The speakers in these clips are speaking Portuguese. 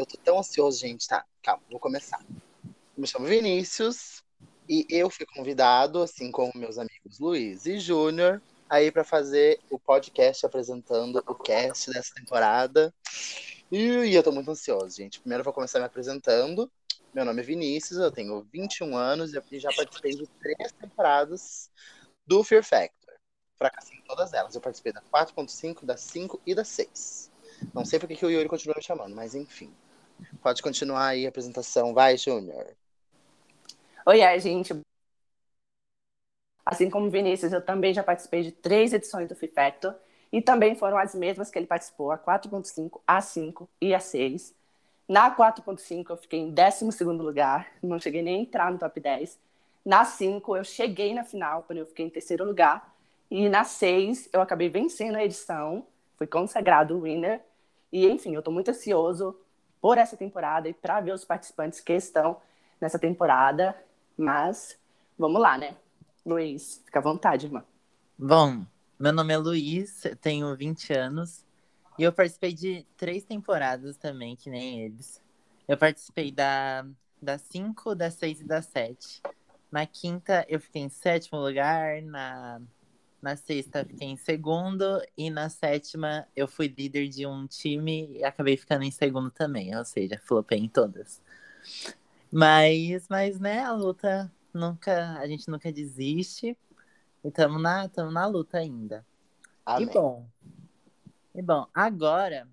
Eu tô tão ansioso, gente. Tá, calma, vou começar. me chamo Vinícius e eu fui convidado, assim como meus amigos Luiz e Júnior, aí para fazer o podcast apresentando o cast dessa temporada. E eu tô muito ansioso, gente. Primeiro eu vou começar me apresentando. Meu nome é Vinícius, eu tenho 21 anos e já participei de três temporadas do Fear Factor. Fracassei em todas elas. Eu participei da 4.5, da 5 e da 6. Não sei porque que o Yuri continua me chamando, mas enfim. Pode continuar aí a apresentação. Vai, Júnior. Oi, é, gente. Assim como Vinícius, eu também já participei de três edições do Factor. E também foram as mesmas que ele participou, a 4.5, a 5 e a 6. Na 4.5 eu fiquei em 12 lugar, não cheguei nem a entrar no top 10. Na 5 eu cheguei na final, quando eu fiquei em terceiro lugar. E na 6 eu acabei vencendo a edição, fui consagrado winner. E enfim, eu estou muito ansioso por essa temporada e para ver os participantes que estão nessa temporada. Mas vamos lá, né? Luiz, fica à vontade, irmã. Bom, meu nome é Luiz, tenho 20 anos. E eu participei de três temporadas também, que nem eles. Eu participei da, da 5, da 6 e da 7. Na quinta, eu fiquei em sétimo lugar. Na, na sexta, fiquei em segundo. E na sétima, eu fui líder de um time e acabei ficando em segundo também. Ou seja, flopei em todas. Mas, mas né, a luta nunca. A gente nunca desiste. E estamos na, tamo na luta ainda. Amém. E bom, e bom, agora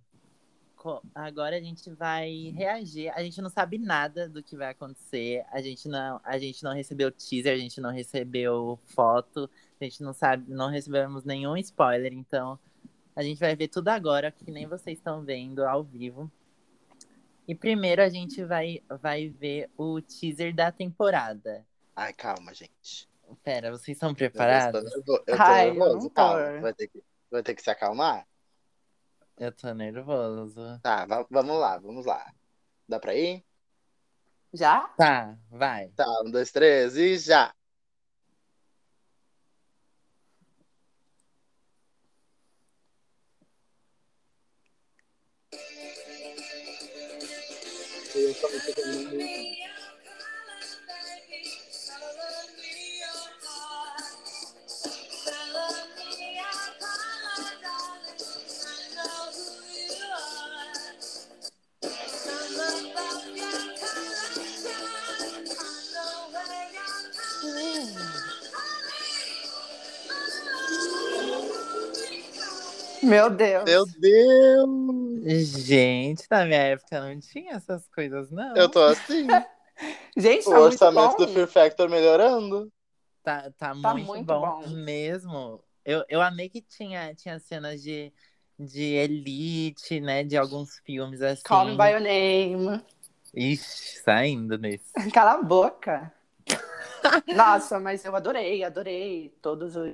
agora a gente vai reagir. A gente não sabe nada do que vai acontecer. A gente não, a gente não recebeu teaser, a gente não recebeu foto, a gente não sabe, não recebemos nenhum spoiler, então a gente vai ver tudo agora, que nem vocês estão vendo ao vivo. E primeiro a gente vai vai ver o teaser da temporada. Ai, calma, gente. Pera, vocês estão preparados? Eu tô, eu tô Ai, nervoso, calma. Vai ter, que, vai ter que se acalmar. Eu tô nervoso. Tá, vamos lá, vamos lá. Dá pra ir? Já? Tá, vai. Tá, um, dois, três e já. Saya 这些农民 Meu Deus. Meu Deus. Gente, na minha época não tinha essas coisas, não. Eu tô assim. Gente, tá o orçamento do Fear Factor melhorando. Tá, tá, tá muito, muito bom, bom, mesmo. Eu, eu amei que tinha, tinha cenas de, de elite, né? De alguns filmes assim. Call Me By Your Name. Ixi, saindo nesse. Cala a boca. Nossa, mas eu adorei, adorei todos os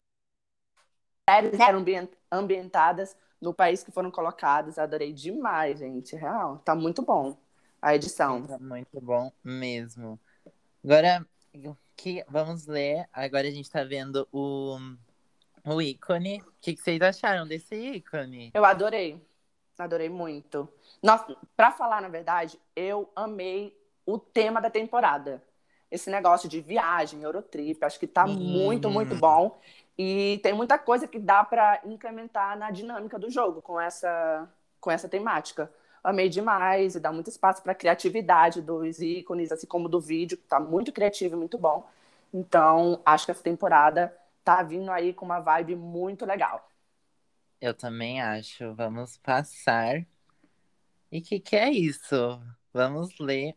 séries eram ambientadas no país que foram colocadas. Adorei demais, gente. Real. Tá muito bom a edição. Tá muito bom mesmo. Agora, que, vamos ler. Agora a gente tá vendo o, o ícone. O que, que vocês acharam desse ícone? Eu adorei. Adorei muito. Nossa, pra falar, na verdade, eu amei o tema da temporada. Esse negócio de viagem, Eurotrip, acho que tá hum. muito, muito bom. E tem muita coisa que dá para incrementar na dinâmica do jogo com essa, com essa temática. Amei demais e dá muito espaço para a criatividade dos ícones, assim como do vídeo, que está muito criativo e muito bom. Então, acho que essa temporada tá vindo aí com uma vibe muito legal. Eu também acho. Vamos passar. E o que, que é isso? Vamos ler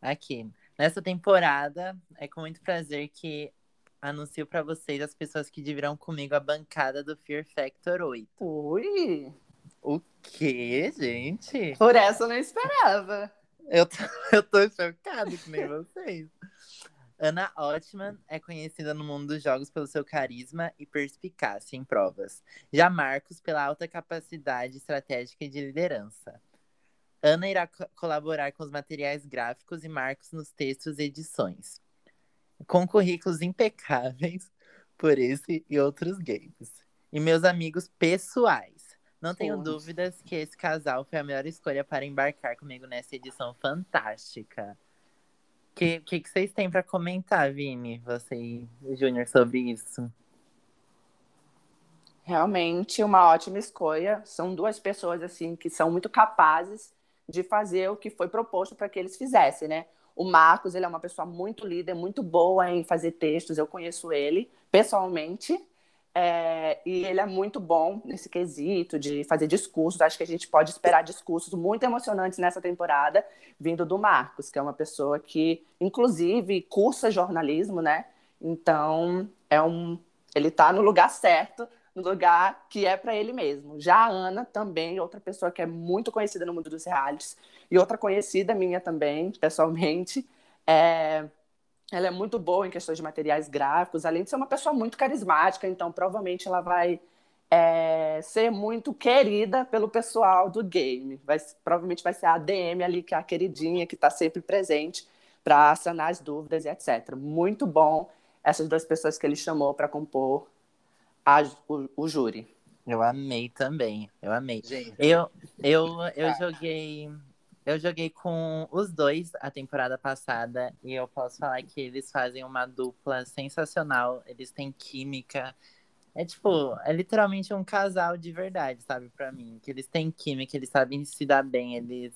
aqui. Nessa temporada, é com muito prazer que anuncio para vocês as pessoas que dividirão comigo a bancada do Fear Factor 8. Ui! O quê, gente? Por essa eu não esperava. Eu tô, eu tô chocado que nem vocês. Ana Ottman é conhecida no mundo dos jogos pelo seu carisma e perspicácia em provas. Já Marcos pela alta capacidade estratégica e de liderança. Ana irá co colaborar com os materiais gráficos e Marcos nos textos e edições com currículos impecáveis por esse e outros games. E meus amigos pessoais, Não tenho dúvidas que esse casal foi a melhor escolha para embarcar comigo nessa edição fantástica. O que, que, que vocês têm para comentar, Vini, você e o Júnior, sobre isso? Realmente uma ótima escolha. São duas pessoas assim que são muito capazes de fazer o que foi proposto para que eles fizessem, né? O Marcos, ele é uma pessoa muito líder, muito boa em fazer textos. Eu conheço ele pessoalmente. É, e ele é muito bom nesse quesito de fazer discursos. Acho que a gente pode esperar discursos muito emocionantes nessa temporada, vindo do Marcos, que é uma pessoa que, inclusive, cursa jornalismo, né? Então, é um, ele está no lugar certo, no lugar que é para ele mesmo. Já a Ana também, outra pessoa que é muito conhecida no mundo dos realities, e outra conhecida minha também, pessoalmente, é, ela é muito boa em questões de materiais gráficos, além de ser uma pessoa muito carismática, então provavelmente ela vai é, ser muito querida pelo pessoal do game. Vai, provavelmente vai ser a ADM ali, que é a queridinha, que está sempre presente para sanar as dúvidas e etc. Muito bom essas duas pessoas que ele chamou para compor a, o, o júri. Eu amei também, eu amei. Gente, Eu, eu, eu joguei. Eu joguei com os dois a temporada passada e eu posso falar que eles fazem uma dupla sensacional. Eles têm química. É tipo, é literalmente um casal de verdade, sabe, pra mim. Que eles têm química, eles sabem se dar bem, eles.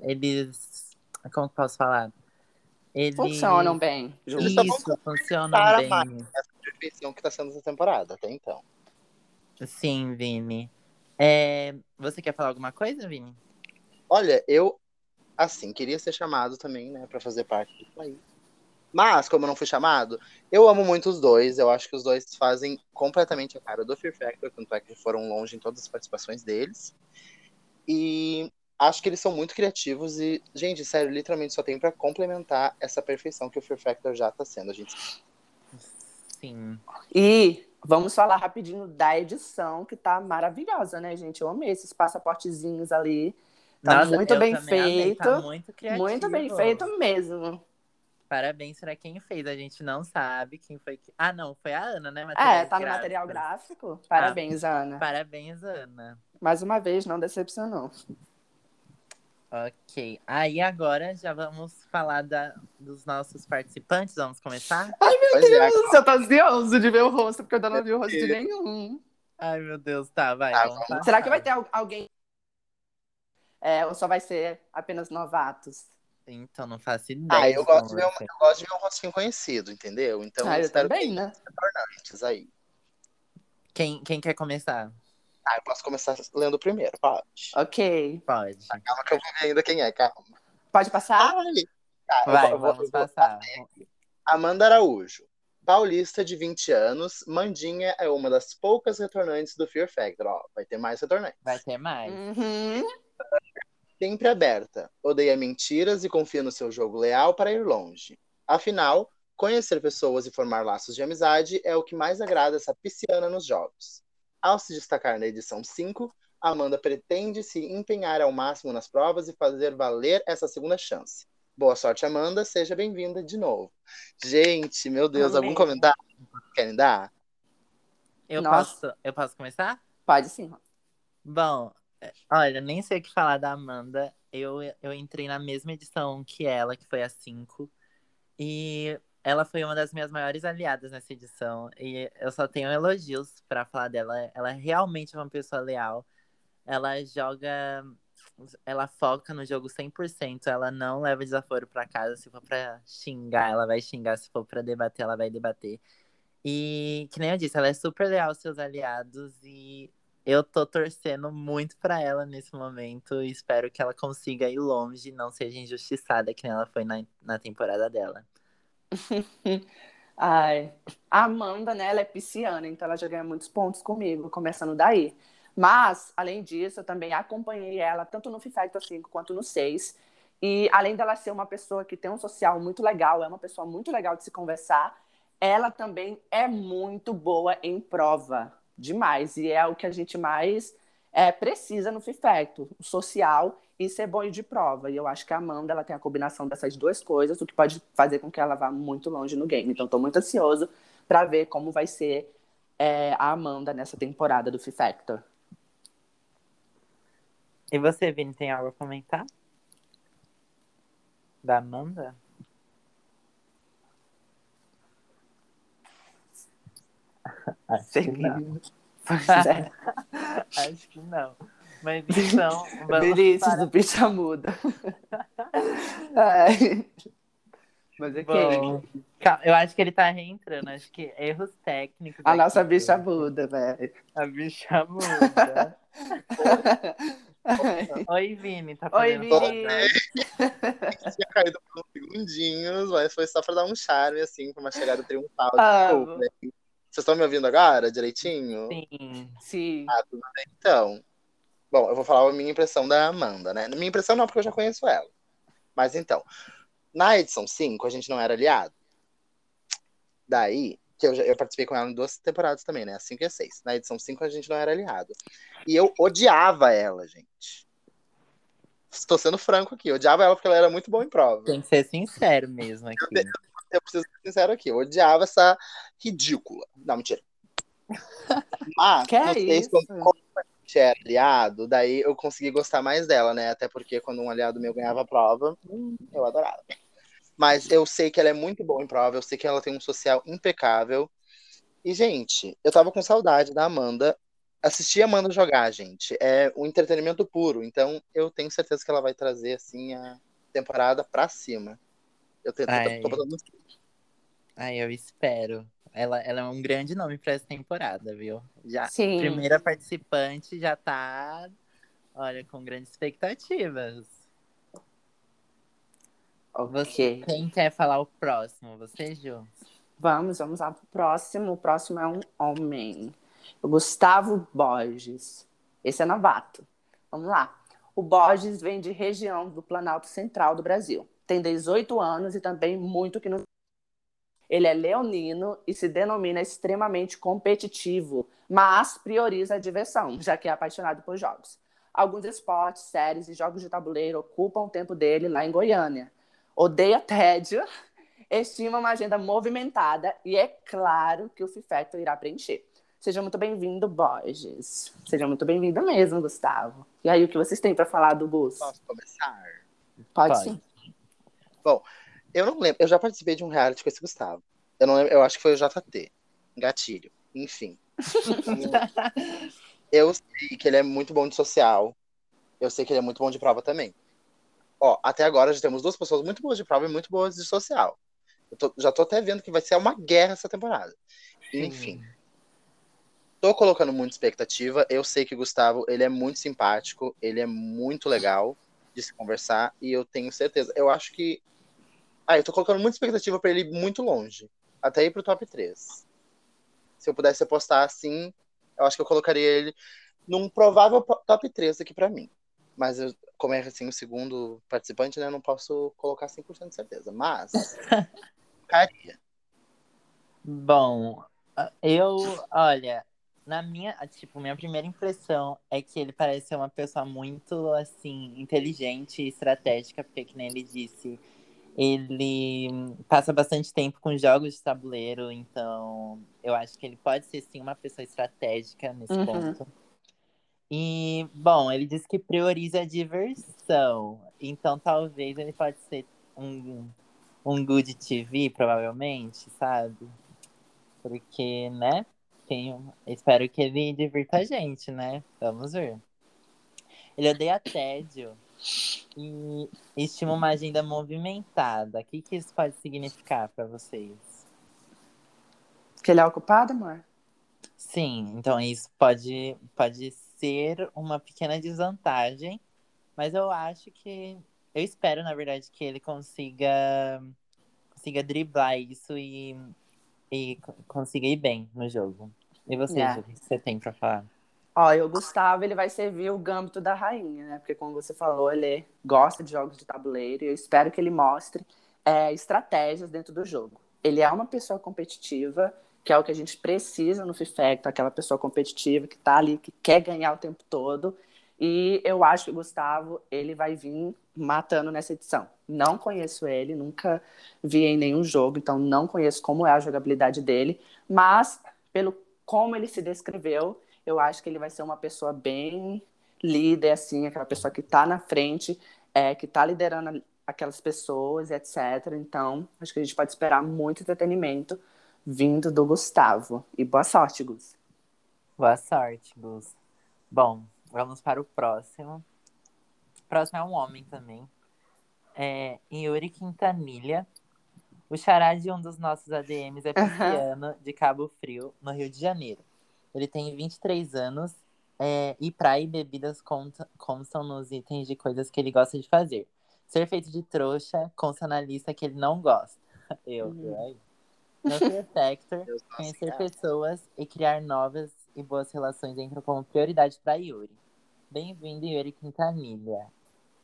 Eles. Como que posso falar? Eles. Funcionam bem. Isso, funcionam para bem. mais. Perfeição que tá sendo essa temporada, até então. Sim, Vini. É, Você quer falar alguma coisa, Vini? Olha, eu, assim, queria ser chamado também, né, pra fazer parte disso aí. Mas, como eu não fui chamado, eu amo muito os dois. Eu acho que os dois fazem completamente a cara do Fear Factor, tanto é que foram longe em todas as participações deles. E acho que eles são muito criativos e, gente, sério, literalmente só tem pra complementar essa perfeição que o Fear Factor já tá sendo. A gente Sim. E vamos falar rapidinho da edição, que tá maravilhosa, né, gente? Eu amei esses passaportezinhos ali. Tá Nossa, muito bem amei, feito. tá muito criativo. muito bem feito mesmo. Parabéns pra quem fez. A gente não sabe quem foi. que- Ah, não, foi a Ana, né? É, Materiais tá no material gráfico. Parabéns, Ana. Parabéns, Ana. Mais uma vez, não decepcionou. Ok. Aí agora já vamos falar da, dos nossos participantes. Vamos começar? Pois é, Eu tô ansioso de ver o rosto, porque eu ainda não vi o rosto de nenhum. Ai, meu Deus, tá, vai. Passar. Será que vai ter al- alguém? É, ou só vai ser apenas novatos? Então, não faço ideia. Ah, eu gosto, de ver um, eu gosto de ver um rostinho conhecido, entendeu? Então ah, eu espero também, que né? antes aí. Quem, quem quer começar? Ah, eu posso começar lendo primeiro, pode. Ok. Pode. Calma que eu vou ver ainda quem é, calma. Pode passar? Ai, tá, Vai, vou- eu vou- vamos eu vou- passar. Amanda Araújo. Paulista de 20 anos, Mandinha é uma das poucas retornantes do Fear Factor. Ó, vai ter mais retornantes. Vai ter mais. Uhum. Sempre aberta, odeia mentiras e confia no seu jogo leal para ir longe. Afinal, conhecer pessoas e formar laços de amizade é o que mais agrada essa pisciana nos jogos. Ao se destacar na edição 5, Amanda pretende se empenhar ao máximo nas provas e fazer valer essa segunda chance. Boa sorte, Amanda. Seja bem-vinda de novo. Gente, meu Deus, Amém. algum comentário que querem dar? Eu, Nossa. posso, eu posso começar? Pode sim. Bom, é, olha, nem sei o que falar da Amanda. Eu, eu entrei na mesma edição que ela, que foi a 5. E ela foi uma das minhas maiores aliadas nessa edição. E eu só tenho elogios pra falar dela. Ela é realmente uma pessoa leal. Ela joga. Ela foca no jogo 100%. Ela não leva desaforo pra casa. Se for pra xingar, ela vai xingar. Se for pra debater, ela vai debater. E, que nem eu disse, ela é super leal aos seus aliados. E eu tô torcendo muito pra ela nesse momento. E espero que ela consiga ir longe e não seja injustiçada que nem ela foi na, na temporada dela. Ai, a Amanda, né, ela é pisciana, então ela já ganha muitos pontos comigo, começando daí. Mas, além disso, eu também acompanhei ela tanto no FIFA Factor 5 quanto no 6. E além dela ser uma pessoa que tem um social muito legal, é uma pessoa muito legal de se conversar, ela também é muito boa em prova. Demais. E é o que a gente mais é, precisa no FIFA Factor, o social e ser bom de prova. E eu acho que a Amanda ela tem a combinação dessas duas coisas, o que pode fazer com que ela vá muito longe no game. Então, estou muito ansioso para ver como vai ser é, a Amanda nessa temporada do FIFA Factor. E você, Vini, tem algo a comentar? Da Amanda? Acho que não. Pois é. Acho que não. Mas então, vamos Vinícius para... do Bicha Muda. Ai. Mas é? Bom, calma, eu acho que ele tá reentrando. Acho que erros técnicos. A aqui. nossa bicha muda, velho. A bicha muda. Oi, Vini. Tá Oi, fazendo Vini. Tinha caído por uns segundinhos, mas foi só pra dar um charme, assim, pra uma chegada triunfal. Desculpa, né? Vocês estão me ouvindo agora, direitinho? Sim. Sim. Ah, tudo bem, então. Bom, eu vou falar a minha impressão da Amanda, né? Minha impressão não, porque eu já conheço ela. Mas então, na edição 5, a gente não era aliado. Daí, que eu, já- eu participei com ela em duas temporadas também, né? A 5 e a 6. Na edição 5, a gente não era aliado. E eu odiava ela, gente. Estou sendo franco aqui. Eu odiava ela porque ela era muito boa em prova. Tem que ser sincero mesmo aqui. Eu preciso ser sincero aqui. Eu odiava essa ridícula. Não, mentira. Mas, Que é isso? como gente era aliado, daí eu consegui gostar mais dela, né? Até porque quando um aliado meu ganhava a prova, hum, eu adorava. Mas eu sei que ela é muito boa em prova, eu sei que ela tem um social impecável. E, gente, eu tava com saudade da Amanda. Assistir a Amanda jogar, gente, é um entretenimento puro. Então, eu tenho certeza que ela vai trazer, assim, a temporada pra cima. Eu tô, tô, tô botando Ai, eu espero. Ela, ela é um grande nome pra essa temporada, viu? Já, Sim. primeira participante já tá, olha, com grandes expectativas. Você, quem quer falar o próximo? Você, Ju? Vamos, vamos lá pro próximo. O próximo é um homem. O Gustavo Borges. Esse é novato. Vamos lá. O Borges vem de região do Planalto Central do Brasil. Tem 18 anos e também muito que não. Ele é leonino e se denomina extremamente competitivo, mas prioriza a diversão, já que é apaixonado por jogos. Alguns esportes, séries e jogos de tabuleiro ocupam o tempo dele lá em Goiânia. Odeia tédio, estima uma agenda movimentada e é claro que o Fifeto irá preencher. Seja muito bem-vindo, Borges. Seja muito bem-vindo mesmo, Gustavo. E aí, o que vocês têm para falar do Gus? Posso começar? Pode, Pode. sim. Eu não lembro. Eu já participei de um reality com esse Gustavo. Eu não lembro. Eu acho que foi o JT. Gatilho. Enfim. eu sei que ele é muito bom de social. Eu sei que ele é muito bom de prova também. Ó, até agora já temos duas pessoas muito boas de prova e muito boas de social. Eu tô- já tô até vendo que vai ser uma guerra essa temporada. Enfim. Tô colocando muita expectativa. Eu sei que o Gustavo, ele é muito simpático, ele é muito legal de se conversar e eu tenho certeza. Eu acho que ah, eu tô colocando muita expectativa pra ele ir muito longe, até ir pro top 3. Se eu pudesse apostar assim, eu acho que eu colocaria ele num provável top 3 aqui pra mim. Mas eu- como é assim o segundo participante, né, eu não posso colocar 100% de certeza, mas ficaria. Bom, eu, olha, na minha, tipo, minha primeira impressão é que ele parece ser uma pessoa muito, assim, inteligente e estratégica, porque, que nem ele disse, ele passa bastante tempo com jogos de tabuleiro, então eu acho que ele pode ser, sim, uma pessoa estratégica nesse Uhum. ponto. E, bom, ele disse que prioriza a diversão, então talvez ele pode ser um, um good TV, provavelmente, sabe? Porque, né? Espero que ele divirta a gente, né? Vamos ver. Ele odeia tédio e estima uma agenda movimentada. O que, que isso pode significar para vocês? Que ele é ocupado, amor? Sim, então isso pode, pode ser uma pequena desvantagem, mas eu acho que. Eu espero, na verdade, que ele consiga, consiga driblar isso e, e co- consiga ir bem no jogo. E você, É. O que você tem pra falar? Ó, e o Gustavo, ele vai servir o gâmbito da rainha, né? Porque, como você falou, ele gosta de jogos de tabuleiro e eu espero que ele mostre é, estratégias dentro do jogo. Ele é uma pessoa competitiva, que é o que a gente precisa no Fifecto, aquela pessoa competitiva que tá ali, que quer ganhar o tempo todo. E eu acho que o Gustavo, ele vai vir matando nessa edição. Não conheço ele, nunca vi em nenhum jogo, então não conheço como é a jogabilidade dele, mas pelo como ele se descreveu, eu acho que ele vai ser uma pessoa bem líder, assim, aquela pessoa que está na frente, é, que está liderando aquelas pessoas, etc. Então, acho que a gente pode esperar muito entretenimento vindo do Gustavo. E boa sorte, Gus. Boa sorte, Gus. Bom, vamos para o próximo. O próximo é um homem também. É Yuri Quintanilha. O xará de um dos nossos ADMs é pisciano de Cabo Frio, no Rio de Janeiro. Ele tem 23 anos é, e praia e bebidas constam nos itens de coisas que ele gosta de fazer. Ser feito de trouxa consta na lista que ele não gosta. Eu, Hum. eu aí. Factor, conhecer cara. pessoas e criar novas e boas relações entram como prioridade para Yuri. Bem-vindo, Yuri Quintanilha.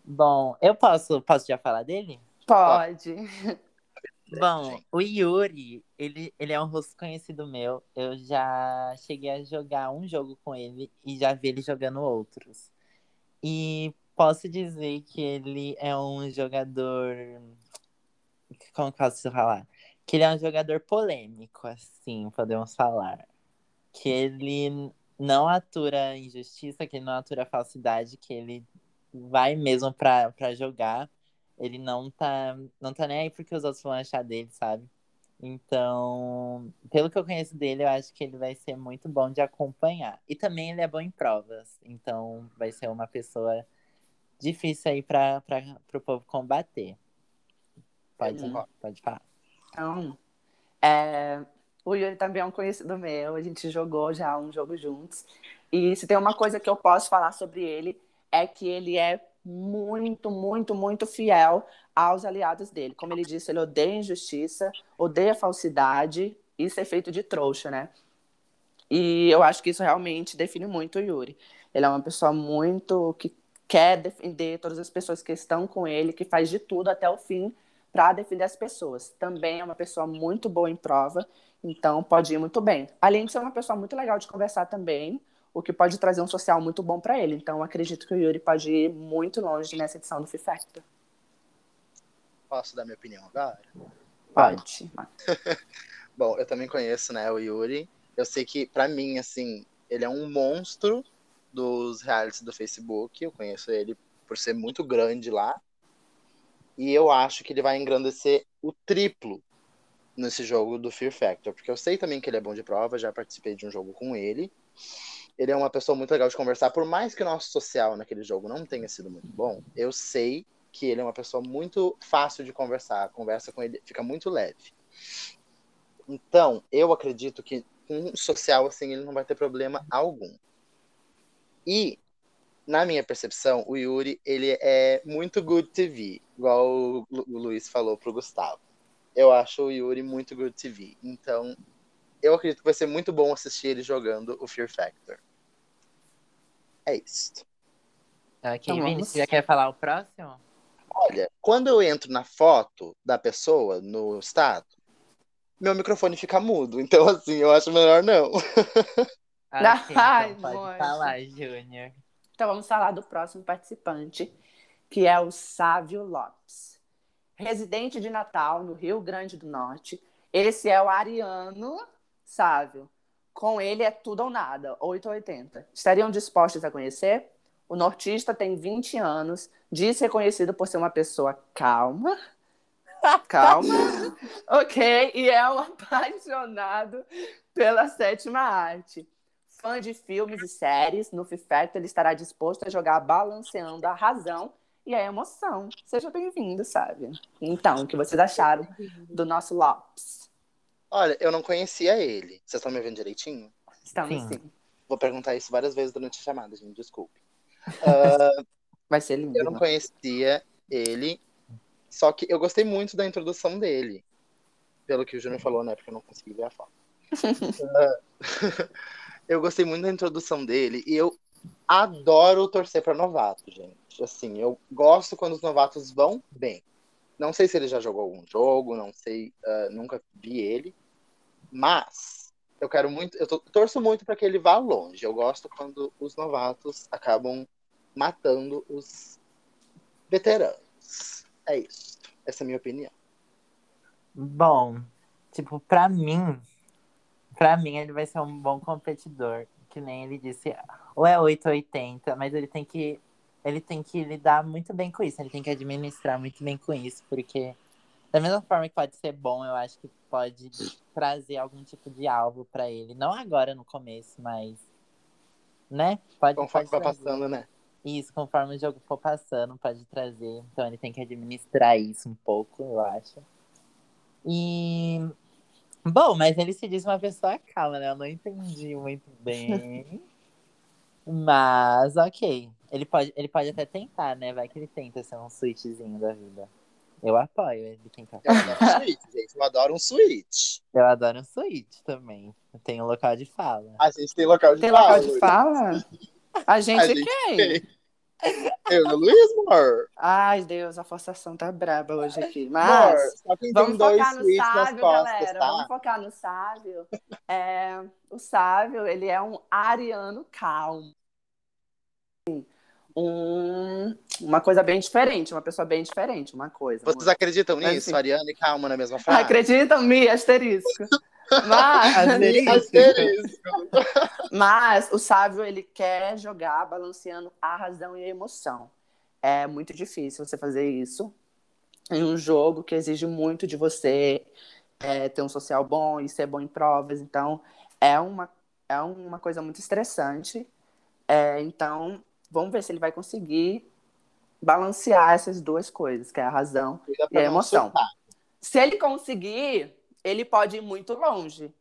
Bom, eu posso, posso já falar dele? Pode. Bom, gente. o Yuri, ele, ele é um rosto conhecido meu. Eu já cheguei a jogar um jogo com ele e já vi ele jogando outros. E posso dizer que ele é um jogador. Como que posso falar? Que ele é um jogador polêmico, assim, podemos falar. Que ele não atura injustiça, que ele não atura falsidade, que ele vai mesmo pra, pra jogar ele não tá, não tá nem aí porque os outros vão achar dele, sabe? Então, pelo que eu conheço dele, eu acho que ele vai ser muito bom de acompanhar. E também ele é bom em provas, então vai ser uma pessoa difícil aí para o povo combater. Pode, Uhum. pode falar. Então, é, o Yuri também é um conhecido meu, a gente jogou já um jogo juntos. E se tem uma coisa que eu posso falar sobre ele, é que ele é muito, muito, muito fiel aos aliados dele. Como ele disse, ele odeia injustiça, odeia falsidade e ser feito de trouxa, né? E eu acho que isso realmente define muito o Yuri. Ele é uma pessoa muito que quer defender todas as pessoas que estão com ele, que faz de tudo até o fim para defender as pessoas. Também é uma pessoa muito boa em prova, então pode ir muito bem. Além de ser uma pessoa muito legal de conversar também, o que pode trazer um social muito bom para ele. Então acredito que o Yuri pode ir muito longe nessa edição do Factor. Posso dar minha opinião agora? Pode. Bom, eu também conheço, né, o Yuri. Eu sei que, pra mim, assim, ele é um monstro dos realities do Facebook. Eu conheço ele por ser muito grande lá. E eu acho que ele vai engrandecer o triplo nesse jogo do Fear Factor. Porque eu sei também que ele é bom de prova, já participei de um jogo com ele. Ele é uma pessoa muito legal de conversar, por mais que o nosso social naquele jogo não tenha sido muito bom, eu sei que ele é uma pessoa muito fácil de conversar. A conversa com ele fica muito leve. Então, eu acredito que com social, assim, ele não vai ter problema algum. E, na minha percepção, o Yuri, ele é muito good TV, igual o, o Luiz falou pro Gustavo. Eu acho o Yuri muito good TV. Então, eu acredito que vai ser muito bom assistir ele jogando o Fear Factor. É isso. Ok, Então Vini, você já quer falar o próximo? Olha, quando eu entro na foto da pessoa no estado, meu microfone fica mudo. Então, assim, eu acho melhor não. Ah, Ai, então pode falar, Júnior. Então vamos falar do próximo participante, que é o Sávio Lopes. Residente de Natal, no Rio Grande do Norte. Esse é o Ariano Sávio. Com ele é tudo ou nada, 8 ou 80. Estariam dispostos a conhecer? O nortista tem 20 anos, diz ser conhecido por ser uma pessoa calma. Calma. ok, e é um apaixonado pela sétima arte. Fã de filmes e séries, no Fifeto ele estará disposto a jogar balanceando a razão e a emoção. Seja bem-vindo, sabe? Então, o que vocês acharam do nosso Lopes? Olha, eu não conhecia ele. Vocês estão me vendo direitinho? Estamos Sim. sim. Vou perguntar isso várias vezes durante a chamada, gente. Desculpe. Ah, Vai ser lindo. eu não conhecia ele, só que eu gostei muito da introdução dele. Pelo que o Júnior falou, né? Porque eu não consegui ver a foto. Ah, eu gostei muito da introdução dele e eu adoro torcer para novato, gente. Assim, eu gosto quando os novatos vão bem. Não sei se ele já jogou algum jogo, não sei, ah, nunca mas eu quero muito, eu to- torço muito para que ele vá longe. Eu gosto quando os novatos acabam matando os veteranos. É isso. Essa é a minha opinião. Bom, tipo, pra mim, pra mim ele vai ser um bom competidor. Que nem ele disse, ou é 8 ou 80, mas ele tem que ele tem que lidar muito bem com isso, ele tem que administrar muito bem com isso, porque da mesma forma que pode ser bom, eu acho que pode trazer algum tipo de alvo para ele, não agora no começo, mas né? Pode, Conforme pode vai passando, né? Isso, conforme o jogo for passando, pode trazer. Então ele tem que administrar isso um pouco, eu acho. E. Bom, mas ele se diz uma pessoa calma, né? Eu não entendi muito bem. mas, ok. Ele pode, ele pode até tentar, né? Vai que ele tenta ser um switchzinho da vida. Eu apoio ele tentar. Eu adoro um switch, gente. Eu adoro um switch. Eu adoro um switch também. Tem um local de fala. A gente tem local de Tem fala. local de fala? A gente, A gente quem? tem. Eu e o Luiz, amor. Ai, Deus, a forçação tá braba hoje aqui. Mas vamos tem dois focar no sábio, costas, galera. tá? Vamos focar no sábio. É, o sábio, ele é um ariano calmo. Um, uma coisa bem diferente, uma pessoa bem diferente, uma coisa. Vocês acreditam Mas, nisso? assim, Ariana e calma na mesma frase? Acreditam-me, asterisco. Mas, Asterisco. Asterisco. mas o sábio, ele quer jogar balanceando a razão e a emoção. É muito difícil você fazer isso em um jogo que exige muito de você é, ter um social bom e ser bom em provas. Então, é uma, é uma coisa muito estressante. É, então, vamos ver se ele vai conseguir balancear essas duas coisas, que é a razão e a emoção. Se ele conseguir, ele pode ir muito longe.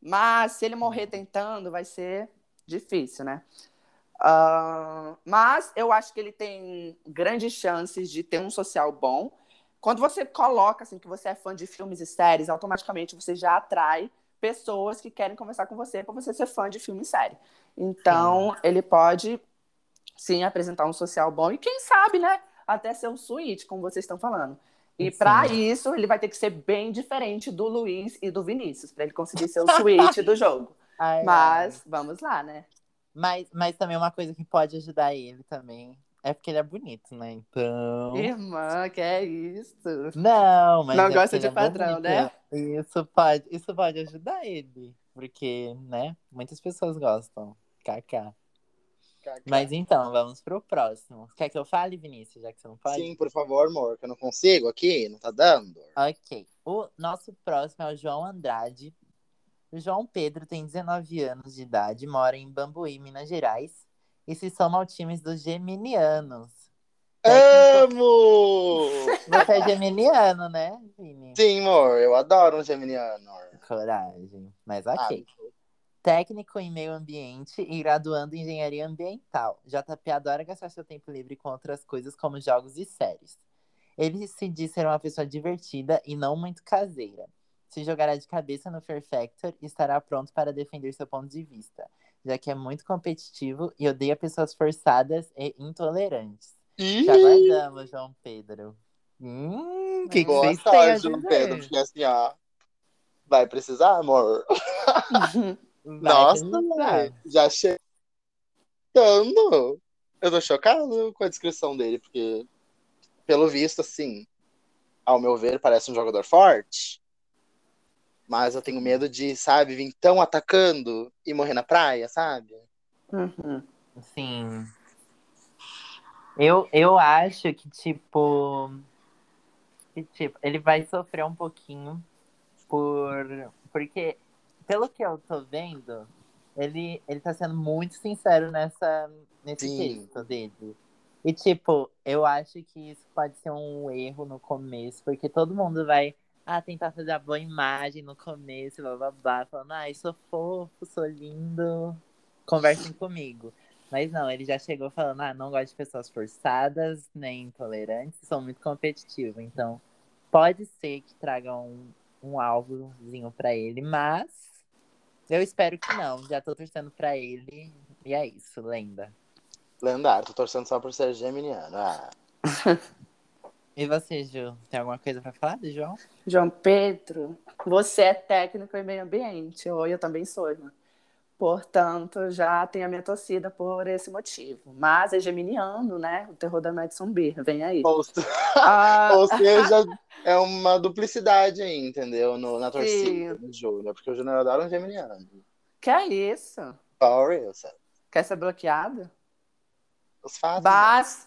Mas se ele morrer tentando, vai ser difícil, né? Ah, mas eu acho que ele tem grandes chances de ter um social bom. Quando você coloca assim que você é fã de filmes e séries, automaticamente você já atrai pessoas que querem conversar com você para você ser fã de filme e série. Então, ele pode sim apresentar um social bom e quem sabe, né, até ser um suíte, como vocês estão falando. E para isso, ele vai ter que ser bem diferente do Luiz e do Vinícius, para ele conseguir ser o suíte do jogo. Ai, ai. Mas vamos lá, né? Mas, mas também uma coisa que pode ajudar ele também é porque ele é bonito, né? Então. Irmã, que é isso? Não, mas. Não é gosta de é padrão, bonito. né? Isso pode, isso pode ajudar ele. Porque, né? Muitas pessoas gostam. KK. Mas então, vamos pro próximo. Quer que eu fale, Vinícius, já que você não pode? Sim, por favor, amor, que eu não consigo aqui, não tá dando. Ok. O nosso próximo é o João Andrade. O João Pedro tem 19 anos de idade, mora em Bambuí, Minas Gerais, e se soma ao time dos Geminianos. Amo! Você é geminiano, né, Vini? Sim, amor, eu adoro um geminiano. Coragem. Mas Ah, ok. Técnico em meio ambiente e graduando em engenharia ambiental. JP adora gastar seu tempo livre com outras coisas como jogos e séries. Ele se diz ser uma pessoa divertida e não muito caseira. Se jogará de cabeça no Fear Factor e estará pronto para defender seu ponto de vista, já que é muito competitivo e odeia pessoas forçadas e intolerantes. Ih, Te aguardamos, João Pedro. Hum, que que boa vocês sorte, João? Pedro, porque assim, ó. Vai precisar, amor? Nossa, precisar. já chegando. Eu tô chocado com a descrição dele, porque, pelo visto, assim, ao meu ver, parece um jogador forte. Mas eu tenho medo de, sabe, vir tão atacando e morrer na praia, sabe? Uhum. Sim. Eu, eu acho que, tipo, que, tipo, ele vai sofrer um pouquinho por. Porque, pelo que eu tô vendo, ele, ele tá sendo muito sincero nessa, nesse Sim. texto dele. E, tipo, eu acho que isso pode ser um erro no começo, porque todo mundo vai ah, tentar fazer a boa imagem no começo, blá blá blá, falando, ai, sou fofo, sou lindo, conversem comigo. Mas não, ele já chegou falando, ah, não gosto de pessoas forçadas, nem intolerantes, sou muito competitivo. Então, pode ser que traga um, um alvozinho pra ele, mas eu espero que não. Já tô torcendo pra ele. E é isso, lenda. Lendário, tô torcendo só por ser geminiano. Ah. E você, Ju, tem alguma coisa pra falar do João? João Pedro, você é técnico em meio ambiente, ou eu também sou, irmã. Portanto, já tenho a minha torcida por esse motivo. Mas é geminiano, né? O terror da Madison Beer, vem aí. Ou, Ah, ou seja, é uma duplicidade aí, entendeu? No, na torcida Sim. do Júnior, porque o Júnior adora um geminiano. que é isso? For real, sabe? Quer ser bloqueada? Os fatos. Mas,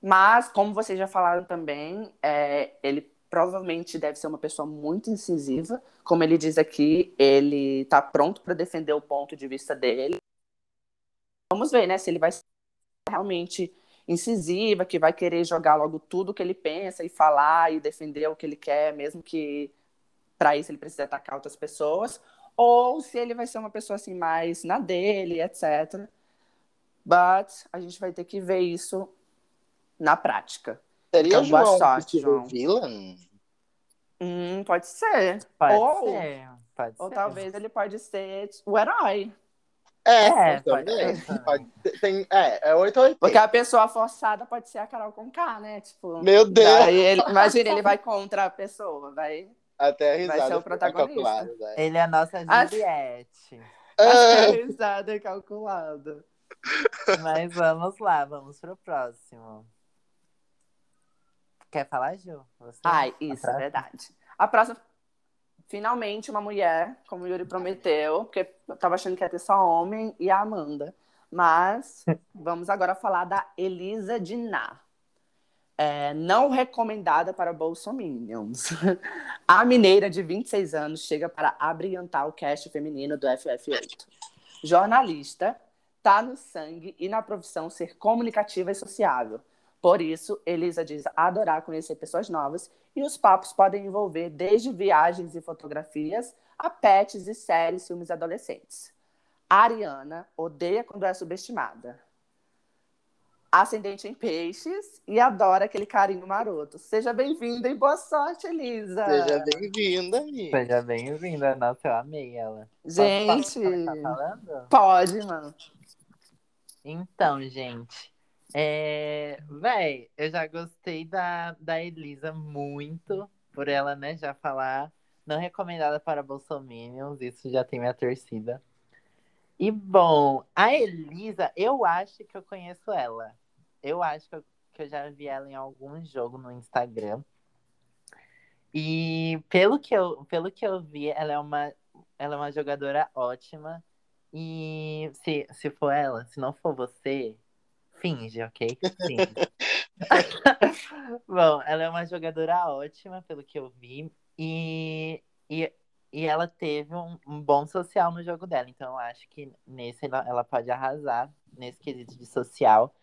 mas, como vocês já falaram também, é, ele provavelmente deve ser uma pessoa muito incisiva. Como ele diz aqui, ele está pronto para defender o ponto de vista dele. Vamos ver, né, se ele vai ser realmente incisiva, que vai querer jogar logo tudo que ele pensa e falar e defender o que ele quer, mesmo que para isso ele precise atacar outras pessoas, ou se ele vai ser uma pessoa assim mais na dele, etc. But a gente vai ter que ver isso na prática. Seria boa João João. villain? Hum, pode ser. Pode ou, ser. Pode ou ser. talvez ele pode ser o herói. É, É, pode também. Pode- tem, é, é 8 ou 80. Porque a pessoa forçada pode ser a Carol Conká, né? Tipo, Meu Deus! ele, imagina, ele vai contra a pessoa, vai. Até a Vai risada ser o protagonista. né? Ele é a nossa Juliette. Ah, risada calculada. Mas vamos lá, vamos pro próximo. Quer falar, Ju? Você? Ai, isso, é verdade. A próxima, finalmente, uma mulher, como o Yuri prometeu, porque eu tava achando que ia ter só homem e a Amanda. Mas vamos agora falar da Elisa Diná. É, não recomendada para bolsominions. A mineira de 26 anos chega para abrilhantar o cast feminino do FF8. Jornalista, tá no sangue e na profissão ser comunicativa e sociável. Por isso, Elisa diz adorar conhecer pessoas novas e os papos podem envolver desde viagens e fotografias a pets e séries, filmes adolescentes. A Ariana odeia quando é subestimada. Ascendente em peixes e adora aquele carinho maroto. Seja bem-vinda e boa sorte, Elisa. Seja bem-vinda, amiga. Seja bem-vinda. Nossa, eu amei ela. Posso Gente, começar falando? pode, mano. Então, gente. É... Véi, eu já gostei da, da Elisa muito, por ela, né, já falar. Não recomendada para bolsominions, isso já tem minha torcida. E, bom, a Elisa, eu acho que eu conheço ela. Eu acho que eu, que eu já vi ela em algum jogo no Instagram. E pelo que eu, pelo que eu vi, ela é uma, ela é uma jogadora ótima. E se, se for ela, se não for você, finge, ok? Finge. Bom, ela é uma jogadora ótima, pelo que eu vi. E, e, e ela teve um, um bom social no jogo dela. Então, eu acho que nesse ela, ela pode arrasar, nesse quesito de social.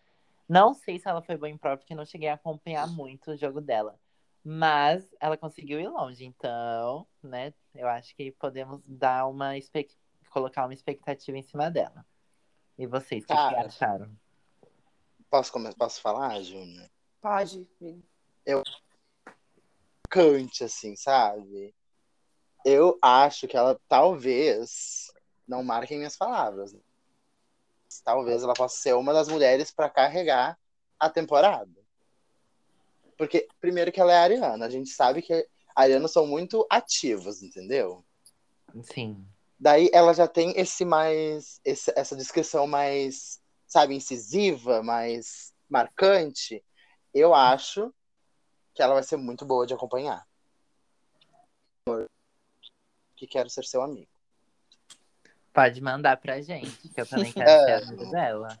Não sei se ela foi boa em prova, porque não cheguei a acompanhar muito o jogo dela. Mas ela conseguiu ir longe, então, né? Eu acho que podemos dar uma colocar uma expectativa em cima dela. E vocês, o que, que acharam? Posso. Posso falar, Júnior? Pode. Vini. Cante, assim, sabe? Eu acho que ela talvez não marquem minhas palavras. Talvez ela possa ser uma das mulheres para carregar a temporada. Porque, primeiro, que ela é ariana. A gente sabe que arianos são muito ativos, entendeu? Sim. Daí ela já tem esse mais. esse- essa descrição mais, sabe, incisiva, mais marcante. Eu acho que ela vai ser muito boa de acompanhar. Que quero ser seu amigo. Pode mandar pra gente, que eu também quero É. ser amigo dela.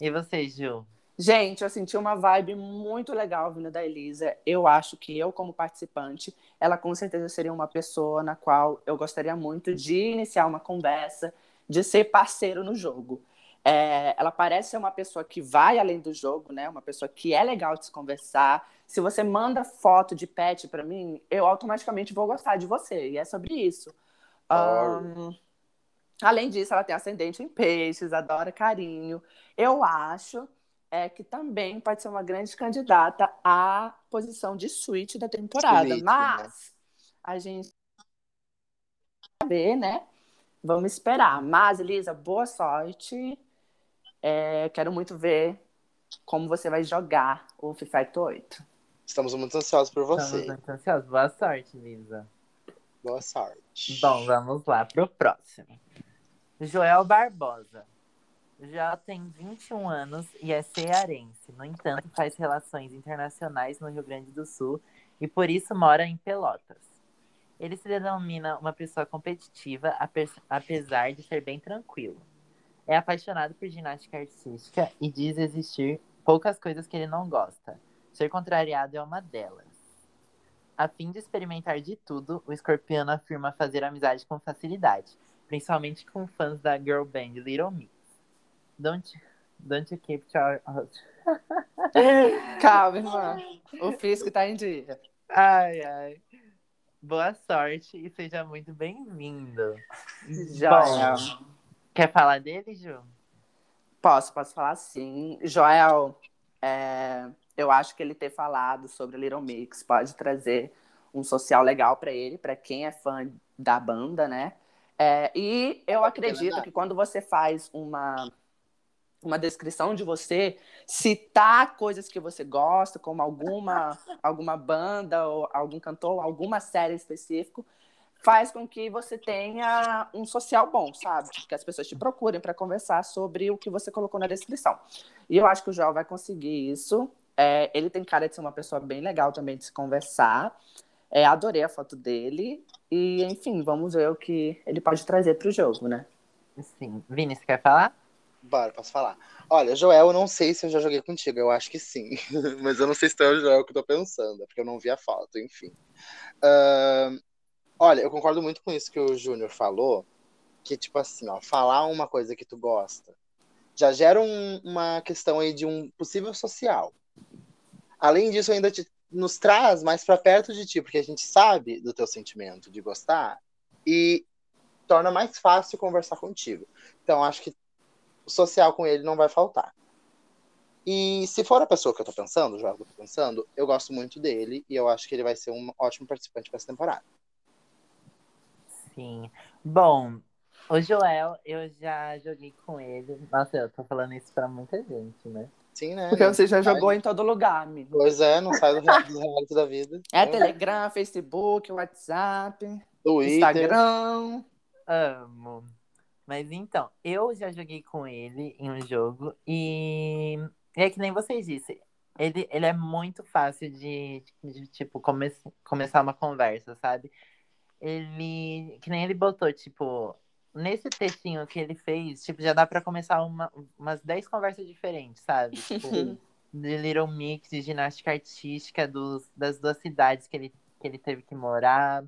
E você, Ju? Gente, eu senti uma vibe muito legal vindo da Elisa. Eu acho que eu, como participante, ela com certeza seria uma pessoa na qual eu gostaria muito de iniciar uma conversa, de ser parceiro no jogo. É, ela parece ser uma pessoa que vai além do jogo, né? Uma pessoa que é legal de se conversar. Se você manda foto de pet pra mim, eu automaticamente vou gostar de você. E é sobre isso. Ahn, além disso, ela tem ascendente em peixes, adora carinho. Eu acho é que também pode ser uma grande candidata à posição de suíte da temporada. Suíte, mas a gente vai ver, né? Vamos esperar. Mas, Elisa, boa sorte. É, quero muito ver como você vai jogar o FIFA 8. Estamos muito ansiosos por Estamos você. muito ansiosos. Boa sorte, Lisa. Boa sorte. Bom, vamos lá pro próximo. Joel Barbosa. Já tem 21 anos e é cearense. No entanto, faz relações internacionais no Rio Grande do Sul e por isso mora em Pelotas. Ele se denomina uma pessoa competitiva, ape- apesar de ser bem tranquilo. É apaixonado por ginástica artística e diz existir poucas coisas que ele não gosta. Ser contrariado é uma delas. A fim de experimentar de tudo, o escorpiano afirma fazer amizade com facilidade, principalmente com fãs da girl band Little Mix. Don't, don't you keep your... Calma, irmã. O físico tá em dia. Ai, ai. Boa sorte e seja muito bem-vindo. Joel. Bom, quer falar dele, Ju? Posso, posso falar sim. Joel, é, eu acho que ele ter falado sobre Little Mix pode trazer um social legal para ele, para quem é fã da banda, né? É, e eu acredito que quando você faz uma uma descrição de você, citar coisas que você gosta, como alguma, alguma banda, ou algum cantor, alguma série específico, faz com que você tenha um social bom, sabe? Que as pessoas te procurem para conversar sobre o que você colocou na descrição. E eu acho que o João vai conseguir isso. É, ele tem cara de ser uma pessoa bem legal também de se conversar. É, adorei a foto dele. E, enfim, vamos ver o que ele pode trazer para o jogo, né? Sim. Vini, você quer falar? Bora, posso falar. Olha, Joel, eu não sei se eu já joguei contigo, eu acho que sim. Mas eu não sei se é o Joel que eu tô pensando, é porque eu não vi a foto, enfim. Uh, olha, eu concordo muito com isso que o Júnior falou, que, tipo assim, ó, falar uma coisa que tu gosta já gera um, uma questão aí de um possível social. Além disso, ainda te, nos traz mais para perto de ti, porque a gente sabe do teu sentimento de gostar e torna mais fácil conversar contigo. Então, acho que social com ele não vai faltar. E se for a pessoa que eu tô pensando, o Joel que eu tô pensando, eu gosto muito dele e eu acho que ele vai ser um ótimo participante para essa temporada. Sim. Bom, o Joel, eu já joguei com ele. Nossa, eu tô falando isso pra muita gente, né? Sim, né? Porque você já jogou em todo lugar, amigo. Pois é, não sai do reality da vida. É Telegram, Facebook, WhatsApp, Twitter. Instagram. Amo. Mas então, eu já joguei com ele em um jogo e é que nem vocês disseram. Ele, ele é muito fácil de, de tipo, come, começar uma conversa, sabe? Ele. Que nem ele botou, tipo, nesse textinho que ele fez, tipo, já dá pra começar uma, umas 10 conversas diferentes, sabe? Tipo, de Little Mix, de ginástica artística, dos, das duas cidades que ele, que ele teve que morar,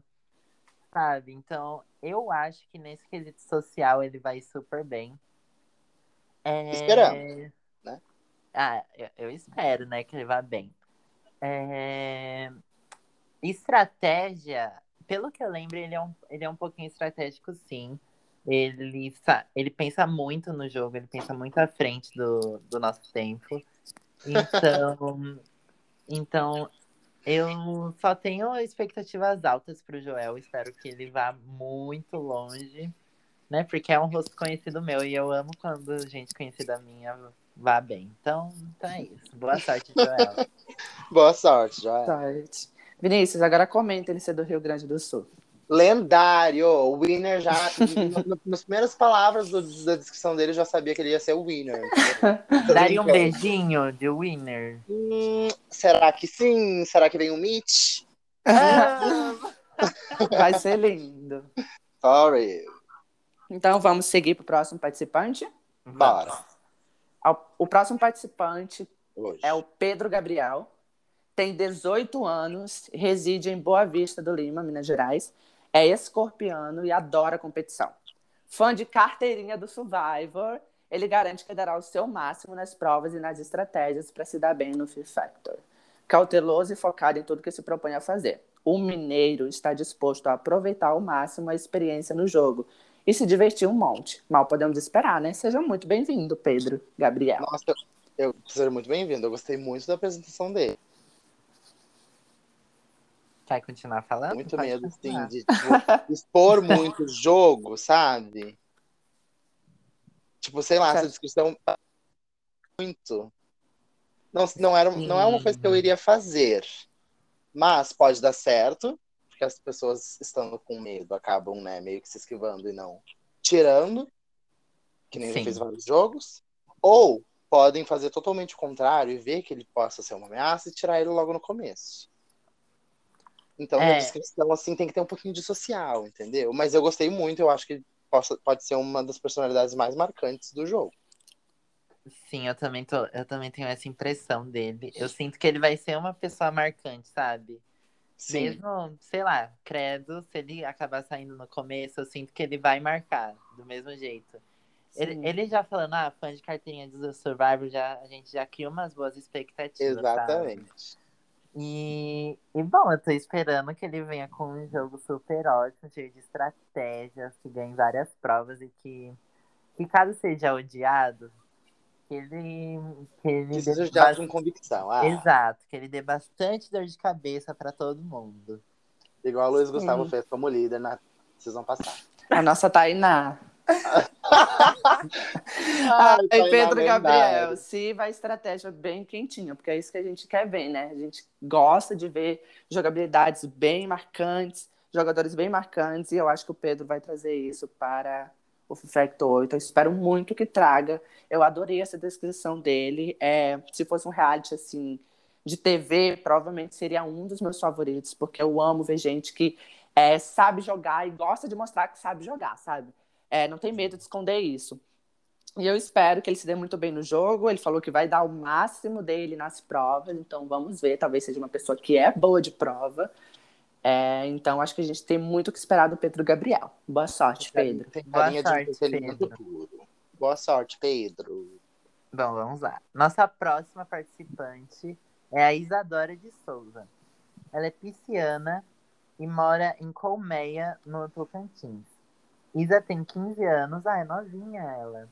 sabe? Então, eu acho que nesse quesito social ele vai super bem. É... Esperamos, né? Ah, eu, eu, espero, né, que ele vá bem. É... Estratégia, pelo que eu lembro, ele é um, ele é um pouquinho estratégico, sim. Ele, ele pensa muito no jogo, ele pensa muito à frente do, do nosso tempo. Então, então eu só tenho expectativas altas pro Joel. Espero que ele vá muito longe, né? Porque é um rosto conhecido meu e eu amo quando gente conhecida minha vá bem. Então, então é isso. Boa sorte, Joel. Boa sorte, Joel. Sorte. Vinícius, agora comenta ele ser do Rio Grande do Sul. Lendário! O Winner já. nas primeiras palavras do, da descrição dele, já sabia que ele ia ser o Winner. Daria um beijinho de Winner. Hum, será que sim? Será que vem o Mitch? Vai ser lindo. Sorry. Então vamos seguir para o próximo participante? Bora. O próximo participante Hoje. é o Pedro Gabriel. Tem 18 anos, reside em Boa Vista do Lima, Minas Gerais é escorpiano e adora competição. Fã de carteirinha do Survivor, ele garante que dará o seu máximo nas provas e nas estratégias para se dar bem no Fear Factor. Cauteloso e focado em tudo que se propõe a fazer. O mineiro está disposto a aproveitar ao máximo a experiência no jogo e se divertir um monte. Mal podemos esperar, né? Seja muito bem-vindo, Pedro Gabriel. Nossa, eu seja muito bem-vindo. Eu gostei muito da apresentação dele. Quer continuar falando? Muito Pode medo, sim, de tipo, expor muito o jogo, sabe? Tipo, sei lá, essa descrição muito. Não, não, era, não é uma coisa que eu iria fazer. Mas pode dar certo, porque as pessoas estando com medo acabam, né, meio que se esquivando e não tirando, que nem Sim. já fez vários jogos. Ou podem fazer totalmente o contrário e ver que ele possa ser uma ameaça e tirar ele logo no começo. Então, é. na descrição, assim, tem que ter um pouquinho de social, entendeu? Mas eu gostei muito, eu acho que possa, pode ser uma das personalidades mais marcantes do jogo. Sim, eu também, tô, eu também tenho essa impressão dele. Eu sinto que ele vai ser uma pessoa marcante, sabe? Sim. Mesmo, sei lá, credo, se ele acabar saindo no começo, eu sinto que ele vai marcar do mesmo jeito. Ele, ele já falando, ah, fã de carteirinha do Survivor, já, a gente já cria umas boas expectativas. sabe? E, e bom, eu tô esperando que ele venha com um jogo super ótimo, cheio de estratégias, que ganhe várias provas e que, que caso seja odiado, que ele. Que ele Que dê seja ba- de com convicção. Ah, Exato, que ele dê bastante dor de cabeça pra todo mundo. Igual o Luiz Sim. Gustavo fez como líder na season passada. A nossa Tainá. Ai, Ai, Pedro. Gabriel, se vai estratégia bem quentinha, porque é isso que a gente quer ver, né? A gente gosta de ver jogabilidades bem marcantes, jogadores bem marcantes, e eu acho que o Pedro vai trazer isso para o Factor 8. Eu espero muito que traga. Eu adorei essa descrição dele. É, se fosse um reality assim de TV, provavelmente seria um dos meus favoritos, porque eu amo ver gente que é, sabe jogar e gosta de mostrar que sabe jogar, sabe? É, não tem medo de esconder isso. E eu espero que ele se dê muito bem no jogo. Ele falou que vai dar o máximo dele nas provas, então vamos ver. Talvez seja uma pessoa que é boa de prova. É, então acho que a gente tem muito o que esperar do Pedro Gabriel. Boa sorte, Pedro. Tem Boa sorte, Pedro. Boa sorte, Pedro. Bom, vamos lá. Nossa próxima participante é a Isadora de Souza. Ela é pisciana e mora em Colmeia, no Tocantins. Isa tem 15 anos, ah, é novinha ela.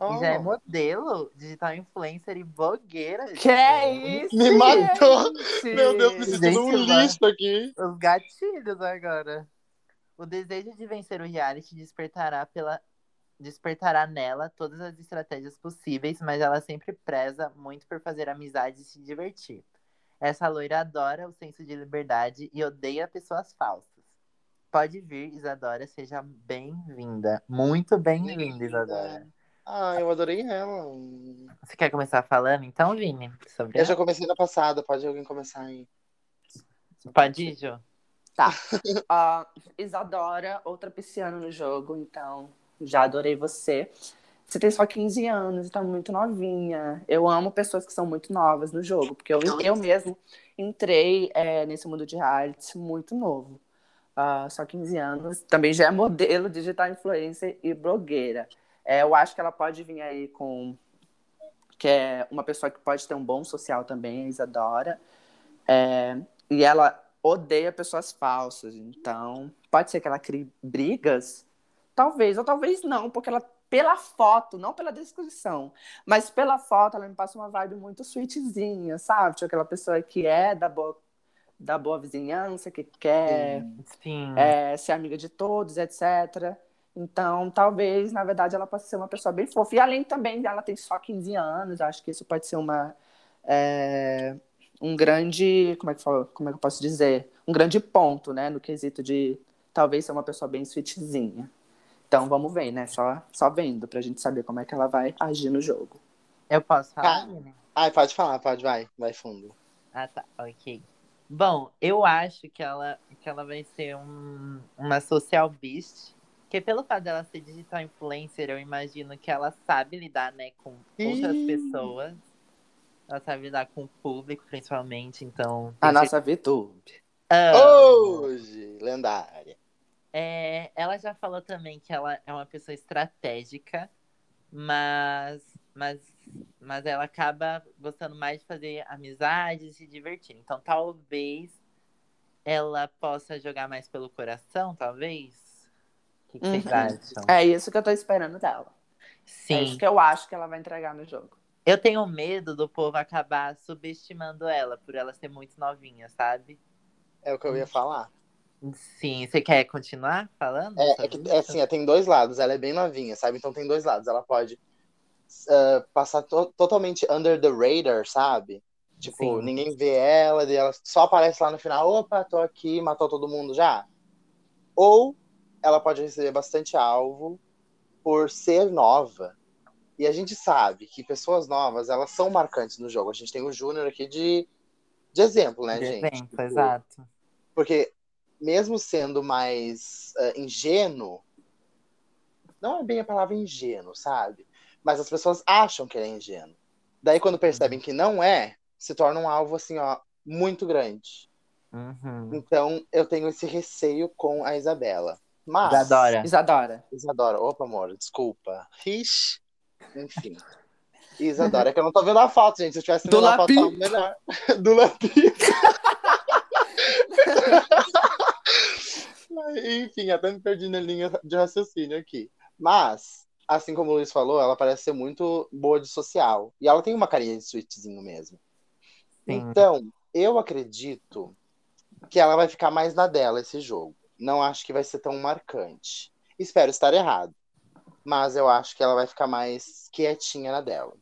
E já é Oh, modelo, digital influencer e blogueira. Que é gente. isso? Me matou! gente? Meu Deus, me sentindo um lixo aqui. Os gatilhos agora. O desejo de vencer o reality despertará pela despertará nela todas as estratégias possíveis, mas ela sempre preza muito por fazer amizade e se divertir. Essa loira adora o senso de liberdade e odeia pessoas falsas. Pode vir, Isadora, seja bem-vinda. Muito bem-vinda. Isadora. Ah, eu adorei ela. Você quer começar falando, então, Vini? Sobre Eu já ela? comecei na passada, pode alguém começar aí? Pode ir, Jo? Tá. Ó, Isadora, outra pisciana no jogo, então já adorei você. Você tem só 15 anos e tá muito novinha. Eu amo pessoas que são muito novas no jogo, porque eu, eu mesmo entrei é, nesse mundo de reality muito novo. Ah, só 15 anos. Também já é modelo, digital influencer e blogueira. É, eu acho que ela pode vir aí com. Que é uma pessoa que pode ter um bom social também, a Isadora. É, e ela odeia pessoas falsas. Então, pode ser que ela crie brigas? Talvez, ou talvez não, porque ela, pela foto, não pela descrição, mas pela foto, ela me passa uma vibe muito sweetzinha, sabe? Tipo aquela pessoa que é da boa, da boa vizinhança, que quer Sim. é, ser amiga de todos, etc. Então, talvez, na verdade, ela possa ser uma pessoa bem fofa. E além também, ela tem só 15 anos, acho que isso pode ser uma. é, um grande. Como é, que fala, como é que eu posso dizer? Um grande ponto, né? No quesito de talvez ser uma pessoa bem sweetzinha. Então, vamos ver, né? Só, só vendo, pra gente saber como é que ela vai agir no jogo. Eu posso falar. Vini? Ai, pode falar, pode, vai. Vai fundo. Ah, tá, ok. Bom, eu acho que ela, que ela vai ser um, uma social beast. Porque pelo fato dela ser digital influencer, eu imagino que ela sabe lidar, né, com outras Ih. pessoas. Ela sabe lidar com o público, principalmente, então... A nossa VTube. certeza- Hoje, lendária. É, ela já falou também que ela é uma pessoa estratégica, mas, mas, mas ela acaba gostando mais de fazer amizades e se divertir. Então talvez ela possa jogar mais pelo coração, talvez? O que, que vocês Uhum. acham? É isso que eu tô esperando dela. É Sim, isso que eu acho que ela vai entregar no jogo. eu tenho medo do povo acabar subestimando ela por ela ser muito novinha, sabe? É o que eu ia falar. Sim, você quer continuar falando? É, é que, é assim, é, tem dois lados. Ela é bem novinha, sabe? Então tem dois lados. Ela pode ah, passar to- totalmente under the radar, sabe? Tipo, Sim. ninguém vê ela, e ela só aparece lá no final. Opa, tô aqui, matou todo mundo já. Ou ela pode receber bastante alvo por ser nova. E a gente sabe que pessoas novas, elas são marcantes no jogo. A gente tem o Júnior aqui de, de exemplo, né, De gente? exemplo, Tipo, exato. Porque mesmo sendo mais eh, ingênuo, Não é bem a palavra ingênuo, sabe? Mas as pessoas acham que ele é ingênuo. Daí, quando percebem que não é, se torna um alvo, assim, ó, muito grande. Uhum. Então, eu tenho esse receio com a Isabela. Mas. Isadora. Isadora. Isadora. Opa, amor, desculpa. Ixi. Enfim. Isadora, é que eu não tô vendo a foto, gente. Se eu tivesse Do vendo a foto, tava melhor. Do Lapi. Enfim, até me perdi na linha de raciocínio aqui. Mas, assim como o Luiz falou, ela parece ser muito boa de social. E ela tem uma carinha de sweetzinho mesmo. Sim. Então, eu acredito que ela vai ficar mais na dela esse jogo. Não acho que vai ser tão marcante. Espero estar errado. Mas eu acho que ela vai ficar mais quietinha na dela.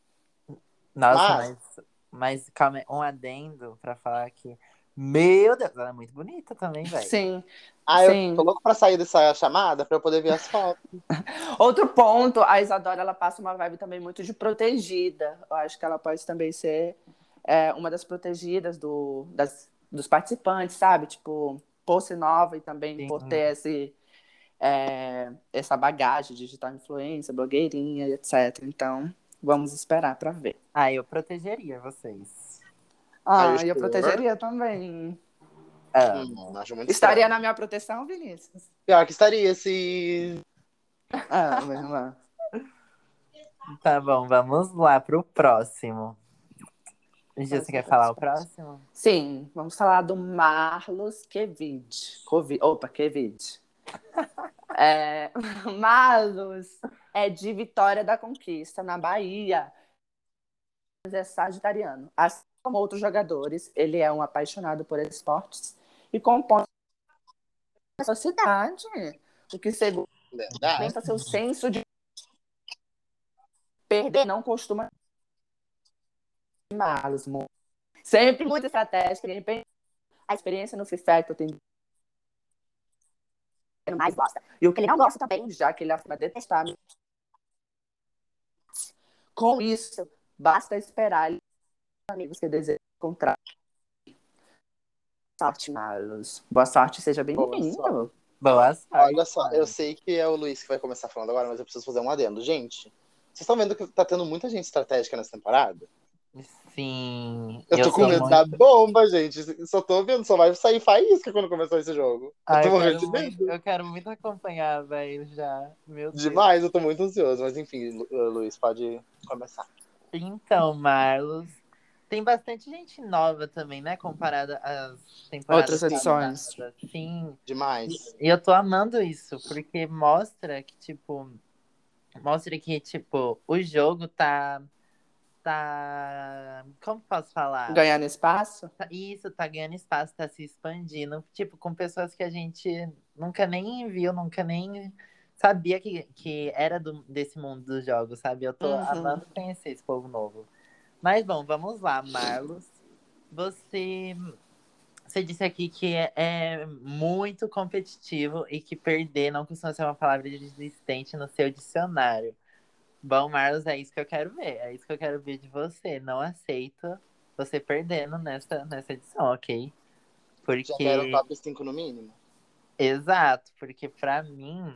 Nossa, Mas- mas, mas calma um adendo pra falar que. Meu Deus, ela é muito bonita também, velho. Sim. Ah, Sim. eu tô louco pra sair dessa chamada pra eu poder ver as fotos. Outro ponto, a Isadora ela passa uma vibe também muito de protegida. Eu acho que ela pode também ser é, uma das protegidas do, das, dos participantes, sabe? Tipo, por ser nova e também Sim. por ter esse, é, essa bagagem digital influência, blogueirinha, etc. Então, vamos esperar para ver. Ah, eu protegeria vocês. Ah, eu sure? protegeria também. Ah, Hum, acho muito Estaria estranho. na minha proteção, Vinícius? Pior que estaria se. Ah, meu irmão. Tá bom, vamos lá pro próximo. Gil, você quer falar o próximo. Sim, vamos falar do Marlos Kevid. Covid. Opa, Kevid. É, Marlos é de Vitória da Conquista, na Bahia. Mas É sagitariano. Assim como outros jogadores, ele é um apaixonado por esportes e compõe a sociedade. O que segundo aumenta seu senso de perder não costuma malos sempre muito estratégico de repente, a experiência no FIFA tem ele mais gosta e o que ele não gosta também já que ele afirma detestar com isso basta esperar os amigos que desejam encontrar sorte malos boa sorte seja Boa bem-vindo Boa sorte. Olha só, eu sei que é o Luiz que vai começar falando agora, mas eu preciso fazer um adendo. Gente, vocês estão vendo que tá tendo muita gente estratégica nessa temporada? Sim. Eu tô com sou medo muito- da bomba, gente. Só tô vendo, só vai sair faísca quando começar esse jogo. Eu Ah, tô eu, morrendo quero de muito, medo. eu quero muito acompanhar, velho, já. Meu Deus. Demais, eu tô muito ansioso. Mas enfim, Lu- Luiz, pode começar. Então, Marlos, tem bastante gente nova também, né? Comparada às temporadas Outras edições. passadas. Sim. Demais. E eu tô amando isso, porque mostra que, tipo. Mostra que, tipo, o jogo tá. Tá. Como posso falar? ganhando espaço Tá- Isso, tá ganhando espaço, tá se expandindo. Tipo, com pessoas que a gente nunca nem viu, nunca nem sabia que, que era do, desse mundo dos jogos, sabe? Eu tô Uhum. amando conhecer esse povo novo. Mas, bom, vamos lá, Marlos. Você, você disse aqui que é, é muito competitivo e que perder não costuma ser uma palavra existente no seu dicionário. Bom, Marlos, é isso que eu quero ver. É isso que eu quero ver de você. Não aceito você perdendo nessa, nessa edição, ok? Já Porque. quero top 5 no mínimo. Exato, porque pra mim,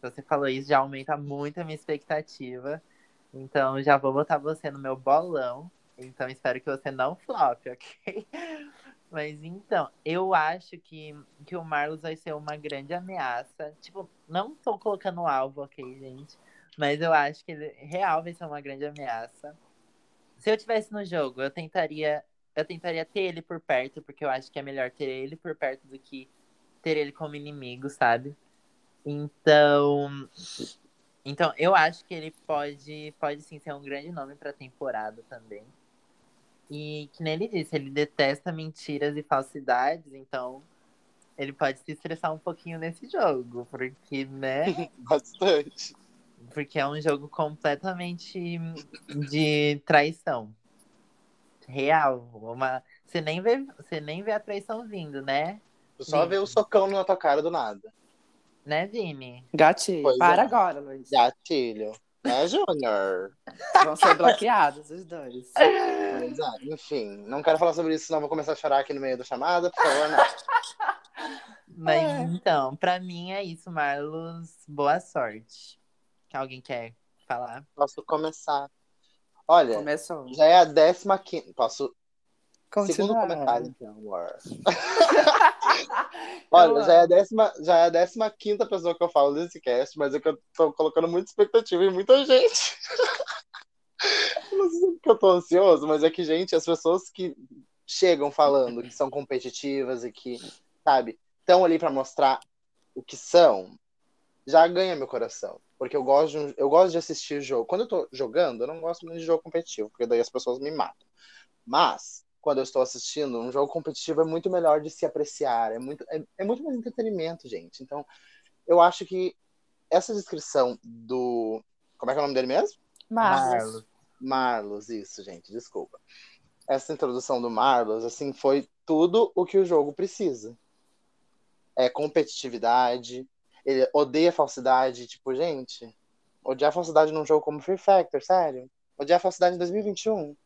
você falou isso, já aumenta muito a minha expectativa. Então, já vou botar você no meu bolão. Então, espero que você não flop, ok? Mas então, eu acho que, que o Marlos vai ser uma grande ameaça. Tipo, não tô colocando alvo, ok, gente? Mas eu acho que ele real vai ser uma grande ameaça. Se eu tivesse no jogo, eu tentaria, eu tentaria ter ele por perto, porque eu acho que é melhor ter ele por perto do que ter ele como inimigo, sabe? Então, então eu acho que ele pode, pode sim ser um grande nome para temporada também. E que nem ele disse, ele detesta mentiras e falsidades, então ele pode se estressar um pouquinho nesse jogo, porque, né? Bastante. Porque é um jogo completamente de traição. Real. Uma... Você, nem vê, você nem vê a traição vindo, né? Só vê o socão na tua cara do nada. Né, Vini? gatilho Pois para é. agora Luiz Gatilho. Né, Júnior? vão ser bloqueados os dois Pois é, Enfim, não quero falar sobre isso, senão vou começar a chorar aqui no meio da chamada. Por favor, não. Mas É. então, pra mim é isso, Marlos. Boa sorte. Alguém quer falar? Posso começar? Olha, Começou. já é a décima quinta. Posso. Segundo comentário, então. Olha, já é, a décima, já é a décima quinta pessoa que eu falo desse cast, mas é que eu tô colocando muita expectativa em muita gente. Não sei se porque eu tô ansioso, mas é que, gente, as pessoas que chegam falando que são competitivas e que, sabe, estão ali pra mostrar o que são, já ganha meu coração. Porque eu gosto, de, eu gosto de assistir jogo. Quando eu tô jogando, eu não gosto muito de jogo competitivo, porque daí as pessoas me matam. Mas, quando eu estou assistindo, um jogo competitivo é muito melhor de se apreciar. É muito, é, é muito mais entretenimento, gente. Então, eu acho que essa descrição do. Como é que é o nome dele mesmo? Marlos. Marlos, isso, gente, desculpa. Essa introdução do Marlos, assim, foi tudo o que o jogo precisa. É competitividade, ele odeia falsidade, tipo, gente, odiar falsidade num jogo como Fear Factor, sério. Odiar falsidade em 2021.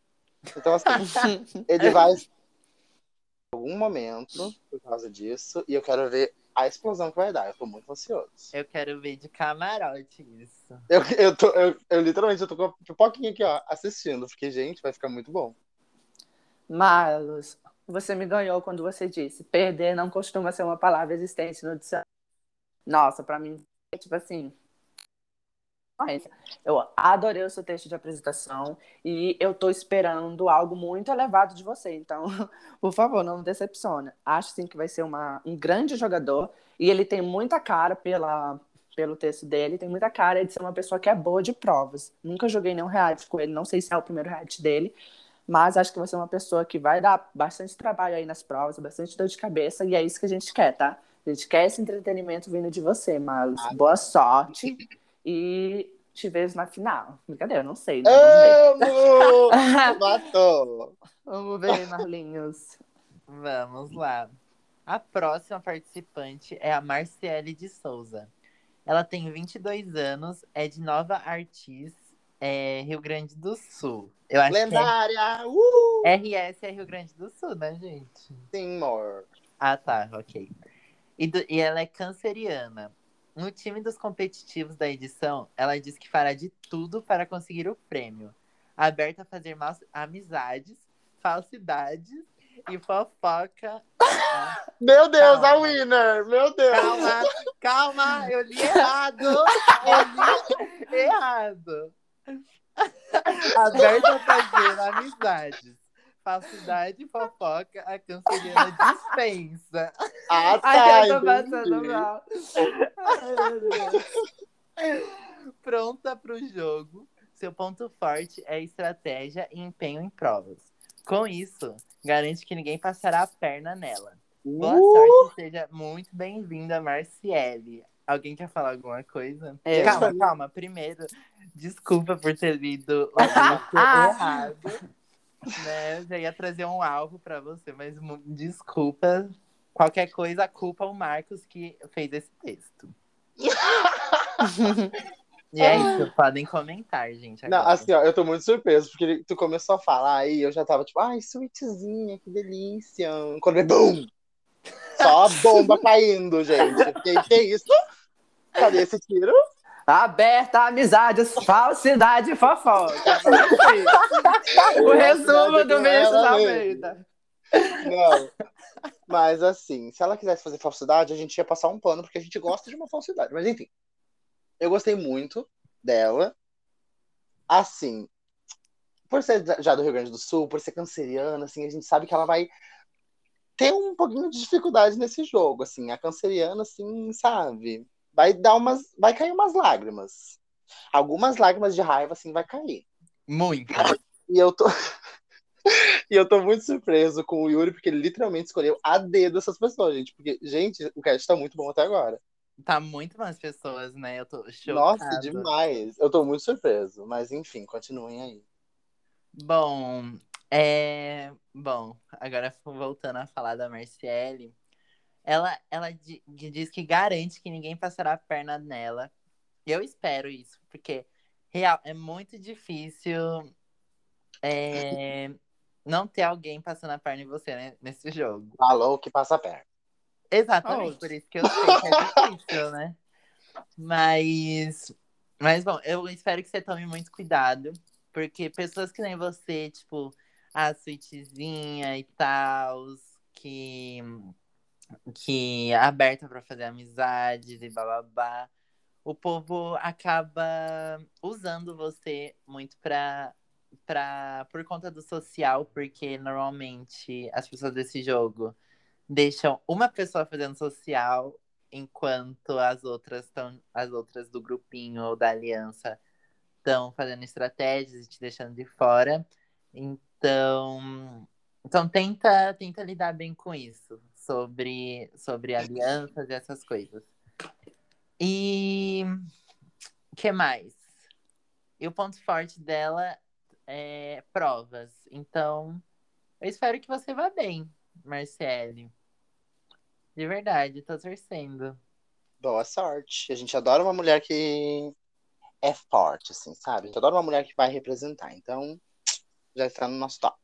Então, assim, ele vai em algum momento por causa disso, e eu quero ver a explosão que vai dar. Eu tô muito ansioso. Eu quero ver de camarote isso. Eu, eu, tô, eu, eu literalmente eu tô com a pipoquinha aqui, ó, assistindo, porque, gente, vai ficar muito bom. Marlos, você me ganhou quando você disse: perder não costuma ser uma palavra existente no dicionário. Nossa, pra mim, é tipo assim. Mas Eu adorei o seu texto de apresentação e eu tô esperando algo muito elevado de você. Então, por favor, não me decepcione. Acho sim que vai ser uma, um grande jogador e ele tem muita cara pela, pelo texto dele, tem muita cara de ser uma pessoa que é boa de provas. Nunca joguei nenhum reality com ele, não sei se é o primeiro reality dele, mas acho que você é uma pessoa que vai dar bastante trabalho aí nas provas, bastante dor de cabeça, e é isso que a gente quer, tá? A gente quer esse entretenimento vindo de você, Marlos. Boa sorte e te vejo na final. Brincadeira, não sei. Né? Vamos ver. Amo! Matou! Vamos ver, Marlinhos. Vamos lá. A próxima participante é a Marciele de Souza. Ela tem 22 anos, é de Nova Artis, é Rio Grande do Sul. Eu acho Lendária! Uh! que é RS é Rio Grande do Sul, né, gente? Sim, amor. Ah, tá, ok. E, do- e ela é canceriana. No time dos competitivos da edição, ela diz que fará de tudo para conseguir o prêmio. Aberta a fazer amizades, falsidades e fofoca. Meu Deus, Calma. a winner! Meu Deus! calma, calma, eu li errado! Eu li errado! Aberta a fazer amizades. Falsidade e fofoca, a canceriana dispensa. Ah, tá, Ai, eu tô entendi. passando mal. Ai, meu Deus. Pronta para o jogo, seu ponto forte é estratégia e empenho em provas. Com isso, garante que ninguém passará a perna nela. Boa Uh! sorte, seja muito bem-vinda, Marciele. Alguém quer falar alguma coisa? Eu. Calma, calma. Primeiro, desculpa por ter lido o texto errado. Né? Eu já ia trazer um alvo para você, mas desculpa. Qualquer coisa, culpa é o Marcos que fez esse texto. E é isso, podem comentar, gente. Não, agora. assim, ó, eu tô muito surpreso, porque tu começou a falar aí, eu já tava tipo, ai, sweetzinha, que delícia. Quando vem, bum! Só a bomba caindo, gente. Fiquei, que isso? Cadê esse tiro? Aberta amizades, falsidade e fofoca. o resumo do Vinícius Ela Almeida. Não. Mas assim, se ela quisesse fazer falsidade, a gente ia passar um pano, porque a gente gosta de uma falsidade. Mas enfim, eu gostei muito dela. Assim, por ser já do Rio Grande do Sul, por ser canceriana, assim, a gente sabe que ela vai ter um pouquinho de dificuldade nesse jogo, assim. A canceriana, assim, sabe? Vai dar umas, vai cair umas lágrimas. Algumas lágrimas de raiva, assim, vai cair. Muito. E eu tô. e eu tô muito surpreso com o Yuri, porque ele literalmente escolheu a dedo essas pessoas, gente. Porque, gente, o cast tá muito bom até agora. Tá muito mais pessoas, né? Eu tô chocada. Nossa, demais. Eu tô muito surpreso. Mas enfim, continuem aí. Bom, é... Bom, agora voltando a falar da Marciele. Ela, ela di- diz que garante que ninguém passará a perna nela. Eu espero isso, porque real, é muito difícil é, não ter alguém passando a perna em você né, nesse jogo. Falou que passa perto. Exatamente, Oh. por isso que eu sei que é difícil, né? Mas, mas bom, eu espero que você tome muito cuidado, porque pessoas que nem você, tipo, a suítezinha e tal, que, que é aberta pra fazer amizades e bababá, o povo acaba usando você muito pra, pra, por conta do social, porque normalmente as pessoas desse jogo deixam uma pessoa fazendo social enquanto as outras estão as outras do grupinho ou da aliança estão fazendo estratégias e te deixando de fora. Então, então tenta tenta lidar bem com isso, sobre sobre alianças e essas coisas. E que mais? E o ponto forte dela é provas. Então, eu espero que você vá bem, Marcele. De verdade, tô torcendo. Boa sorte. A gente adora uma mulher que é forte, assim, sabe? A gente adora uma mulher que vai representar. Então, já está no nosso top.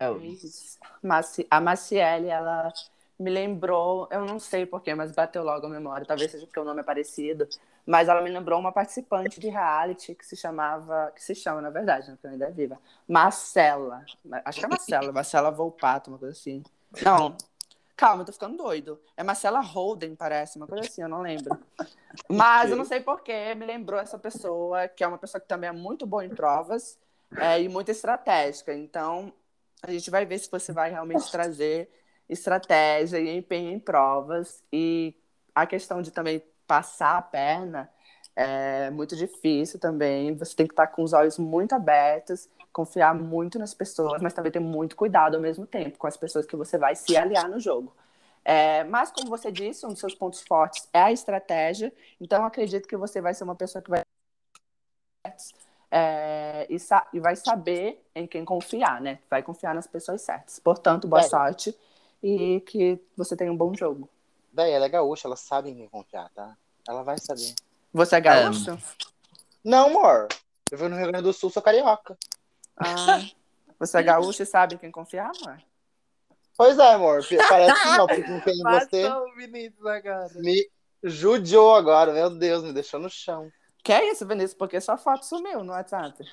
Oh, Isso. Maci- A Maciele, ela me lembrou, eu não sei porquê, mas bateu logo a memória, talvez seja porque o nome é parecido, mas ela me lembrou uma participante de reality que se chamava, que se chama, na verdade, né, porque ainda é viva, Marcela. Acho que é Marcela, Marcela Volpato, uma coisa assim. Não, calma, eu tô ficando doido. É Marcela Holden, parece, uma coisa assim, eu não lembro. Mas eu não sei porquê, me lembrou essa pessoa, que é uma pessoa que também é muito boa em provas é, e muito estratégica. Então, a gente vai ver se você vai realmente trazer estratégia e empenho em provas. E a questão de também passar a perna é muito difícil também. Você tem que estar com os olhos muito abertos, confiar muito nas pessoas, mas também ter muito cuidado ao mesmo tempo com as pessoas que você vai se aliar no jogo. É, mas, como você disse, um dos seus pontos fortes é a estratégia. Então, acredito que você vai ser uma pessoa que vai é, e, e vai saber em quem confiar, né? Vai confiar nas pessoas certas. Portanto, boa É. sorte e que você tenha um bom jogo. Véi, ela é gaúcha, ela sabe em quem confiar, tá? Ela vai saber. Você é gaúcho? Não, amor. Eu vou no Rio Grande do Sul, sou carioca. Ah, você é gaúcho e sabe em quem confiar, amor? Pois é, amor. Parece que não, porque com quem você Vinícius agora. me judiou agora. Meu Deus, me deixou no chão. Que é isso, Vinícius? Porque sua foto sumiu no WhatsApp.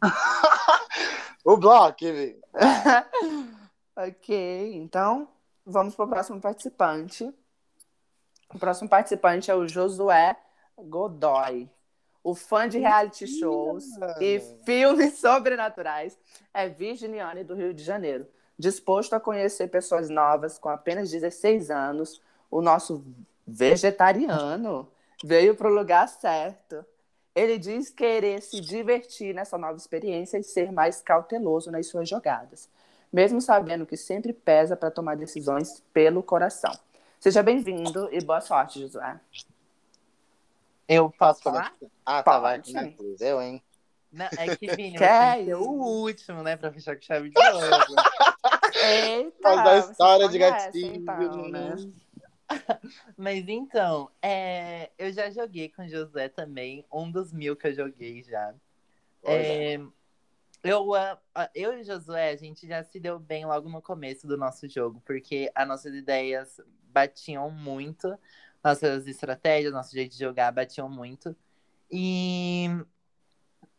O bloco. ok, então vamos para o próximo participante. O próximo participante é o Josué Godoy. O fã de reality shows mano. e filmes sobrenaturais é virginiano do Rio de Janeiro. Disposto a conhecer pessoas novas com apenas 16 anos, o nosso vegetariano veio para o lugar certo. Ele diz querer se divertir nessa nova experiência e ser mais cauteloso nas suas jogadas, mesmo sabendo que sempre pesa para tomar decisões pelo coração. Seja bem-vindo e boa sorte, Josué. Eu posso falar? Ah, tá, vai. Né? Eu, hein? Não, é que Vini, Que é o último, né? Pra fechar com chave de ouro. Eita, da você história de gatinho. então, né? Mas então, é, eu já joguei com o José também. Um dos mil que eu joguei já. É, eu, eu e Josué, a gente já se deu bem logo no começo do nosso jogo, porque as nossas ideias batiam muito, nossas estratégias, nosso jeito de jogar batiam muito. E,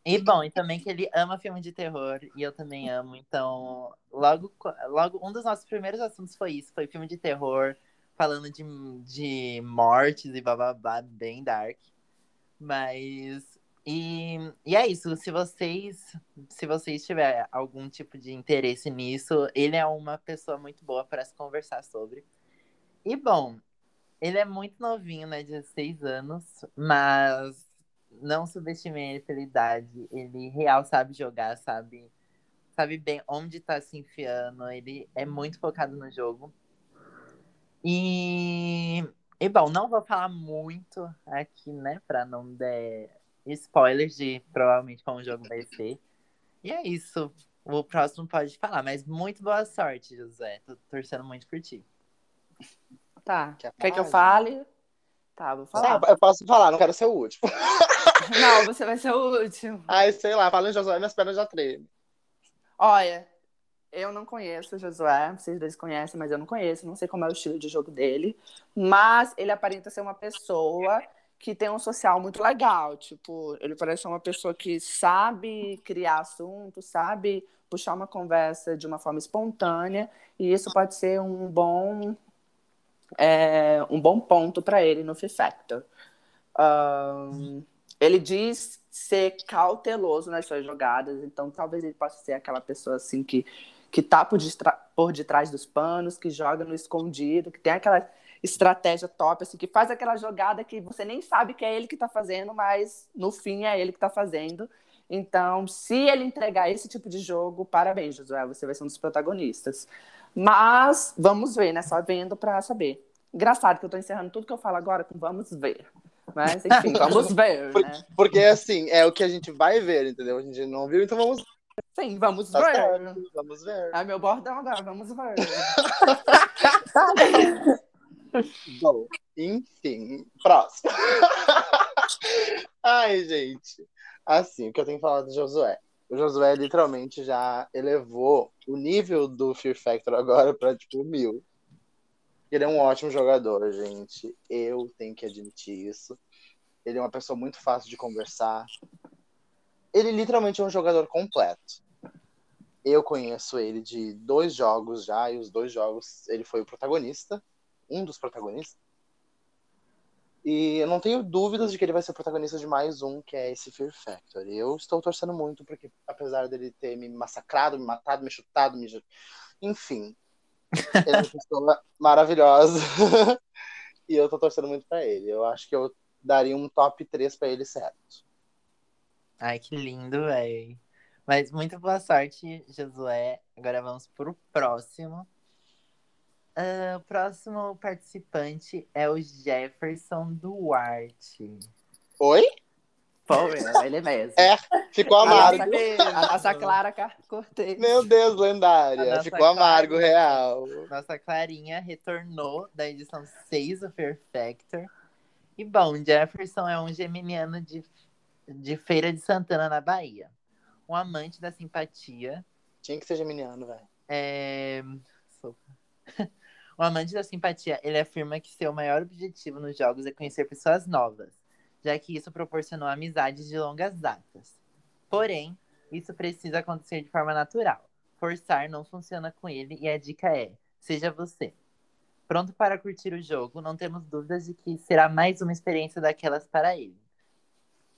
e bom, e também que ele ama filme de terror, e eu também amo, então logo, logo um dos nossos primeiros assuntos foi isso, foi filme de terror, falando de, de mortes e bababá, bem dark. Mas e, e é isso, se vocês se vocês tiverem algum tipo de interesse nisso, ele é uma pessoa muito boa para se conversar sobre. E bom, ele é muito novinho, né, 16 anos, mas não subestimem ele pela idade. Ele real sabe jogar, sabe, sabe bem onde tá se enfiando, ele é muito focado no jogo. E, e bom, não vou falar muito aqui, né, para não dar spoilers de provavelmente como o jogo vai ser. E é isso. O próximo pode falar, mas muito boa sorte, José. Tô torcendo muito por ti. Tá. Quer Quer que eu fale? Tá, vou falar. Ah, eu posso falar, não quero ser o último. Não, você vai ser o último. Ai, sei lá, fala em Josué, minhas pernas já tremem. Olha, eu não conheço o Josué, vocês dois conhecem, mas eu não conheço, não sei como é o estilo de jogo dele. Mas ele aparenta ser uma pessoa que tem um social muito legal. Tipo, ele parece ser uma pessoa que sabe criar assunto, sabe puxar uma conversa de uma forma espontânea, e isso pode ser um bom é, um bom ponto para ele no Fear Factor. Um, ele diz ser cauteloso nas suas jogadas, então talvez ele possa ser aquela pessoa assim que que tá por, por detrás dos panos, que joga no escondido, que tem aquela estratégia top, assim, que faz aquela jogada que você nem sabe que é ele que está fazendo, mas no fim é ele que está fazendo. Então, se ele entregar esse tipo de jogo, parabéns, Josué, você vai ser um dos protagonistas. Mas vamos ver, né? Só vendo para saber. Engraçado que eu estou encerrando tudo que eu falo agora com vamos ver. Mas, enfim, vamos ver, né? Porque, assim, é o que a gente vai ver, entendeu? A gente não viu, então vamos Sim, vamos tá ver. Certo, vamos ver. Ai, meu bordão agora, vamos ver. Bom, enfim, próximo. Ai, gente. Assim, o que eu tenho falar do Josué. O Josué literalmente já elevou o nível do Fear Factor agora pra, tipo, mil. Ele é um ótimo jogador, gente. Eu tenho que admitir isso. Ele é uma pessoa muito fácil de conversar ele literalmente é um jogador completo. Eu conheço ele de dois jogos já, e os dois jogos ele foi o protagonista, um dos protagonistas. E eu não tenho dúvidas de que ele vai ser protagonista de mais um, que é esse Fear Factor. Eu estou torcendo muito, porque apesar dele ter me massacrado, me matado, me chutado, me... enfim, ele é uma pessoa maravilhosa. e eu estou torcendo muito para ele. Eu acho que eu daria um top 3 para ele certo. Ai, que lindo, velho. Mas muito boa sorte, Josué. Agora vamos pro próximo. Uh, o próximo participante é o Jefferson Duarte. Oi? Pô, ele mesmo. É, ficou amargo. A nossa, a nossa Clara Cortez. Meu Deus, lendária. Ficou amargo, real. Nossa Clarinha retornou da edição 6 do Fear Factor. E bom, Jefferson é um geminiano de de Feira de Santana, na Bahia. Um amante da simpatia. Tinha que ser geminiano, velho. É... um amante da simpatia, ele afirma que seu maior objetivo nos jogos é conhecer pessoas novas, já que isso proporcionou amizades de longas datas. Porém, isso precisa acontecer de forma natural. Forçar não funciona com ele e a dica é: seja você. Pronto para curtir o jogo, não temos dúvidas de que será mais uma experiência daquelas para ele.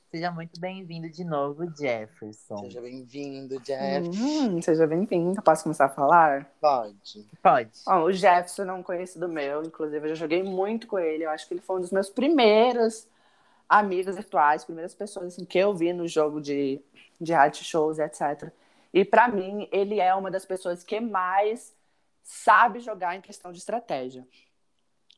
Seja muito bem-vindo de novo, Jefferson. Seja bem-vindo, Jefferson. Hum, seja bem-vindo. Posso começar a falar? Pode. Pode. Bom, o Jefferson é um conhecido meu, inclusive eu já joguei muito com ele. Eu acho que ele foi um dos meus primeiros amigos virtuais, primeiras pessoas assim, que eu vi no jogo de, de reality shows, etc. E para mim, ele é uma das pessoas que mais sabe jogar em questão de estratégia.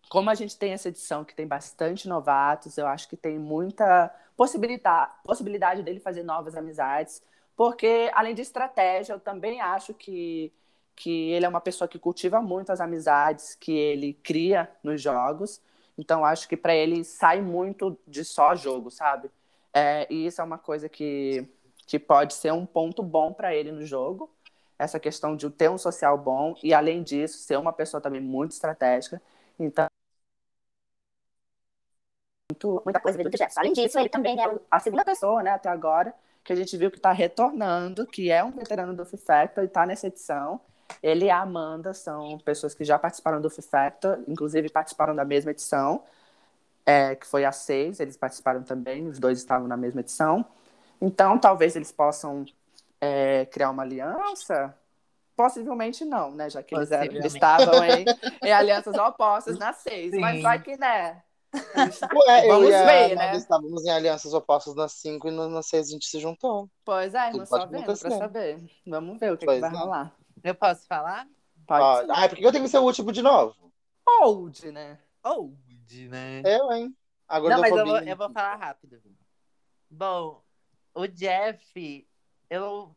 Como a gente tem essa edição que tem bastante novatos, eu acho que tem muita possibilidade, possibilidade dele fazer novas amizades, porque além de estratégia, eu também acho que, que ele é uma pessoa que cultiva muito as amizades que ele cria nos jogos. Então, acho que para ele sai muito de só jogo, sabe? É, e isso é uma coisa que, que pode ser um ponto bom para ele no jogo. Essa questão de ter um social bom e, além disso, ser uma pessoa também muito estratégica. Então, muito, muita coisa do Jefferson. Além disso, ele também é a segunda pessoa, né, até agora, que a gente viu que está retornando, que é um veterano do Factor e está nessa edição. Ele e a Amanda são pessoas que já participaram do Factor, inclusive participaram da mesma edição, é, que foi a seis, eles participaram também, os dois estavam na mesma edição. Então, talvez eles possam é, criar uma aliança. Possivelmente não, né? Já que eles, eram, estavam em, em alianças opostas na seis. Sim. Mas vai que, né? Ué, Vamos ver, né? Estávamos em alianças opostas nas 5 e nas 6 a gente se juntou. Pois é, não só vendo pra saber. Vamos ver o que, que vai não. rolar. Eu posso falar? Pode. Pode. Ah, por que eu tenho que ser o último de novo? Old, né? Old, né? Eu, hein? Agora não, mas eu vou, eu vou falar rápido. Bom, o Jeff, eu.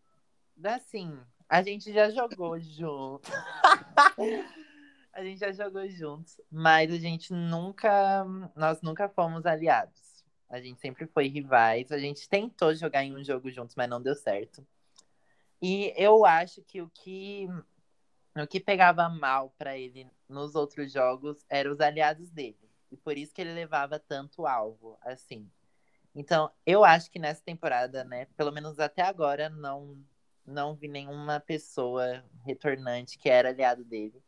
Assim, a gente já jogou junto. A gente já jogou juntos, mas a gente nunca. Nós nunca fomos aliados. A gente sempre foi rivais. A gente tentou jogar em um jogo juntos, mas não deu certo. E eu acho que o que o que pegava mal para ele nos outros jogos eram os aliados dele. E por isso que ele levava tanto alvo, assim. Então, eu acho que nessa temporada, né, pelo menos até agora, não não vi nenhuma pessoa retornante que era aliado dele.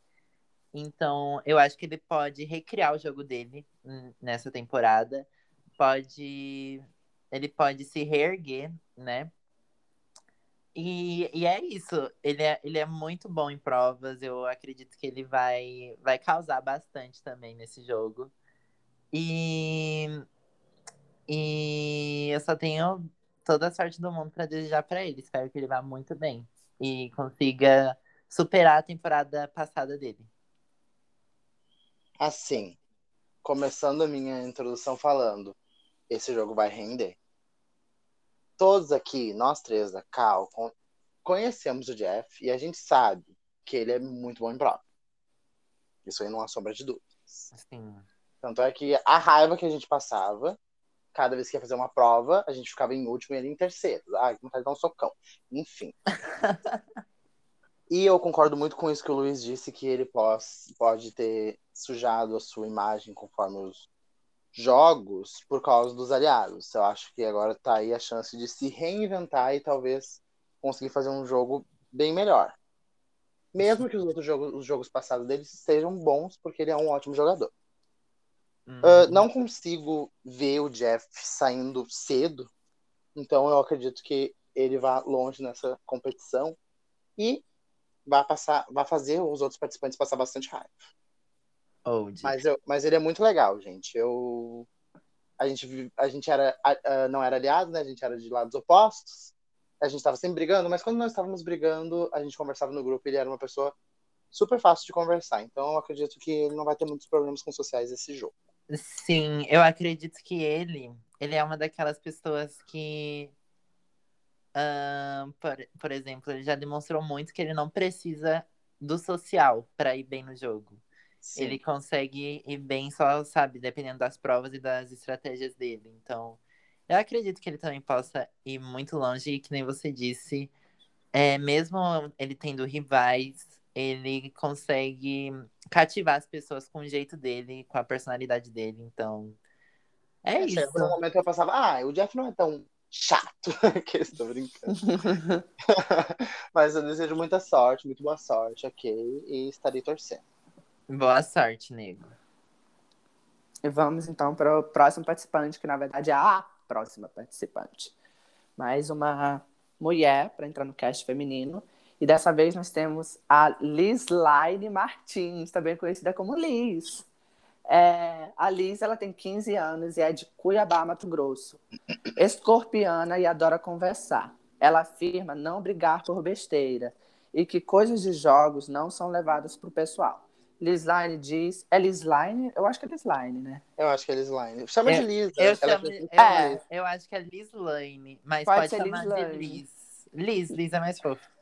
Então, eu acho que ele pode recriar o jogo dele nessa temporada. Pode ele pode se reerguer, né? E, e é isso. Ele é, ele é muito bom em provas. Eu acredito que ele vai, vai causar bastante também nesse jogo. E, e eu só tenho toda a sorte do mundo para desejar para ele. Espero que ele vá muito bem e consiga superar a temporada passada dele. Assim, começando a minha introdução falando, esse jogo vai render. Todos aqui, nós três da Cal, conhecemos o Jeff e a gente sabe que ele é muito bom em prova. Isso aí não há sombra de dúvidas. Sim. Tanto é que a raiva que a gente passava, cada vez que ia fazer uma prova, a gente ficava em último e ele em terceiro. Ai, que vontade de dar um socão. Enfim. e eu concordo muito com isso que o Luiz disse, que ele pode, pode ter sujado a sua imagem conforme os jogos por causa dos aliados. Eu acho que agora tá aí a chance de se reinventar e talvez conseguir fazer um jogo bem melhor. Mesmo que os outros jogos, os jogos passados dele sejam bons, porque ele é um ótimo jogador. Uhum. Uh, não consigo ver o Jeff saindo cedo, então eu acredito que ele vá longe nessa competição e vai passar, vai fazer os outros participantes passar bastante raiva. Oh, mas, eu, mas ele é muito legal, gente. Eu a gente a gente era uh, não era aliado, né? A gente era de lados opostos. A gente estava sempre brigando, mas quando nós estávamos brigando, a gente conversava no grupo. Ele era uma pessoa super fácil de conversar. Então eu acredito que ele não vai ter muitos problemas com sociais esse jogo. Sim, eu acredito que ele, ele é uma daquelas pessoas que, uh, por, por exemplo, ele já demonstrou muito que ele não precisa do social para ir bem no jogo. Sim. Ele consegue ir bem só, sabe, dependendo das provas e das estratégias dele. Então, eu acredito que ele também possa ir muito longe e que nem você disse, é, mesmo ele tendo rivais, ele consegue cativar as pessoas com o jeito dele, com a personalidade dele. Então, é, é isso. No momento eu passava, ah, o Jeff não é tão chato, que estou brincando. Mas eu desejo muita sorte, muito boa sorte, ok? E estarei torcendo. Boa sorte, nego. E vamos então para o próximo participante, que na verdade é a próxima participante. Mais uma mulher para entrar no cast feminino. E dessa vez nós temos a Lizline Martins, também conhecida como Liz. É, a Liz ela tem 15 anos e é de Cuiabá, Mato Grosso. Escorpiana e adora conversar. Ela afirma não brigar por besteira e que coisas de jogos não são levadas para o pessoal. Lizline diz. É Lizline? Eu acho que é Lizline, né? Eu acho que é Lizline. Chama eu, de Liz. Eu, é chamo, é, eu acho que é Lizline, mas pode, pode chamar Lizline. de Liz. Liz, Liz é mais fofo.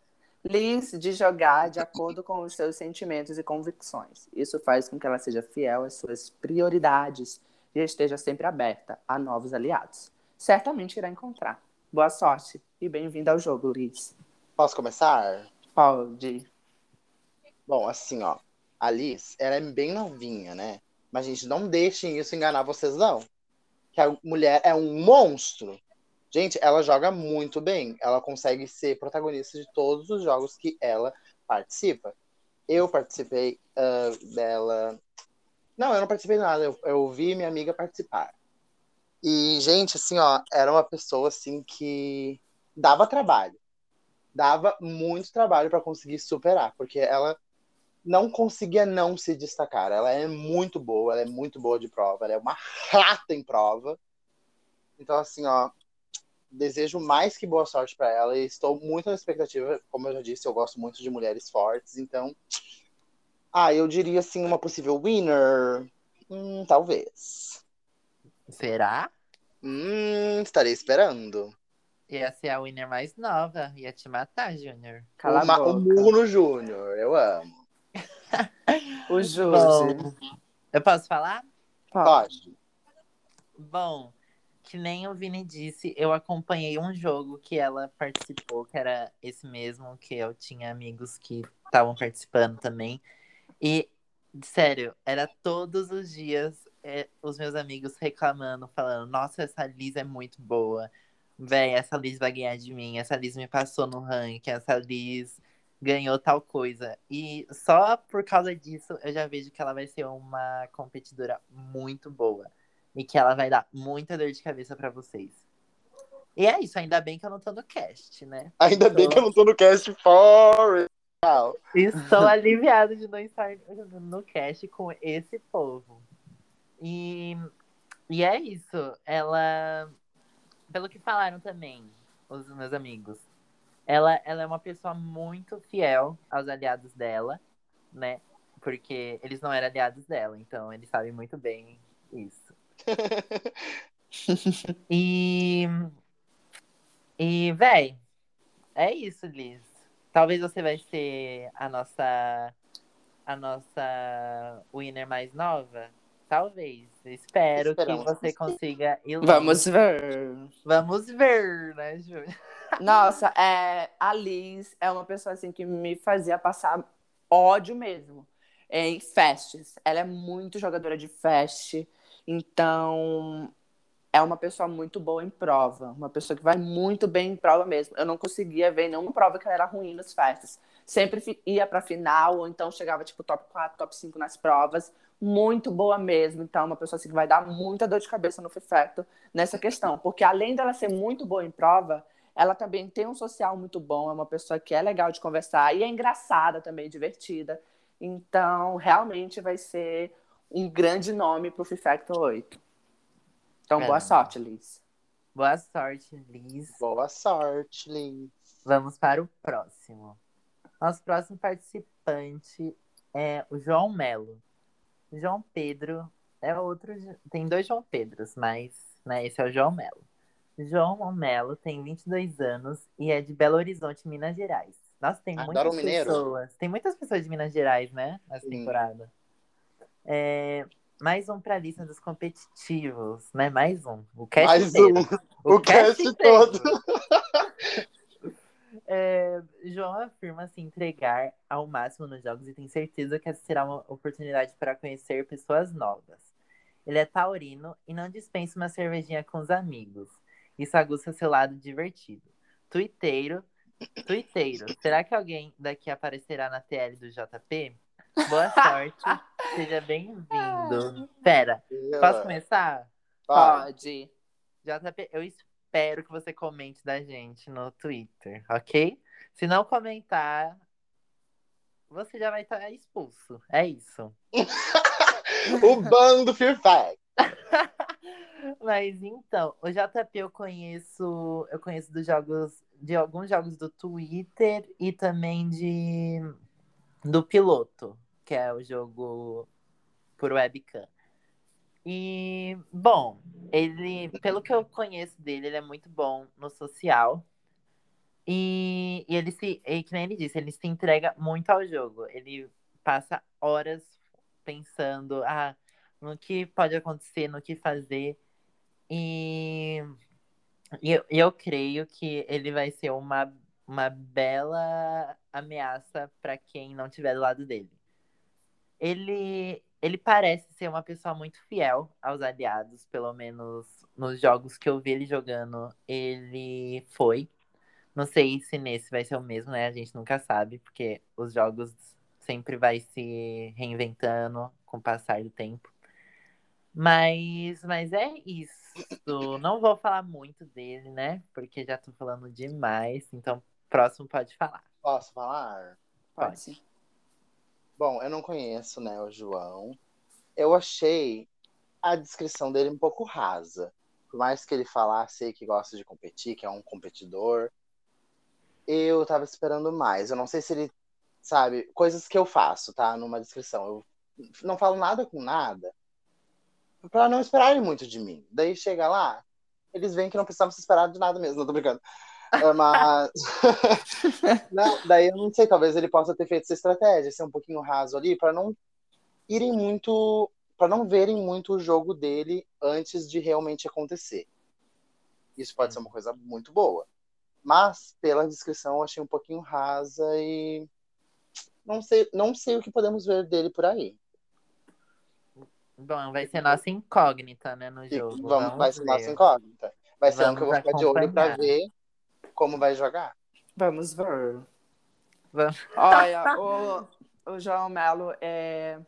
Liz de jogar de acordo com os seus sentimentos e convicções. Isso faz com que ela seja fiel às suas prioridades e esteja sempre aberta a novos aliados. Certamente irá encontrar. Boa sorte e bem-vinda ao jogo, Liz. Posso começar? Pode. Bom, assim, ó. A Liz, ela é bem novinha, né? Mas, gente, não deixem isso enganar vocês, não. Que a mulher é um monstro. Gente, ela joga muito bem. Ela consegue ser protagonista de todos os jogos que ela participa. Eu participei uh, dela. Não, eu não participei de nada. Eu, eu vi minha amiga participar. E, gente, assim, ó, era uma pessoa assim que dava trabalho. Dava muito trabalho para conseguir superar, porque ela não conseguia não se destacar. Ela é muito boa, ela é muito boa de prova, ela é uma rata em prova. Então, assim, ó, desejo mais que boa sorte para ela e estou muito na expectativa. Como eu já disse, eu gosto muito de mulheres fortes, então. Ah, eu diria assim, uma possível winner. Hum, talvez. Será? Hum, estarei esperando. Ia ser a winner mais nova. Ia te matar, Júnior. Cala Uma, o murro no Júnior. Eu amo. o Júnior. Eu posso falar? Pode. Bom, que nem o Vini disse, eu acompanhei um jogo que ela participou, que era esse mesmo, que eu tinha amigos que estavam participando também. E, sério, era todos os dias é, os meus amigos reclamando, falando: Nossa, essa Liz é muito boa. Véi, essa Liz vai ganhar de mim. Essa Liz me passou no ranking. Essa Liz ganhou tal coisa. E só por causa disso, eu já vejo que ela vai ser uma competidora muito boa. E que ela vai dar muita dor de cabeça para vocês. E é isso, ainda bem que eu não tô no cast, né? Ainda bem que eu não tô no cast for Estou aliviado de não estar no cast com esse povo. E, e é isso. Ela, pelo que falaram também, os meus amigos, ela, ela é uma pessoa muito fiel aos aliados dela, né? Porque eles não eram aliados dela, então eles sabem muito bem isso. e. E, véi, é isso, Liz. Talvez você vai ser a nossa. A nossa winner mais nova. Talvez. Espero Esperamos. que você consiga Vamos ver. Vamos ver, né, Júlia? Nossa, é, a Liz é uma pessoa assim que me fazia passar ódio mesmo em festes. Ela é muito jogadora de fest, então é uma pessoa muito boa em prova, uma pessoa que vai muito bem em prova mesmo. Eu não conseguia ver nenhuma prova que ela era ruim nas festas. Sempre ia para final ou então chegava tipo top 4, top 5 nas provas. Muito boa mesmo. Então, uma pessoa assim que vai dar muita dor de cabeça no Fifeto nessa questão, porque além dela ser muito boa em prova, ela também tem um social muito bom, é uma pessoa que é legal de conversar e é engraçada também, divertida. Então, realmente vai ser um grande nome para o Fifactor 8. Então, é. boa sorte, Liz. Boa sorte, Liz. Boa sorte, Liz. Vamos para o próximo. Nosso próximo participante é o João Melo. João Pedro é outro. Tem dois João Pedros, mas né, esse é o João Melo. João Melo tem 22 anos e é de Belo Horizonte, Minas Gerais. Nossa, tem Adoro muitas pessoas. Tem muitas pessoas de Minas Gerais, né? Nessa Sim. temporada. É, mais um pra lista dos competitivos, né? Mais um. O cast mais inteiro. um. O, o cast, cast todo. é, João afirma se entregar ao máximo nos jogos e tem certeza que essa será uma oportunidade para conhecer pessoas novas. Ele é taurino e não dispensa uma cervejinha com os amigos. Isso aguça seu lado divertido. Tuiteiro. Tuiteiro. Será que alguém daqui aparecerá na TL do JP? Boa sorte. Seja bem-vindo. Pera, posso começar? Pode. JP, eu espero que você comente da gente no Twitter, ok? Se não comentar, você já vai estar expulso. É isso. o bando Fear. Mas então, o JP eu conheço, eu conheço dos jogos, de alguns jogos do Twitter e também de do piloto, que é o jogo por webcam. E, bom, ele, pelo que eu conheço dele, ele é muito bom no social. E, e ele se, e, que nem ele disse, ele se entrega muito ao jogo. Ele passa horas pensando ah, no que pode acontecer, no que fazer. E, e eu, eu creio que ele vai ser uma, uma bela ameaça para quem não estiver do lado dele. Ele, ele parece ser uma pessoa muito fiel aos aliados, pelo menos nos jogos que eu vi ele jogando, ele foi. Não sei se nesse vai ser o mesmo, né? A gente nunca sabe, porque os jogos sempre vai se reinventando com o passar do tempo. Mas, mas é isso. Não vou falar muito dele, né? Porque já tô falando demais. Então, próximo pode falar. Posso falar? Pode. pode. Bom, eu não conheço, né, o João. Eu achei a descrição dele um pouco rasa. Por mais que ele falasse que gosta de competir, que é um competidor, eu tava esperando mais. Eu não sei se ele, sabe, coisas que eu faço, tá? Numa descrição. Eu não falo nada com nada para não esperarem muito de mim. Daí chega lá, eles veem que não precisavam se esperar de nada mesmo, não tô brincando. É, mas. não, daí eu não sei, talvez ele possa ter feito essa estratégia, ser um pouquinho raso ali, para não irem muito. para não verem muito o jogo dele antes de realmente acontecer. Isso pode ser uma coisa muito boa. Mas, pela descrição, eu achei um pouquinho rasa e. não sei, não sei o que podemos ver dele por aí. Bom, vai ser nossa incógnita, né, no jogo. vamos, Vamos vai ser ver. nossa incógnita. Vai ser um que eu vou ficar de olho pra ver como vai jogar. Vamos ver. Vamos. Olha, o, o João Melo é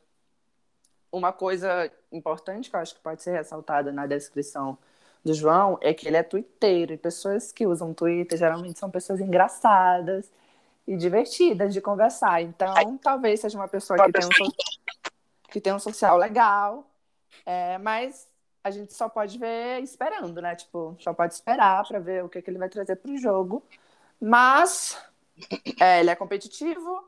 uma coisa importante que eu acho que pode ser ressaltada na descrição do João é que ele é twitteiro e pessoas que usam Twitter geralmente são pessoas engraçadas e divertidas de conversar. Então, talvez seja uma pessoa que tem um, so- que tem um social legal, é, mas a gente só pode ver esperando, né? Tipo, só pode esperar para ver o que, que ele vai trazer para o jogo. Mas é, ele é competitivo,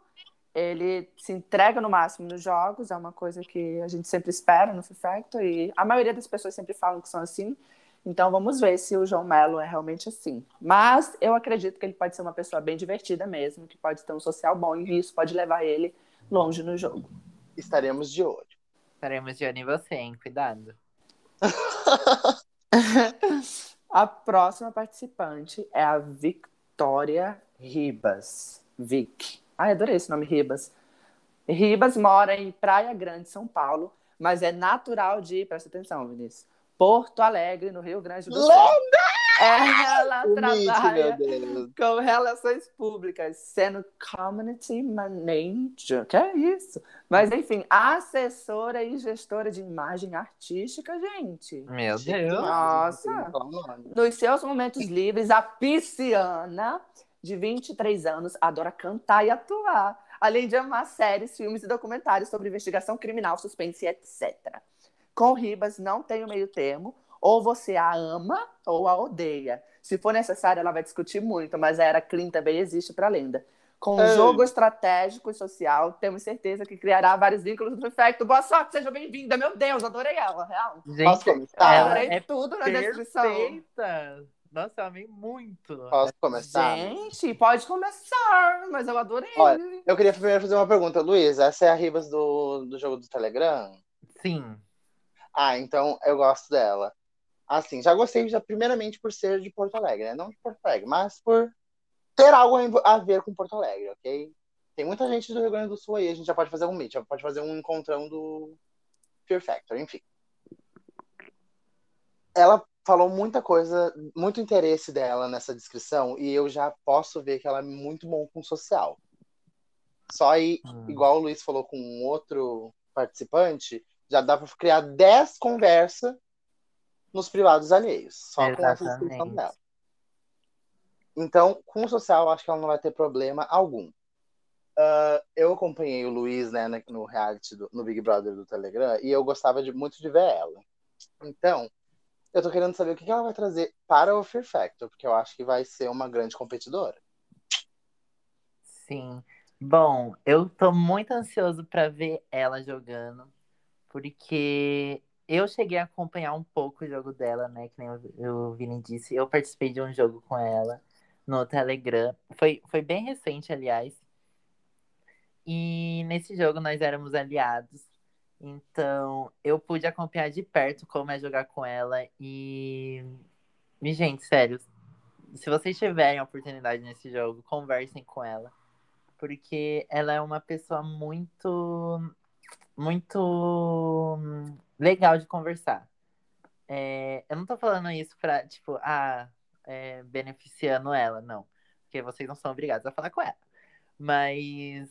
ele se entrega no máximo nos jogos, é uma coisa que a gente sempre espera no Fifecto, e a maioria das pessoas sempre falam que são assim. Então vamos ver se o João Melo é realmente assim. Mas eu acredito que ele pode ser uma pessoa bem divertida mesmo, que pode ter um social bom, e isso pode levar ele longe no jogo. Estaremos de olho. Estaremos de olho em você, hein? Cuidado. A próxima participante é a Victoria Ribas. Vic. Ai, adorei esse nome, Ribas. Ribas mora em Praia Grande, São Paulo, mas é natural de, presta atenção, Vinícius, Porto Alegre, no Rio Grande do Sul. Ela Humilde, trabalha meu Deus. com relações públicas, sendo community manager. Que é isso? Mas, enfim, assessora e gestora de imagem artística, gente. Meu Deus. Nossa. Nos seus momentos livres, a pisciana, de 23 anos, adora cantar e atuar, além de amar séries, filmes e documentários sobre investigação criminal, suspense e etc. Com Ribas, não tem o meio termo, ou você a ama ou a odeia. Se for necessário, ela vai discutir muito, mas a era Clean também existe para a lenda. Com um Ei. jogo estratégico e social, temos certeza que criará vários vínculos do efeito. Boa sorte, seja bem-vinda. Meu Deus, adorei ela, real. Posso Gente, começar? ela Adorei é tudo na descrição. perfeita. Nossa, eu amei muito. Posso começar? Gente, pode começar, mas eu adorei. Olha, Eu queria primeiro fazer uma pergunta. Luiz, essa é a Ribas do, do jogo do Telegram? Sim. Ah, então eu gosto dela. Assim, já gostei já primeiramente por ser de Porto Alegre, né? Não de Porto Alegre, mas por ter algo a ver com Porto Alegre, ok? Tem muita gente do Rio Grande do Sul aí, a gente já pode fazer um meet, já pode fazer um encontrão do Fear Factor, enfim. Ela falou muita coisa, muito interesse dela nessa descrição, e eu já posso ver que ela é muito bom com social. Só aí, Hum. igual o Luiz falou com um outro participante, já dá para criar 10 conversas nos privados alheios, só com essa descrição Exatamente. dela. Então, com o social, acho que ela não vai ter problema algum. Ah, eu acompanhei o Luiz né, no reality, do- no Big Brother do Telegram, e eu gostava de- muito de ver ela. Então, eu tô querendo saber o que que ela vai trazer para o Fear Factor, porque eu acho que vai ser uma grande competidora. Sim. Bom, eu tô muito ansioso pra ver ela jogando, porque eu cheguei a acompanhar um pouco o jogo dela, né? Que nem o Vini disse. Eu participei de um jogo com ela no Telegram. Foi, foi bem recente, aliás. E nesse jogo nós éramos aliados. Então eu pude acompanhar de perto como é jogar com ela. E, e gente, sério, se vocês tiverem a oportunidade nesse jogo, conversem com ela porque ela é uma pessoa muito, muito legal de conversar. É, eu não tô falando isso pra, tipo, ah, é, beneficiando ela, não. Porque vocês não são obrigados a falar com ela. Mas,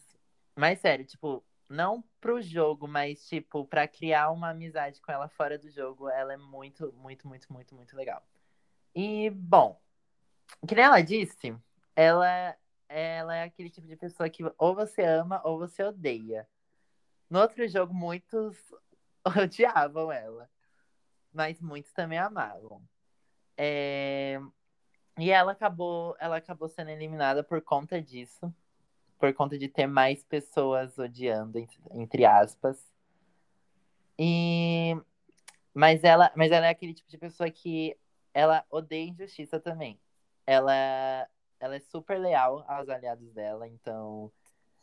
mas sério, tipo, não pro jogo, mas, tipo, pra criar uma amizade com ela fora do jogo, ela é muito, muito, muito, muito, muito legal. E, bom, que nem ela disse, ela ela é aquele tipo de pessoa que ou você ama ou você odeia. No outro jogo, muitos odiavam ela, mas muitos também amavam. É, E ela acabou, ela acabou sendo eliminada por conta disso, por conta de ter mais pessoas odiando, entre- aspas. E mas ela, mas ela é aquele tipo de pessoa que ela odeia injustiça também. Ela ela é super leal aos aliados dela, então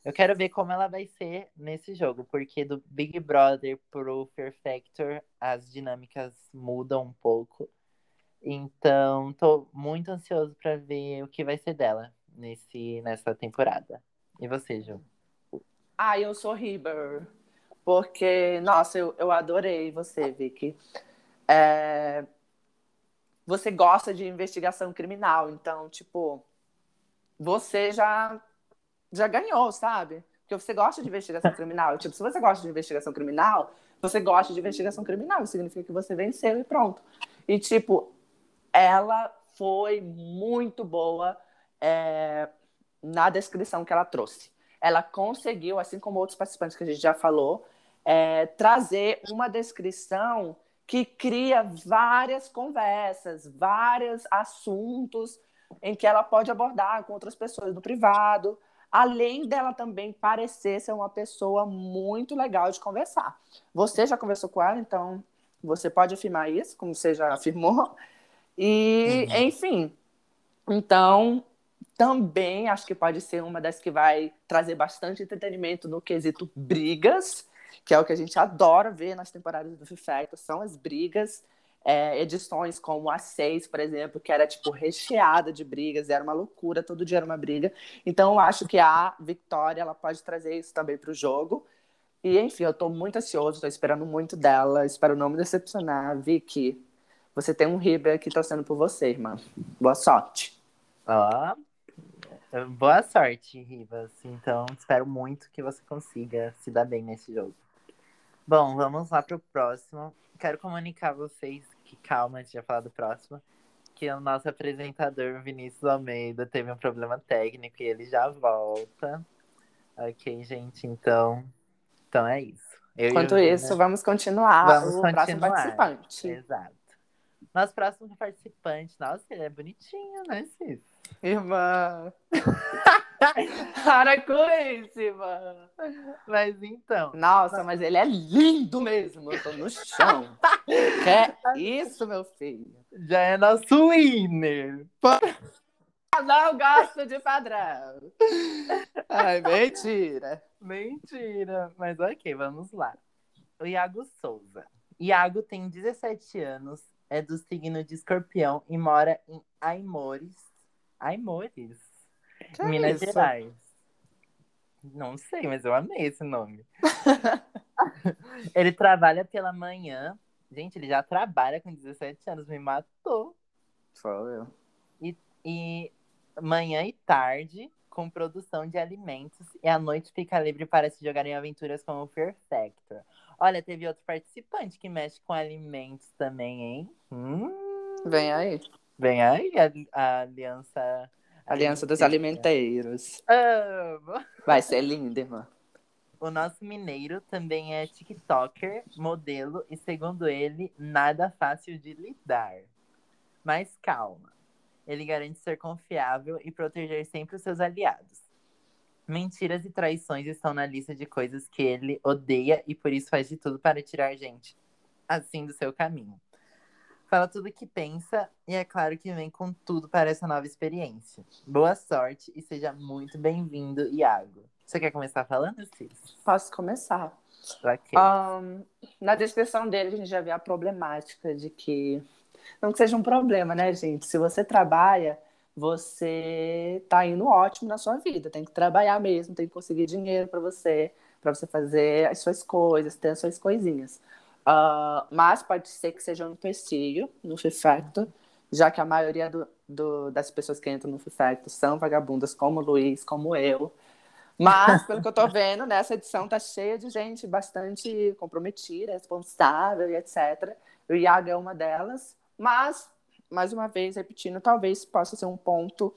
eu quero ver como ela vai ser nesse jogo, porque do Big Brother pro Fear Factor as dinâmicas mudam um pouco. Então, tô muito ansioso para ver o que vai ser dela nesse nessa temporada. E você, Ju? Ah, eu sou Riber. Porque, nossa, eu, eu adorei você, Vicky. É... Você gosta de investigação criminal, então, tipo, você já, já ganhou, sabe? Porque você gosta de investigação criminal. Tipo, se você gosta de investigação criminal, você gosta de investigação criminal. Significa que você venceu e pronto. E, tipo, ela foi muito boa é, na descrição que ela trouxe. Ela conseguiu, assim como outros participantes que a gente já falou, é, trazer uma descrição que cria várias conversas, vários assuntos em que ela pode abordar com outras pessoas no privado, além dela também parecer ser uma pessoa muito legal de conversar. Você já conversou com ela, então você pode afirmar isso, como você já afirmou. E, uhum. enfim, então também acho que pode ser uma das que vai trazer bastante entretenimento no quesito brigas, que é o que a gente adora ver nas temporadas do FIFA, são as brigas. É, edições como a 6, por exemplo, que era tipo recheada de brigas, era uma loucura, todo dia era uma briga. Então eu acho que a Victoria ela pode trazer isso também para o jogo. E enfim, eu estou muito ansioso, estou esperando muito dela, espero não me decepcionar. Vicky, você tem um Riber aqui torcendo por você, irmã. Boa sorte. Ó, boa sorte, Ribas. Então, espero muito que você consiga se dar bem nesse jogo. Bom, vamos lá pro próximo. Quero comunicar a vocês que, calma, antes de falar do próximo, que o nosso apresentador, Vinícius Almeida, teve um problema técnico e ele já volta. Ok, gente, então, então é isso. Eu Enquanto isso, vamos continuar vamos o continuar. próximo participante. Exato. Nosso próximo participante, nossa, ele é bonitinho, né, Cis? Irmã. Paracoíssima. Mas então. Nossa, mas ele é lindo mesmo. Eu tô no chão. que isso, meu filho? Já é nosso winner. Não gosto de padrão. Ai, mentira. Mentira. Mas ok, vamos lá. O Iago Souza. Iago tem 17 anos, é do signo de escorpião e mora em Aimores. Aimores? Que Minas é Gerais. Não sei, mas eu amei esse nome. ele trabalha pela manhã. Gente, ele já trabalha com 17 anos, me matou. Foi eu. E, e manhã e tarde, com produção de alimentos. E à noite fica livre para se jogar em aventuras como Fear Factor. Olha, teve outro participante que mexe com alimentos também, hein? Hum, Vem aí. Vem aí a, a aliança. Aliança dos Alimenteiros. Amo. Vai ser linda, irmã. O nosso mineiro também é TikToker, modelo e, segundo ele, nada fácil de lidar. Mas calma. Ele garante ser confiável e proteger sempre os seus aliados. Mentiras e traições estão na lista de coisas que ele odeia e por isso faz de tudo para tirar gente assim do seu caminho. Fala tudo o que pensa e é claro que vem com tudo para essa nova experiência. Boa sorte e seja muito bem-vindo, Iago. Você quer começar falando, Cis? Posso começar. Okay. Um, na descrição dele, a gente já vê a problemática de que. Não que seja um problema, né, gente? Se você trabalha você tá indo ótimo na sua vida. Tem que trabalhar mesmo, tem que conseguir dinheiro para você, para você fazer as suas coisas, ter as suas coisinhas. Uh, mas pode ser que seja um empecilho no FIFACTO, já que a maioria do, do, das pessoas que entram no FIFACTO são vagabundas, como o Luiz, como eu. Mas, pelo que eu tô vendo, nessa edição tá cheia de gente bastante comprometida, responsável e etc. O Iago é uma delas. Mas mais uma vez, repetindo, talvez possa ser um ponto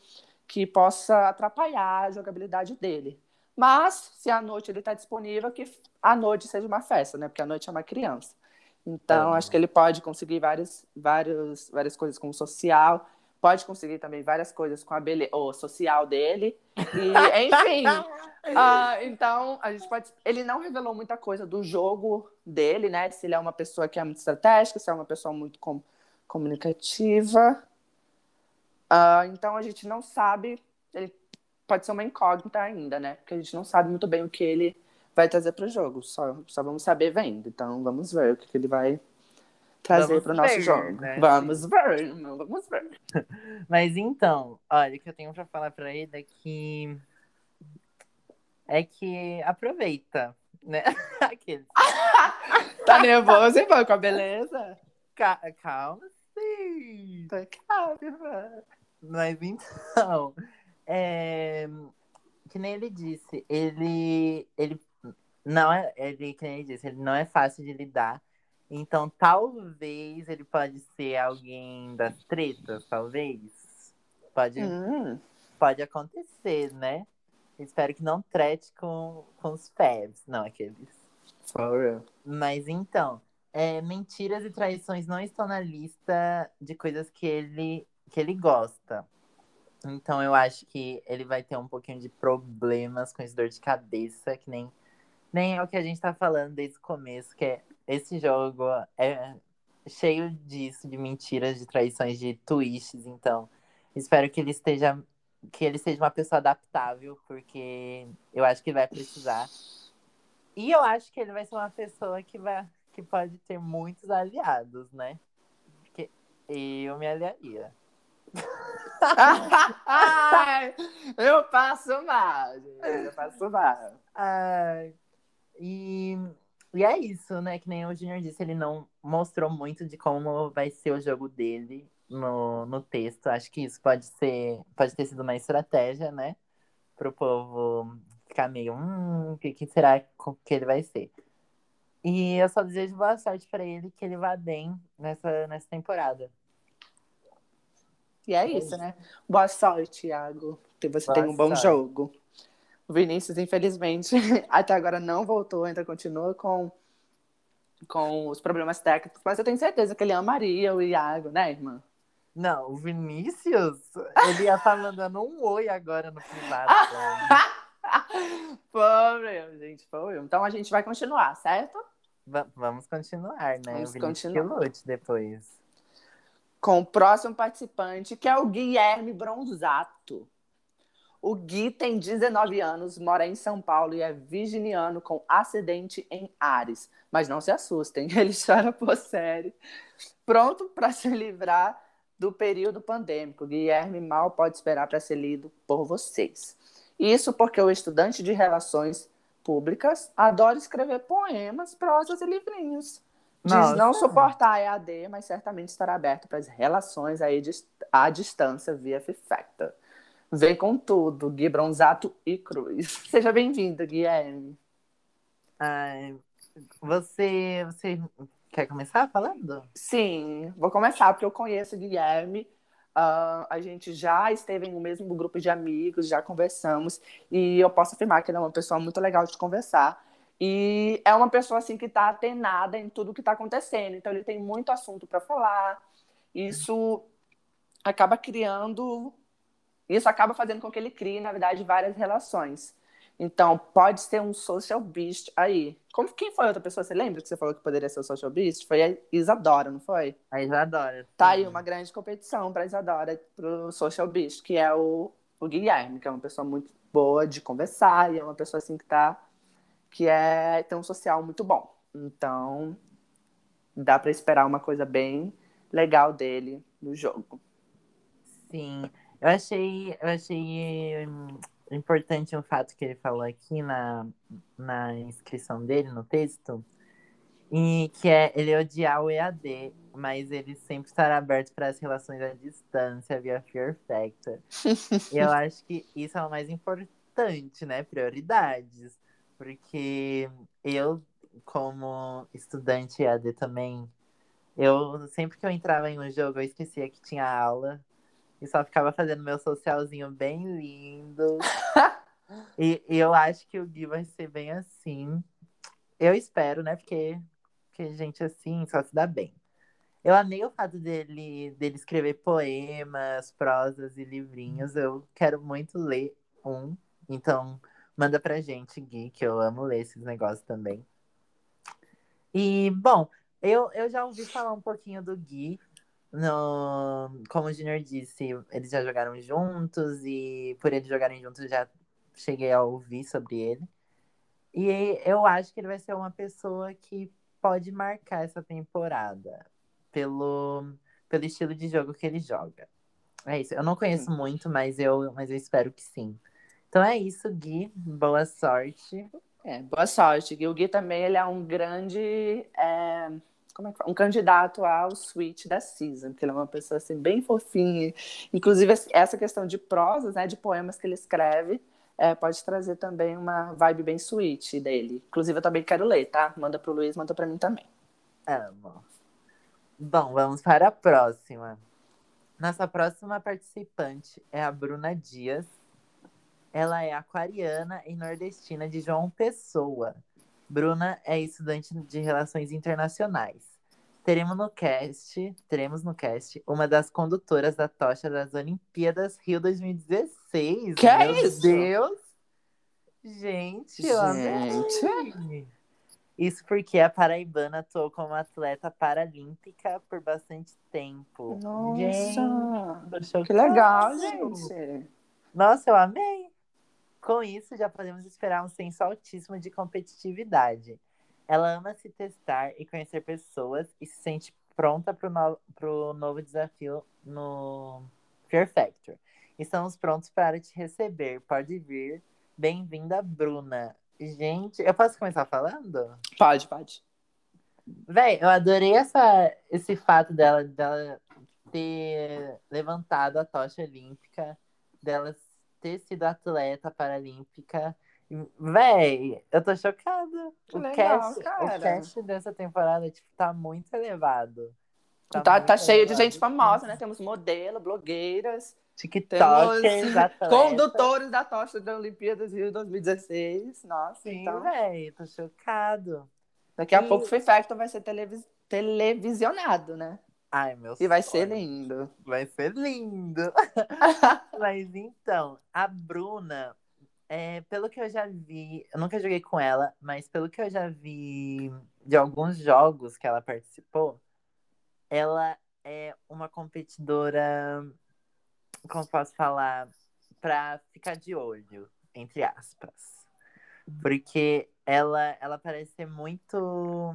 que possa atrapalhar a jogabilidade dele. Mas, se à noite ele está disponível, que à noite seja uma festa, né? Porque à noite é uma criança. Então, é. acho que ele pode conseguir várias, várias, várias coisas com o social, pode conseguir também várias coisas com a beleza, o social dele. E, enfim. uh, então, a gente pode. Ele não revelou muita coisa do jogo dele, né? Se ele é uma pessoa que é muito estratégica, se é uma pessoa muito. Com comunicativa. Uh, então a gente não sabe, ele pode ser uma incógnita ainda, né? Porque a gente não sabe muito bem o que ele vai trazer para o jogo. Só, só vamos saber vendo. Então vamos ver o que, que ele vai trazer para o nosso jogo. Né? Vamos ver, vamos ver. Mas então, olha, o que eu tenho para falar para ele é que é que aproveita, né? Aqueles. tá nervoso, hein, com a beleza? Ca calma, sim. Tá calma, Mas então, é... que nem ele disse, ele, ele não é, ele, que nem ele disse, ele não é fácil de lidar. Então, talvez ele pode ser alguém das tretas, talvez. Pode, hum. pode acontecer, né? Espero que não trete com, com os fabs, não aqueles. For real. Mas então, é, mentiras e traições não estão na lista de coisas que ele, que ele gosta. Então eu acho que ele vai ter um pouquinho de problemas com esse dor de cabeça, que nem, nem é o que a gente tá falando desde o começo, que é esse jogo é cheio disso, de mentiras, de traições, de twists, então espero que ele esteja que ele seja uma pessoa adaptável, porque eu acho que vai precisar. E eu acho que ele vai ser uma pessoa que vai que pode ter muitos aliados, né? Porque eu me aliaria. eu passo mal, gente. Eu passo mal. Ai, e, e é isso, né? Que nem o Junior disse, ele não mostrou muito de como vai ser o jogo dele no, no texto. Acho que isso pode ser, pode ter sido uma estratégia, né? Para o povo ficar meio, hum, o que, que será que ele vai ser? E eu só desejo boa sorte para ele, que ele vá bem nessa, nessa temporada. E é isso, né? Boa sorte, Thiago. Que você Boa tem um bom sorte. jogo. O Vinícius, infelizmente, até agora não voltou, ainda continua com, com os problemas técnicos, mas eu tenho certeza que ele amaria o Iago, né, irmã? Não, o Vinícius, ele ia estar mandando um oi agora no privado. Pobre, gente, foi. Então a gente vai continuar, certo? Va- vamos continuar, né? Vamos o Vinícius continuar. que lute depois. Com o próximo participante, que é o Guilherme Bronzato. O Gui tem 19 anos, mora em São Paulo e é virginiano com acidente em Ares. Mas não se assustem, ele chora por série. Pronto para se livrar do período pandêmico. Guilherme mal pode esperar para ser lido por vocês. Isso porque o estudante de relações públicas adora escrever poemas, prosas e livrinhos. Diz não suportar a EAD, mas certamente estará aberto para as relações aí à distância via Fifactor. Vem com tudo, Gui Bronzato e Cruz. Seja bem-vindo, Guilherme. Ai, você, você quer começar falando? Sim, vou começar, porque eu conheço o Guilherme. Ah, a gente já esteve no mesmo grupo de amigos, já conversamos, e eu posso afirmar que ele é uma pessoa muito legal de conversar. E é uma pessoa assim que está atenada em tudo que está acontecendo. Então ele tem muito assunto para falar. Isso acaba criando, isso acaba fazendo com que ele crie, na verdade, várias relações. Então pode ser um social beast aí. Como quem foi a outra pessoa? Você lembra que você falou que poderia ser o social beast? Foi a Isadora, não foi? A Isadora. Tá sim. aí uma grande competição para Isadora, pro Social Beast, que é o, o Guilherme, que é uma pessoa muito boa de conversar e é uma pessoa assim que tá que é tem um social muito bom. Então, dá para esperar uma coisa bem legal dele no jogo. Sim, eu achei, eu achei hum, importante um fato que ele falou aqui na, na inscrição dele, no texto, e que é ele odiar o EAD, mas ele sempre estará aberto para as relações à distância via Fear Factor. E eu acho que isso é o mais importante, né? Prioridades. Porque eu, como estudante EAD também, eu sempre que eu entrava em um jogo, eu esquecia que tinha aula. E só ficava fazendo meu socialzinho bem lindo. e, e eu acho que o Gui vai ser bem assim. Eu espero, né? Porque, porque gente assim só se dá bem. Eu amei o fato dele, dele escrever poemas, prosas e livrinhos. Eu quero muito ler um. Então, manda pra gente, Gui, que eu amo ler esses negócios também. E, bom, eu, eu já ouvi falar um pouquinho do Gui. No, como o Junior disse, eles já jogaram juntos e por eles jogarem juntos já cheguei a ouvir sobre ele. E eu acho que ele vai ser uma pessoa que pode marcar essa temporada pelo, pelo estilo de jogo que ele joga. É isso. Eu não conheço muito, mas eu, mas eu espero que sim. Então é isso, Gui. Boa sorte. É, boa sorte. Gui. O Gui também ele é um grande. É, como é que fala? Um candidato ao suíte da season, porque ele é uma pessoa assim, bem fofinha. Inclusive, essa questão de prosas, né, de poemas que ele escreve, é, pode trazer também uma vibe bem sweet dele. Inclusive, eu também quero ler, tá? Manda pro Luiz, manda pra mim também. Amo. Bom, vamos para a próxima. Nossa próxima participante é a Bruna Dias. Ela é aquariana e nordestina de João Pessoa. Bruna é estudante de Relações Internacionais. Teremos no cast, teremos no cast uma das condutoras da tocha das Olimpíadas Rio 2016. Que Meu é isso? Deus! Gente, eu Gente. amei. Isso porque a paraibana atuou como atleta paralímpica por bastante tempo. Gente, Nossa! chocada. Que legal, gente. Nossa, eu amei. Com isso, já podemos esperar um senso altíssimo de competitividade. Ela ama se testar e conhecer pessoas e se sente pronta para o no pro novo desafio no Fear Factor. Estamos prontos para te receber. Pode vir. Bem-vinda, Bruna. Gente, eu posso começar falando? Pode, pode. Véi, eu adorei essa, esse fato dela, dela ter levantado a tocha olímpica, dela ter sido atleta paralímpica. Véi, eu tô chocada. Que o, legal, cast, cara. o cast dessa temporada tipo, tá muito elevado. Tá, tá, muito cheio de elevado. gente famosa, né? Temos modelo, blogueiras, TikTokers, atletas. condutores da tocha da Olimpíadas Rio 2016. Nossa, Sim, então. véi, tô chocado. Daqui a E- pouco o Free Factor vai ser televis- televisionado, né? Ai, meu E vai ser sonho. lindo. Vai ser lindo. Mas então, a Bruna, é, pelo que eu já vi, eu nunca joguei com ela, mas pelo que eu já vi de alguns jogos que ela participou, ela é uma competidora, como posso falar, pra ficar de olho, entre aspas. Porque ela, ela parece ser muito,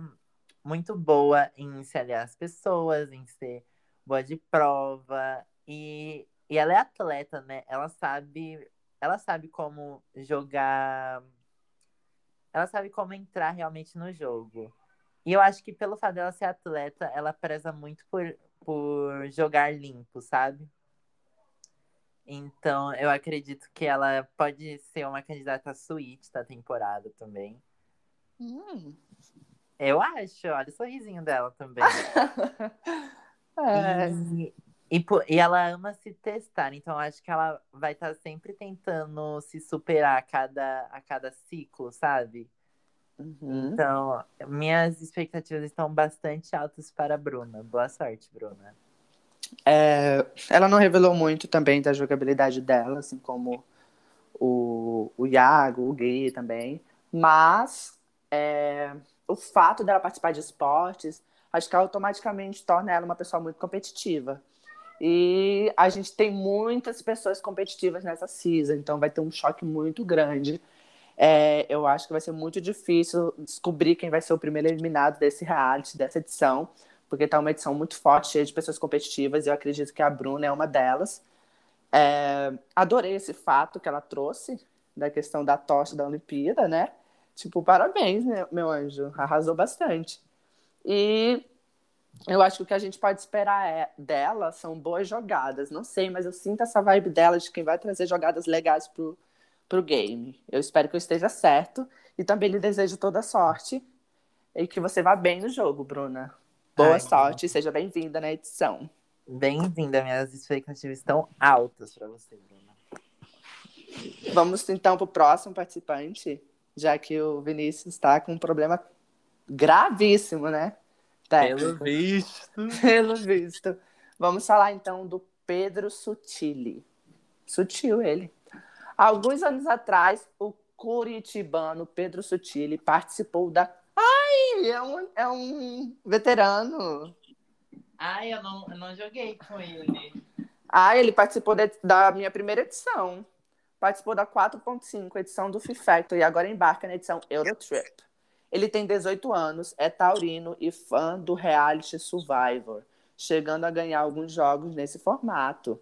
muito boa em se aliar às pessoas, em ser boa de prova. E, e ela é atleta, né? Ela sabe, ela sabe como jogar. Ela sabe como entrar realmente no jogo. E eu acho que pelo fato dela ser atleta, ela preza muito por, por jogar limpo, sabe? Então, eu acredito que ela pode ser uma candidata suíte da temporada também. Hum. Eu acho, olha o sorrisinho dela também. É. E, e, e ela ama se testar, então eu acho que ela vai estar sempre tentando se superar a cada, a cada ciclo, sabe? Uhum. Então, minhas expectativas estão bastante altas para a Bruna. Boa sorte, Bruna. É, ela não revelou muito também da jogabilidade dela, assim como o, o Iago, o Gui também. Mas é, o fato dela participar de esportes, acho que automaticamente torna ela uma pessoa muito competitiva. E a gente tem muitas pessoas competitivas nessa season, então vai ter um choque muito grande. É, eu acho que vai ser muito difícil descobrir quem vai ser o primeiro eliminado desse reality, dessa edição porque tá uma edição muito forte, cheia de pessoas competitivas, e eu acredito que a Bruna é uma delas. É, adorei esse fato que ela trouxe, da questão da tocha da Olimpíada, né? Tipo, parabéns, né, meu anjo, arrasou bastante. E eu acho que o que a gente pode esperar é, dela são boas jogadas. Não sei, mas eu sinto essa vibe dela de quem vai trazer jogadas legais pro, pro game. Eu espero que eu esteja certo. E também lhe desejo toda sorte. E que você vá bem no jogo, Bruna. Boa Ai, sorte e seja bem-vinda na edição. Bem-vinda, minhas expectativas estão altas para você, Bruna. Vamos então para o próximo participante, já que o Vinícius está com um problema gravíssimo, né? Técnico. visto. Pelo visto. Vamos falar então do Pedro Sutili. Sutil ele. Alguns anos atrás, o curitibano Pedro Sutili participou da. Ai, é um, é um veterano. Ai, eu não, eu não joguei com ele. Ah, ele participou de- da minha primeira edição. Participou da 4.5, edição do Free Factor, e agora embarca na edição Eurotrip. Ele tem 18 anos, é taurino e fã do reality Survivor, chegando a ganhar alguns jogos nesse formato.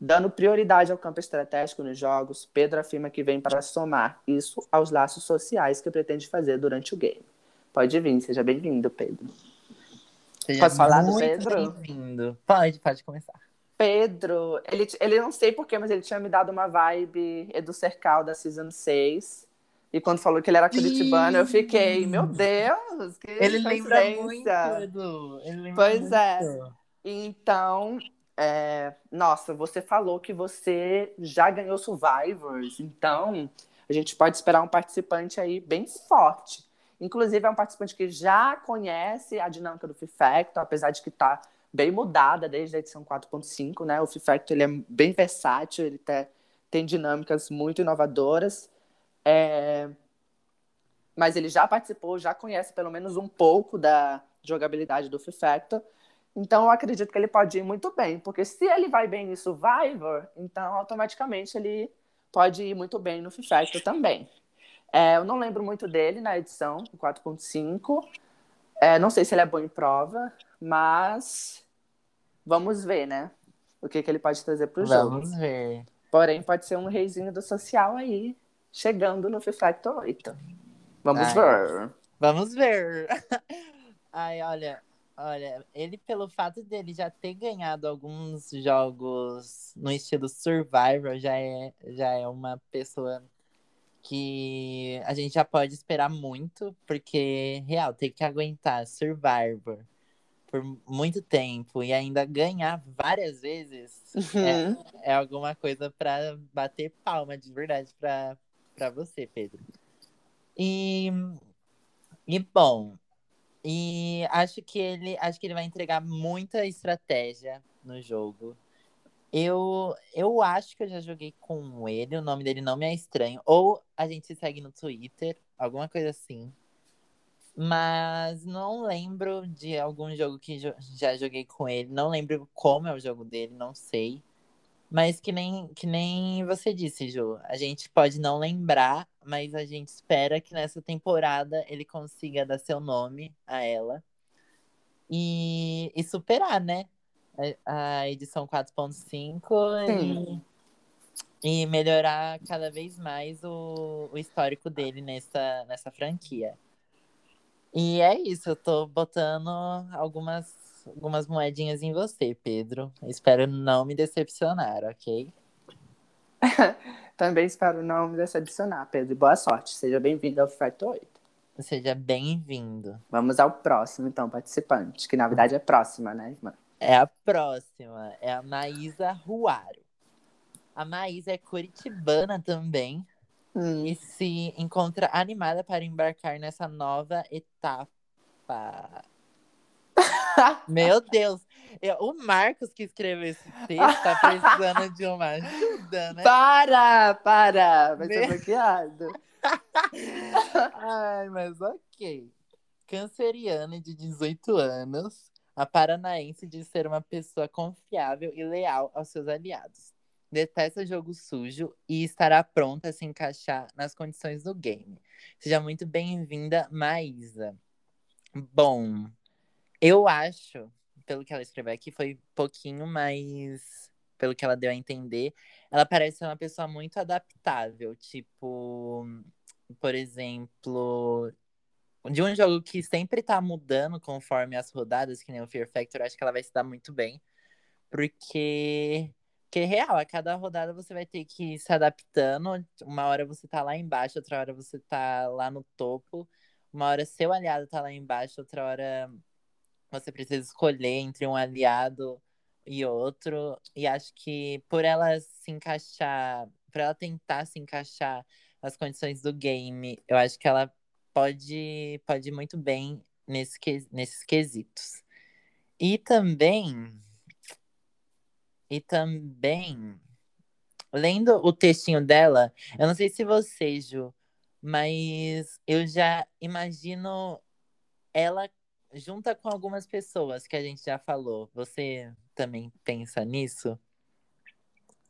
Dando prioridade ao campo estratégico nos jogos, Pedro afirma que vem para somar isso aos laços sociais que pretende fazer durante o game. Pode vir, seja bem-vindo, Pedro. Seja Posso falar do Pedro? bem-vindo. Pode, pode começar. Pedro, ele, ele não sei porquê, mas ele tinha me dado uma vibe Edu Cercal da Season 6. E quando falou que ele era curitibano, eu fiquei, meu Deus, que Ele lembra muito. Edu. Ele lembra Pois muito. é. Então, é, nossa, você falou que você já ganhou Survivors, então a gente pode esperar um participante aí bem forte. Inclusive, é um participante que já conhece a dinâmica do Fifecto, apesar de que está bem mudada desde a edição 4.5, né? O Fifecto ele é bem versátil, ele te- tem dinâmicas muito inovadoras. É, Mas ele já participou, já conhece pelo menos um pouco da jogabilidade do Fifecto. Então, eu acredito que ele pode ir muito bem, porque se ele vai bem em Survivor, então automaticamente ele pode ir muito bem no Fifecto também. É, eu não lembro muito dele na edição 4.5. É, não sei se ele é bom em prova, mas vamos ver, né? O que, que ele pode trazer para o jogo. Vamos ver. Porém, pode ser um reizinho do social aí, chegando no Fifecto 8. Vamos Ai. ver. Vamos ver. Ai, olha, olha, ele pelo fato dele já ter ganhado alguns jogos no estilo Survivor, já é, já é uma pessoa que a gente já pode esperar muito, porque, real, tem que aguentar Survivor por muito tempo e ainda ganhar várias vezes Uhum. é alguma coisa pra bater palma de verdade pra você, Pedro. E, e bom, e acho que ele acho que ele vai entregar muita estratégia no jogo. Eu, eu acho que eu já joguei com ele, o nome dele não me é estranho. Ou a gente se segue no Twitter, alguma coisa assim. Mas não lembro de algum jogo que jo- já joguei com ele. Não lembro como é o jogo dele, não sei. Mas que nem, que nem você disse, Ju. A gente pode não lembrar, mas a gente espera que nessa temporada ele consiga dar seu nome a ela. E, e superar, né? A, a edição 4.5 e, e melhorar cada vez mais o, o histórico dele nessa, nessa franquia. E é isso, eu tô botando algumas, algumas moedinhas em você, Pedro. Espero não me decepcionar, ok? Também espero não me decepcionar, Pedro. Boa sorte. Seja bem-vindo ao Fifecto 8. Seja bem-vindo. Vamos ao próximo, então, participante, que na verdade é próxima, né, irmã? É a próxima, é a Maísa Ruaro. A Maísa é curitibana também Hum. e se encontra animada para embarcar nessa nova etapa. Meu Deus! Eu- o Marcos que escreveu esse texto tá precisando de uma ajuda, né? Para, para! Vai ser bloqueado. Ai, mas ok. Canceriana de 18 anos, a paranaense diz ser uma pessoa confiável e leal aos seus aliados. Detesta jogo sujo e estará pronta a se encaixar nas condições do game. Seja muito bem-vinda, Maísa. Bom, eu acho, pelo que ela escreveu aqui, foi pouquinho mais. Pelo que ela deu a entender, ela parece ser uma pessoa muito adaptável. Tipo, por exemplo, de um jogo que sempre tá mudando conforme as rodadas, que nem o Fear Factor, acho que ela vai se dar muito bem. Porque, porque é real, a cada rodada você vai ter que ir se adaptando. Uma hora você tá lá embaixo, outra hora você tá lá no topo. Uma hora seu aliado tá lá embaixo, outra hora você precisa escolher entre um aliado e outro. E acho que por ela se encaixar, por ela tentar se encaixar nas condições do game, eu acho que ela pode, pode ir muito bem nesse, que- nesses quesitos. E também. E também. Lendo o textinho dela, eu não sei se você, Ju, mas eu já imagino ela junta com algumas pessoas que a gente já falou. Você também pensa nisso?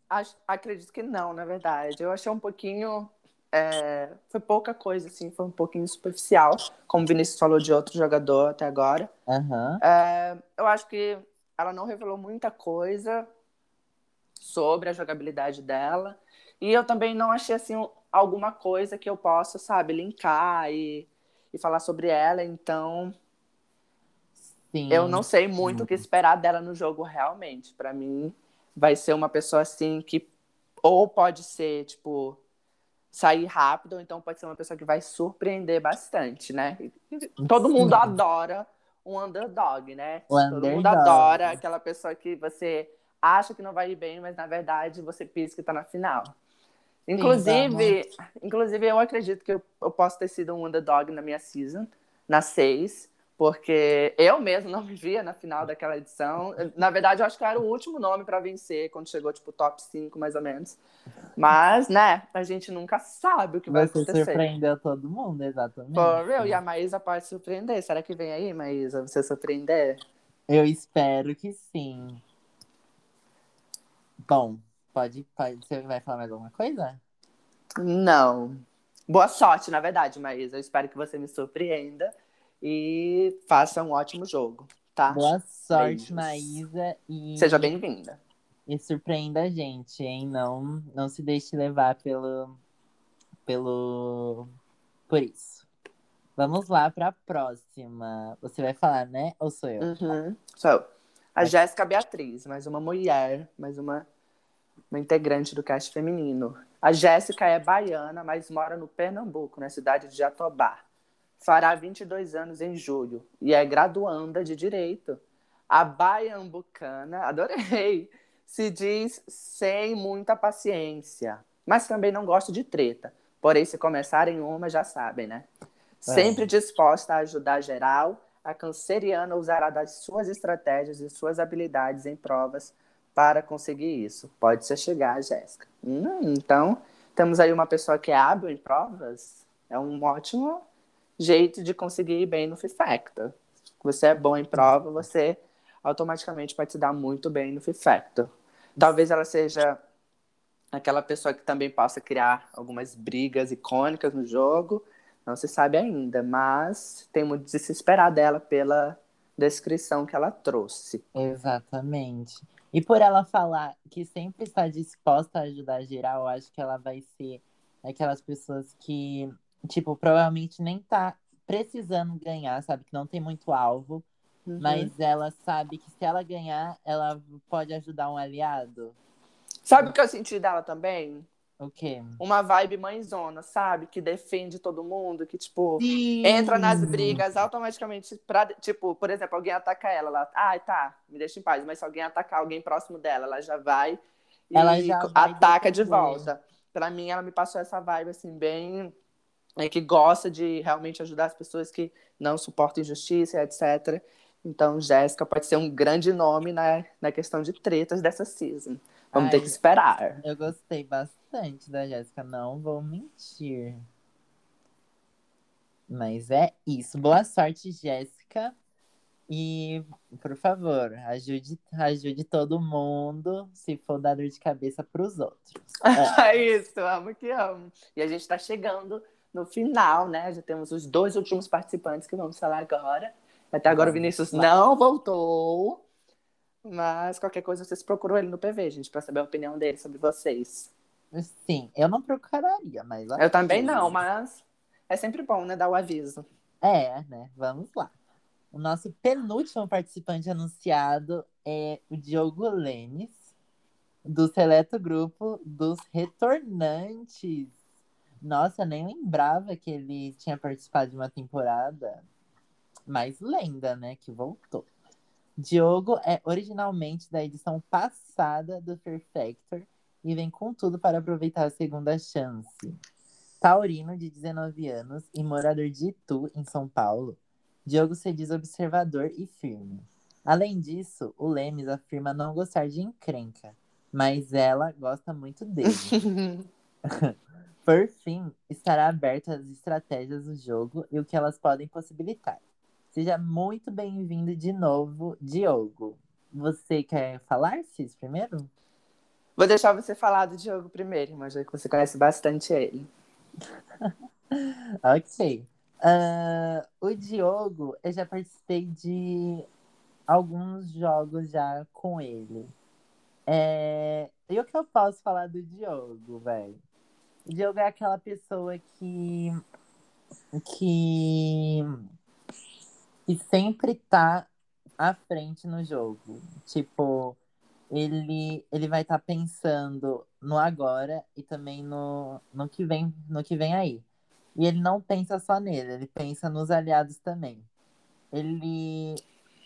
Acho- acredito que não, na verdade. Eu achei um pouquinho. é, foi pouca coisa, assim, foi um pouquinho superficial, como o Vinícius falou de outro jogador até agora. Aham. É, eu acho que ela não revelou muita coisa. Sobre a jogabilidade dela. E eu também não achei assim alguma coisa que eu possa, sabe, linkar e, e falar sobre ela. Então, Sim. eu não sei muito o que esperar dela no jogo realmente. Para mim, vai ser uma pessoa assim que ou pode ser, tipo, sair rápido, ou então pode ser uma pessoa que vai surpreender bastante, né? Todo Sim. mundo adora um underdog, né? O Todo mundo underdog. adora aquela pessoa que você acha que não vai ir bem, mas na verdade você pensa que tá na final. Inclusive, inclusive eu acredito que eu, eu posso ter sido um underdog na minha season, na 6, porque eu mesmo não me via na final daquela edição. Na verdade, eu acho que eu era o último nome para vencer quando chegou tipo top 5 mais ou menos. Mas, né, a gente nunca sabe o que vai Você acontecer. surpreendeu todo mundo, exatamente. For real, e a Maísa pode surpreender. Será que vem aí, Maísa, você surpreender? Eu espero que sim. Bom, pode, pode. Você vai falar mais alguma coisa? Não. Boa sorte, na verdade, Maísa. Eu espero que você me surpreenda e faça um ótimo jogo, tá? Boa sorte, Beijos. Maísa. E, Seja bem-vinda. e surpreenda a gente, hein? Não, não se deixe levar pelo. pelo. por isso. Vamos lá para a próxima. Você vai falar, né? Ou sou eu? Uhum. Sou eu. A Jéssica Beatriz, mais uma mulher, mais uma, uma integrante do cast feminino. A Jéssica é baiana, mas mora no Pernambuco, na cidade de Jatobá. Fará 22 anos em julho e é graduanda de Direito. A baiambucana, adorei, se diz sem muita paciência, mas também não gosta de treta. Porém, se começarem uma, já sabem, né? Sempre disposta a ajudar geral, a canceriana usará das suas estratégias e suas habilidades em provas para conseguir isso. Pode se chegar, Jéssica. Hum, então, temos aí uma pessoa que é hábil em provas. É um ótimo jeito de conseguir ir bem no FIFACTA. Você é bom em prova, você automaticamente pode se dar muito bem no FIFACTA. Talvez ela seja aquela pessoa que também possa criar algumas brigas icônicas no jogo. Não se sabe ainda, mas tem muito de se esperar dela pela descrição que ela trouxe. Exatamente. E por ela falar que sempre está disposta a ajudar geral, eu acho que ela vai ser aquelas pessoas que, tipo, provavelmente nem tá precisando ganhar, sabe? Que não tem muito alvo, Uhum. mas ela sabe que se ela ganhar, ela pode ajudar um aliado. Sabe o que eu senti dela também? O quê? Uma vibe mãezona, sabe? Que defende todo mundo, que, tipo, Sim. entra nas brigas automaticamente pra, tipo, por exemplo, alguém ataca ela, ela, ai, tá, me deixa em paz, mas se alguém atacar alguém próximo dela, ela já vai e Ela já vai ataca de volta. Pra mim, ela me passou essa vibe, assim, bem... é, que gosta de realmente ajudar as pessoas que não suportam injustiça, etc. Então, Jéssica pode ser um grande nome na, na questão de tretas dessa season. Vamos Ai, ter que esperar. Eu gostei bastante da Jéssica, não vou mentir. Mas é isso. Boa sorte, Jéssica. E, por favor, ajude, ajude todo mundo se for dar dor de cabeça pros outros. É isso, amo que amo. E a gente está chegando no final, né? Já temos os dois últimos participantes que vamos falar agora. Até agora o Vinícius não voltou. Mas qualquer coisa vocês procuram ele no PV, gente, para saber a opinião dele sobre vocês. Sim, eu não procuraria, mas. Eu também não, mas é sempre bom, né? Dar o aviso. É, né? Vamos lá. O nosso penúltimo participante anunciado é o Diogo Lenes, do seleto grupo dos retornantes. Nossa, nem lembrava que ele tinha participado de uma temporada. Mas lenda, né? Que voltou. Diogo é originalmente da edição passada do Fear Factor e vem com tudo para aproveitar a segunda chance. Taurino, de 19 anos e morador de Itu, em São Paulo, Diogo se diz observador e firme. Além disso, o Lemes afirma não gostar de encrenca, mas ela gosta muito dele. Por fim, estará aberto às estratégias do jogo e o que elas podem possibilitar. Seja muito bem-vindo de novo, Diogo. Você quer falar, Cis, primeiro? Vou deixar você falar do Diogo primeiro, mas já que você conhece bastante ele. Ok. Ah, o Diogo, eu já participei de alguns jogos já com ele. É... E o que eu posso falar do Diogo, velho? O Diogo é aquela pessoa que. que. que sempre tá à frente no jogo. Tipo, ele, ele vai estar tá pensando no agora e também no, no, que vem, no que vem aí. E ele não pensa só nele, ele pensa nos aliados também. Ele,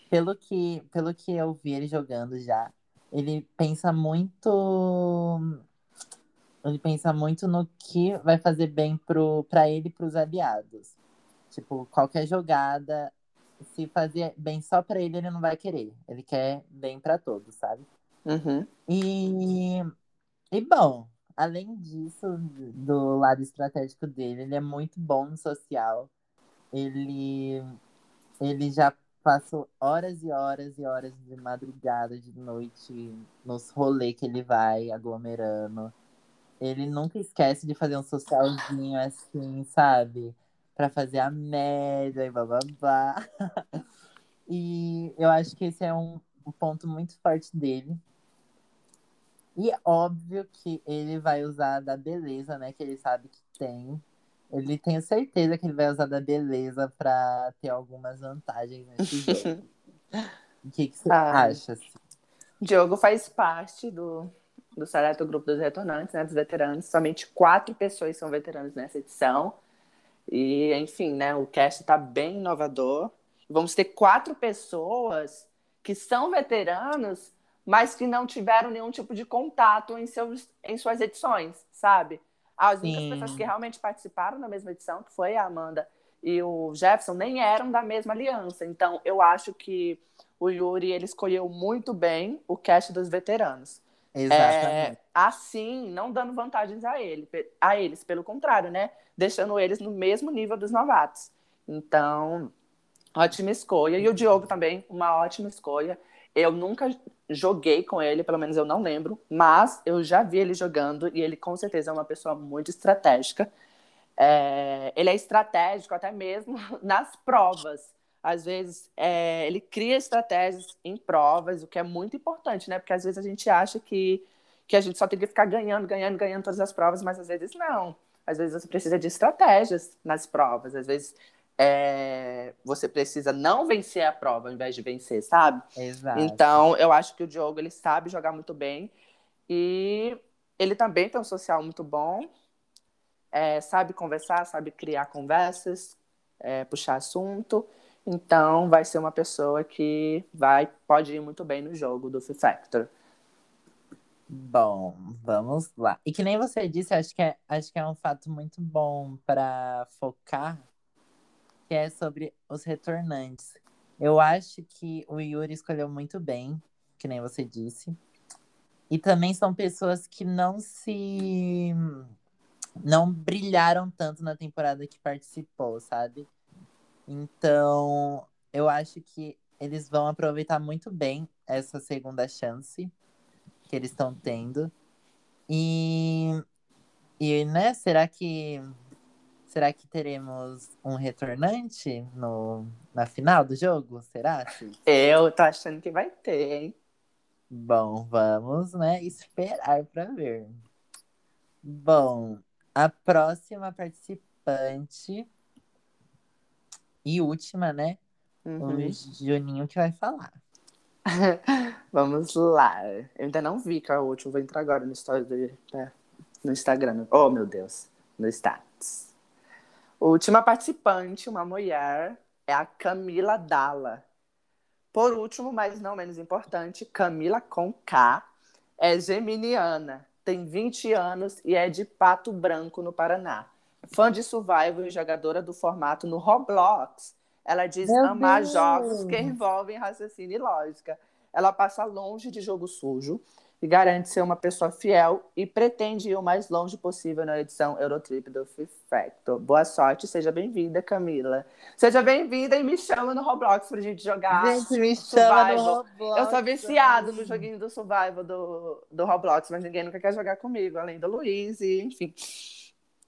pelo que, pelo que eu vi ele jogando já, ele pensa muito. Ele pensa muito no que vai fazer bem para ele e para os aliados. Tipo, qualquer jogada, se fazer bem só para ele, ele não vai querer. Ele quer bem para todos, sabe? Uhum. E, e bom, além disso, do lado estratégico dele, ele é muito bom no social. Ele, ele já passou horas e horas e horas de madrugada, de noite, nos rolês que ele vai aglomerando. Ele nunca esquece de fazer um socialzinho assim, sabe? Pra fazer a média e blá. e eu acho que esse é um, um ponto muito forte dele. E é óbvio que ele vai usar da beleza, né? Que ele sabe que tem. Ele tem certeza que ele vai usar da beleza para ter algumas vantagens nesse jogo. o que, que você ah, acha? Assim? Diogo faz parte do, do seleto grupo dos retornantes, né? Dos veteranos. Somente quatro pessoas são veteranos nessa edição. E, enfim, né? O cast está bem inovador. Vamos ter quatro pessoas que são veteranos mas que não tiveram nenhum tipo de contato em, seus, em suas edições, sabe? As únicas Sim. pessoas que realmente participaram da mesma edição, que foi a Amanda e o Jefferson, nem eram da mesma aliança. Então, eu acho que o Yuri ele escolheu muito bem o cast dos veteranos. Exatamente. É, assim, não dando vantagens a, ele, a eles, pelo contrário, né? Deixando eles no mesmo nível dos novatos. Então, ótima escolha. E o Diogo também, uma ótima escolha. Eu nunca joguei com ele, pelo menos eu não lembro, mas eu já vi ele jogando e ele com certeza é uma pessoa muito estratégica. É, ele é estratégico até mesmo nas provas. Às vezes é, ele cria estratégias em provas, o que é muito importante, né? Porque às vezes a gente acha que, que a gente só tem que ficar ganhando, ganhando, ganhando todas as provas, mas às vezes não. Às vezes você precisa de estratégias nas provas. Às vezes é, você precisa não vencer a prova ao invés de vencer, sabe? Exato. Então, eu acho que o Diogo ele sabe jogar muito bem e ele também tem um social muito bom, é, sabe conversar, sabe criar conversas, é, puxar assunto. Então, vai ser uma pessoa que vai pode ir muito bem no jogo do Fifth Factor. Bom, vamos lá. E que nem você disse, acho que é, acho que é um fato muito bom para focar que é sobre os retornantes. Eu acho que o Yuri escolheu muito bem, que nem você disse. E também são pessoas que não se. não brilharam tanto na temporada que participou, sabe? Então, eu acho que eles vão aproveitar muito bem essa segunda chance que eles estão tendo. E. E, né, será que Será que teremos um retornante no, na final do jogo? Será? Eu tô achando que vai ter, hein? Bom, vamos, né, esperar para ver. Bom, a próxima participante e última, né? Uhum. O Juninho que vai falar. Vamos lá. Eu ainda não vi qual é o último. Vou entrar agora no story né? no Instagram. Oh, meu Deus. No status. Última participante, uma mulher, é a Camila Dalla. Por último, mas não menos importante, Camila com K, é geminiana, tem 20 anos e é de Pato Branco, no Paraná. Fã de survival e jogadora do formato no Roblox. Ela diz Meu amar Deus. jogos que envolvem raciocínio e lógica. Ela passa longe de jogo sujo e garante ser uma pessoa fiel e pretende ir o mais longe possível na edição Eurotrip do Factor. Boa sorte, seja bem-vinda, Camila. Seja bem-vinda e me chama no Roblox pra gente jogar. Gente, me chama no Roblox. Eu sou viciado no joguinho do Survival do, do Roblox, mas ninguém nunca quer jogar comigo, além do Luiz e, enfim.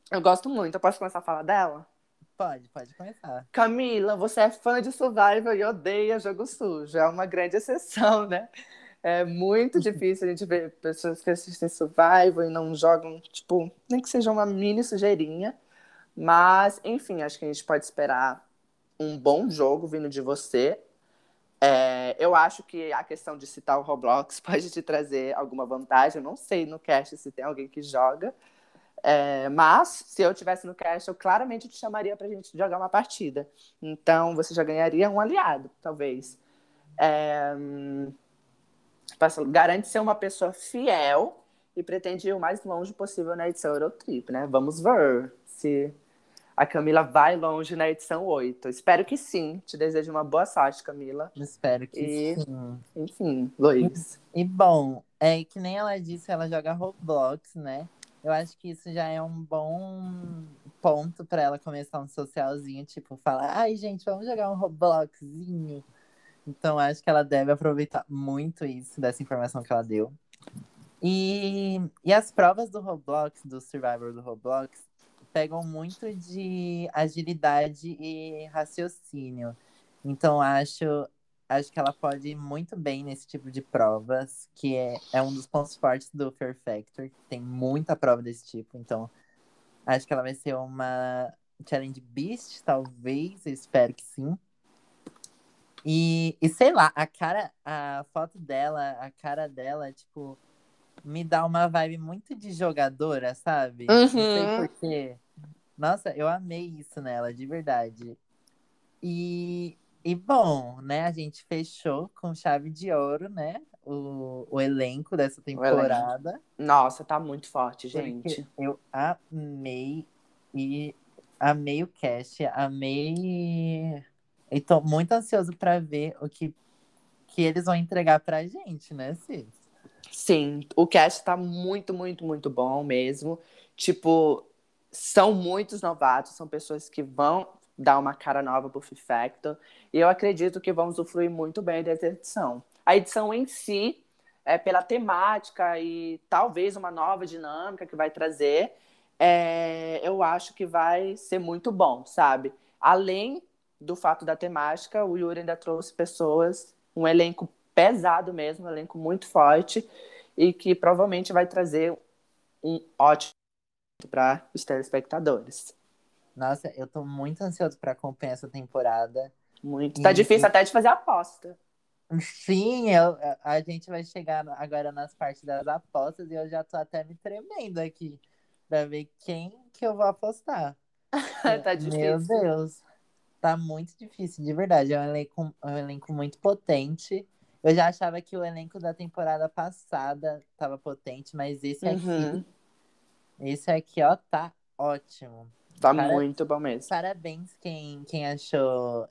Eu gosto muito. Eu posso começar a falar dela? Pode, pode começar. Camila, você é fã de Survival e odeia jogo sujo. É uma grande exceção, né? É muito difícil a gente ver pessoas que assistem Survival e não jogam, tipo, nem que seja uma mini sujeirinha. Mas, enfim, acho que a gente pode esperar um bom jogo vindo de você. É, eu acho que a questão de citar o Roblox pode te trazer alguma vantagem. Eu não sei no cast se tem alguém que joga. É, mas, se eu tivesse no cast, eu claramente te chamaria pra gente jogar uma partida. Então, você já ganharia um aliado, talvez. É, garante ser uma pessoa fiel e pretende ir o mais longe possível na edição Eurotrip, né? Vamos ver se a Camila vai longe na edição 8. Espero que sim. Te desejo uma boa sorte, Camila. Espero que e, sim. Enfim, Luiz. E, e, bom, é que nem ela disse, ela joga Roblox, né? Eu acho que isso já é um bom ponto para ela começar um socialzinho, tipo, falar, ai, gente, vamos jogar um Robloxzinho. Então, acho que ela deve aproveitar muito isso, dessa informação que ela deu. E, e as provas do Roblox, do Survivor do Roblox, pegam muito de agilidade e raciocínio. Então, acho, acho que ela pode ir muito bem nesse tipo de provas, que é, é um dos pontos fortes do Fear Factor. Tem muita prova desse tipo, então acho que ela vai ser uma Challenge Beast, talvez, eu espero que sim. E, e sei lá, a cara, a foto dela, a cara dela, tipo, me dá uma vibe muito de jogadora, sabe? Uhum. Não sei uhum. porquê. Nossa, eu amei isso nela, de verdade. E, e bom, né? A gente fechou com chave de ouro, né? O, o elenco dessa temporada. Nossa, tá muito forte, gente. eu amei e amei o cast, amei. E tô muito ansioso para ver o que, que eles vão entregar pra gente, né, Cis? Sim, o cast tá muito, muito, muito bom mesmo. Tipo, são muitos novatos, são pessoas que vão dar uma cara nova pro Factor. E eu acredito que vão usufruir muito bem dessa edição. A edição em si, é, pela temática e talvez uma nova dinâmica que vai trazer, é, eu acho que vai ser muito bom, sabe? Além do fato da temática, o Yuri ainda trouxe pessoas, um elenco pesado mesmo, um elenco muito forte, e que provavelmente vai trazer um ótimo para os telespectadores. Nossa, eu tô muito ansioso para acompanhar essa temporada. Muito. Tá e... difícil até de fazer aposta. Sim, eu, a gente vai chegar agora nas partes das apostas e eu já tô até me tremendo aqui para ver quem que eu vou apostar. tá difícil. Meu Deus. Tá muito difícil, de verdade. É um elenco, é um elenco muito potente. Eu já achava que o elenco da temporada passada tava potente, mas esse aqui uhum. Esse aqui, ó, tá ótimo. Tá Para... muito bom mesmo. Parabéns quem, quem achou.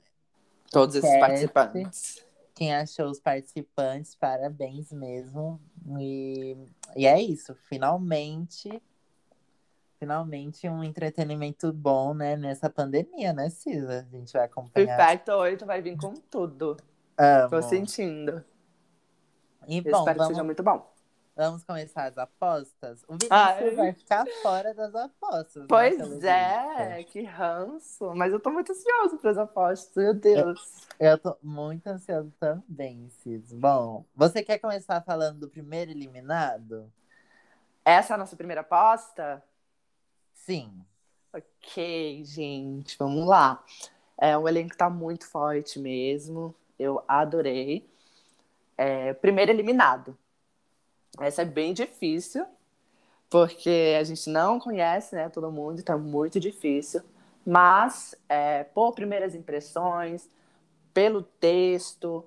Todos esses cast, participantes. Quem achou os participantes, parabéns mesmo. E, e é isso, finalmente. Finalmente um entretenimento bom, né, nessa pandemia, né, Cisa? A gente vai acompanhar. Perfeito, 8 vai vir com tudo. Amo. Tô sentindo. E, bom, espero vamos... que seja muito bom. Vamos começar as apostas? O Vinícius Ai. vai ficar fora das apostas. Né, pois é, que ranço. Mas eu tô muito ansioso para as apostas, meu Deus. Eu, eu tô muito ansioso também, Cis. Bom, você quer começar falando do primeiro eliminado? Essa é a nossa primeira aposta? Sim. Ok, gente, vamos lá. É, o elenco tá muito forte mesmo. Eu adorei. É, primeiro eliminado. Essa é bem difícil, porque a gente não conhece né, todo mundo, é muito difícil. Mas, é, por primeiras impressões, pelo texto,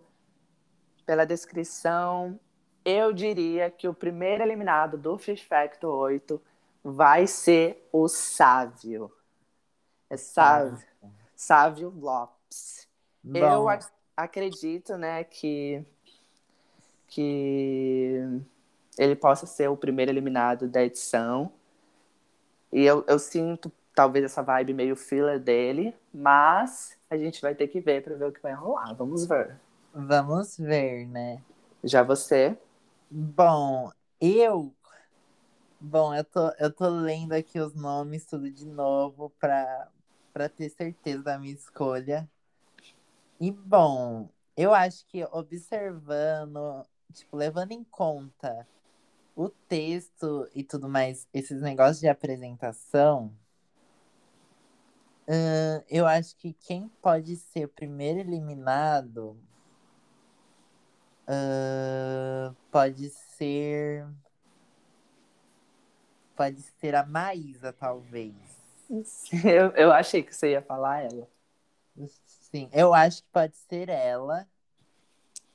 pela descrição, eu diria que o primeiro eliminado do Fish Factor 8 vai ser o Sávio. É Sávio, Sávio Lopes. Bom. Eu ac acredito né, que, que ele possa ser o primeiro eliminado da edição. E eu, eu sinto talvez essa vibe meio filler dele, mas a gente vai ter que ver para ver o que vai rolar. Vamos ver. Vamos ver, né? Já você? Bom, eu. Bom, eu tô, eu tô lendo aqui os nomes tudo de novo para ter certeza da minha escolha. E bom, eu acho que observando tipo, levando em conta o texto e tudo mais, esses negócios de apresentação, eu acho que quem pode ser o primeiro eliminado pode ser. Pode ser a Maísa, talvez. Eu, eu achei que você ia falar ela. Sim, eu acho que pode ser ela,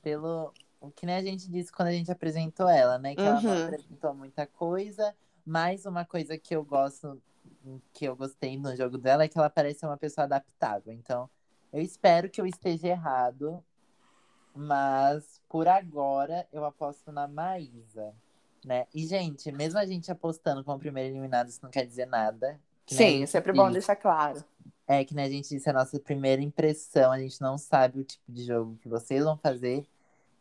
pelo o que nem a gente disse quando a gente apresentou ela, né? Que ela não Uhum. apresentou muita coisa, mas uma coisa que eu gosto, que eu gostei no jogo dela é que ela parece ser uma pessoa adaptável. Então, eu espero que eu esteja errado, mas por agora eu aposto na Maísa, né? E, gente, mesmo a gente apostando como primeiro eliminado, isso não quer dizer nada. Que Sim, é sempre bom deixar claro. É que né, a gente disse a nossa primeira impressão, a gente não sabe o tipo de jogo que vocês vão fazer.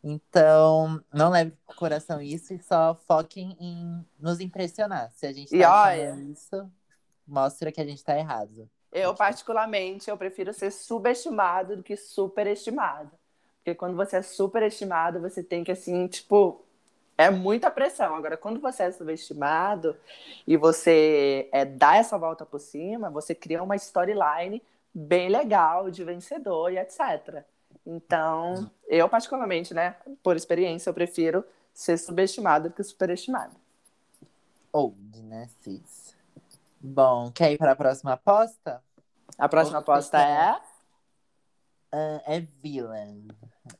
Então, não leve pro coração isso e só foquem em nos impressionar. Se a gente tá E olha- isso, mostra que a gente tá errado. Eu, particularmente, eu prefiro ser subestimado do que superestimado. Porque quando você é superestimado, você tem que, assim, tipo, é muita pressão. Agora, quando você é subestimado e você é, dá essa volta por cima, você cria uma storyline bem legal de vencedor e etc. Então, eu, particularmente, né, por experiência, eu prefiro ser subestimado do que superestimado. Old, né, Cis? Bom, quer ir para a próxima aposta? A próxima Outra aposta é. Ah, é Villain.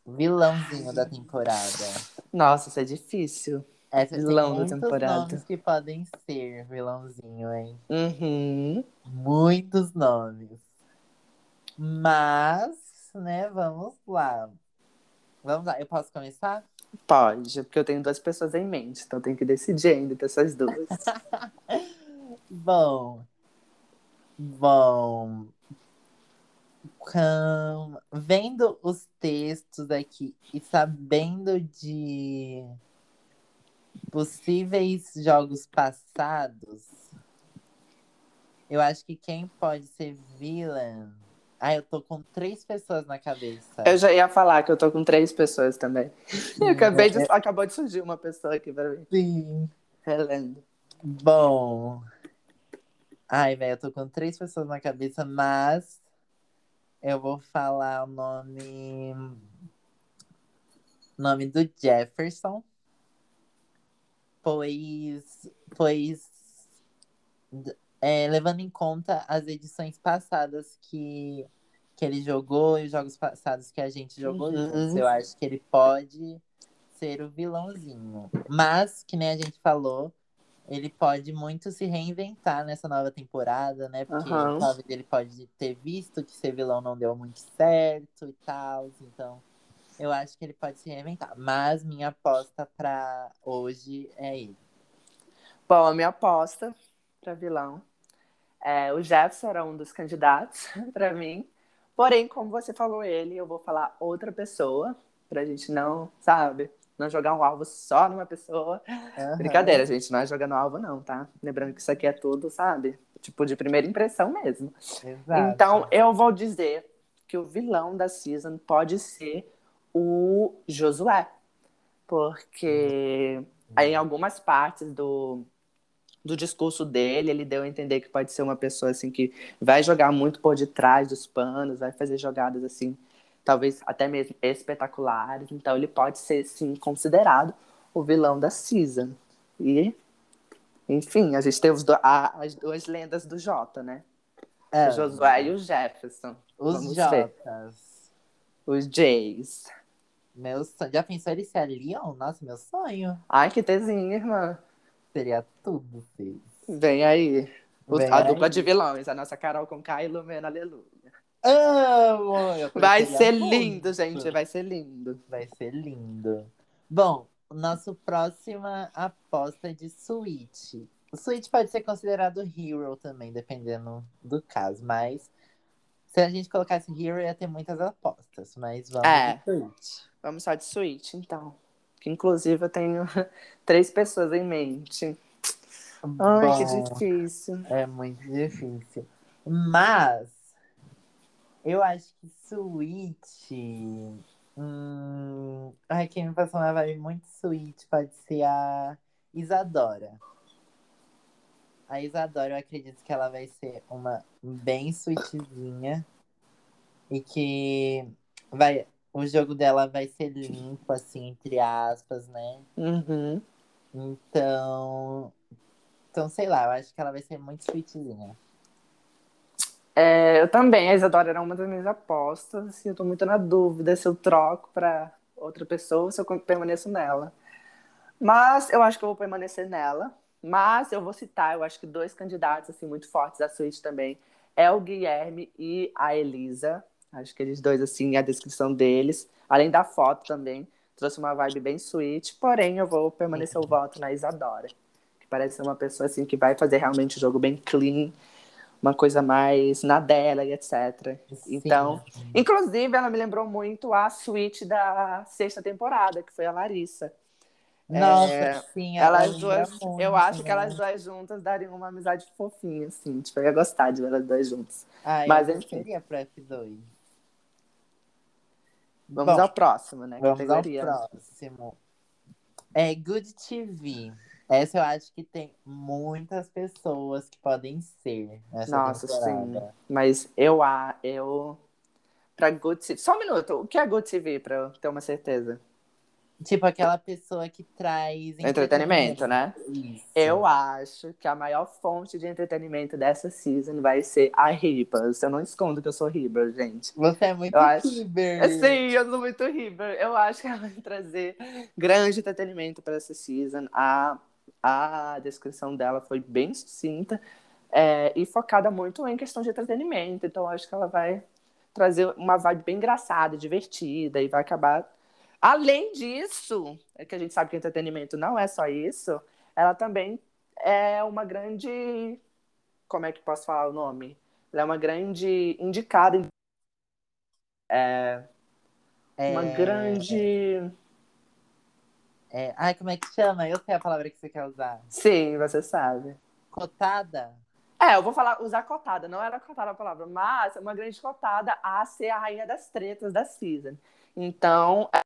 Vilãozinho da temporada. Nossa, isso é difícil. Essa Vilão da temporada. nomes que podem ser vilãozinho, hein? Uhum. Muitos nomes. Mas, né, vamos lá. Vamos lá, eu posso começar? Pode, porque eu tenho duas pessoas em mente, então eu tenho que decidir ainda entre essas duas. Bom. Bom. Vendo os textos aqui e sabendo de possíveis jogos passados, eu acho que quem pode ser villain. Ah, eu tô com três pessoas na cabeça. eu já ia falar que eu tô com três pessoas também. Eu acabei de, É- acabou de surgir uma pessoa aqui pra mim. Sim. Relendo. Bom. Ai, velho, eu tô com três pessoas na cabeça, mas eu vou falar o nome. Nome do Jefferson. Pois. Pois. é, levando em conta as edições passadas que, que ele jogou e os jogos passados que a gente jogou Uhum. juntos, eu acho que ele pode ser o vilãozinho. Mas, que nem a gente falou, ele pode muito se reinventar nessa nova temporada, né? Porque Aham. talvez ele pode ter visto que ser vilão não deu muito certo e tal. Então, eu acho que ele pode se reinventar. Mas minha aposta pra hoje é ele. Bom, a minha aposta pra vilão é o Jefferson era um dos candidatos pra mim. Porém, como você falou ele, eu vou falar outra pessoa pra gente não, sabe? Não jogar um alvo só numa pessoa. Aham. Brincadeira, gente, não é jogando alvo, não, tá? Lembrando que isso aqui é tudo, sabe? Tipo, de primeira impressão mesmo. Exato. Então, eu vou dizer que o vilão da season pode ser o Josué. Porque aí, em algumas partes do, do discurso dele, ele deu a entender que pode ser uma pessoa assim que vai jogar muito por detrás dos panos, vai fazer jogadas assim, talvez até mesmo espetaculares. Então, ele pode ser, sim, considerado o vilão da season. E, enfim, a gente tem os do- a- as duas lendas do Jota, né? É, O Josué e o Jefferson. Os Vamos ver. Jotas. Os Jays. Meu sonho. Já pensou ele ser a Leon? Nossa, meu sonho. Ai, que tezinha, irmã. Seria tudo, Cis. Vem aí. Vem a aí. dupla de vilões. A nossa Carol com K e Lumena, aleluia. Amo! Vai ser muito. lindo, gente. Vai ser lindo. Vai ser lindo. Bom, nosso próxima aposta é de Switch. O Switch pode ser considerado Hero também, dependendo do caso, mas se a gente colocasse Hero ia ter muitas apostas, mas vamos É. de Switch. Vamos só de Switch, então. Que inclusive eu tenho três pessoas em mente. Ai, que Bom, difícil. É muito difícil. Mas eu acho que Switch Hum... Ai, quem me passou uma vibe muito sweet pode ser a Isadora. A Isadora, eu acredito que ela vai ser uma bem sweetzinha. E que vai, o jogo dela vai ser limpo, assim, entre aspas, né? Uhum. Então. Então, sei lá, eu acho que ela vai ser muito sweetzinha. É, eu também, a Isadora era uma das minhas apostas. Assim, eu tô muito na dúvida se eu troco pra outra pessoa se eu permaneço nela. Mas eu acho que eu vou permanecer nela. Mas eu vou citar, eu acho que dois candidatos assim muito fortes à suíte também é o Guilherme e a Elisa. Acho que eles dois assim, a descrição deles, além da foto também, trouxe uma vibe bem sweet. Porém, eu vou permanecer o voto na Isadora, que parece ser uma pessoa assim que vai fazer realmente o jogo bem clean, uma coisa mais na dela e etc. Sim. Então, inclusive, ela me lembrou muito a suíte da sexta temporada, que foi a Larissa. Nossa, É, sim, Elas duas, muito, eu acho que né? elas duas juntas dariam uma amizade fofinha, assim. Tipo, eu ia gostar de ver elas duas juntas. Ai, mas, eu enfim. seria pro F2. Vamos Bom, ao próximo, né? Vamos ao Categoria. próximo. É Good TV. Essa eu acho que tem muitas pessoas que podem ser essa Nossa, temporada. sim. Mas eu, a, eu. Pra Good TV. Só um minuto. O que é Good TV, pra eu ter uma certeza? Tipo aquela pessoa que traz Entretenimento, né? Isso. Eu acho que a maior fonte de entretenimento dessa season vai ser a Ribas. Eu não escondo que eu sou Ribas, gente. Você é muito Eu acho-. É, Sim, eu sou muito River. Eu acho que ela vai trazer grande entretenimento para essa season. A, a descrição dela foi bem sucinta é, e focada muito em questão de entretenimento. Então, acho que ela vai trazer uma vibe bem engraçada, divertida e vai acabar. Além disso, é que a gente sabe que entretenimento não é só isso, ela também é uma grande. Como é que posso falar o nome? Ela é uma grande indicada em É, uma grande. É- Ai, como é que chama? Eu sei a palavra que você quer usar. Sim, você sabe. Cotada? É, eu vou falar, usar cotada, não era cotada a palavra, mas é uma grande cotada a ser a rainha das tretas da season. Então, é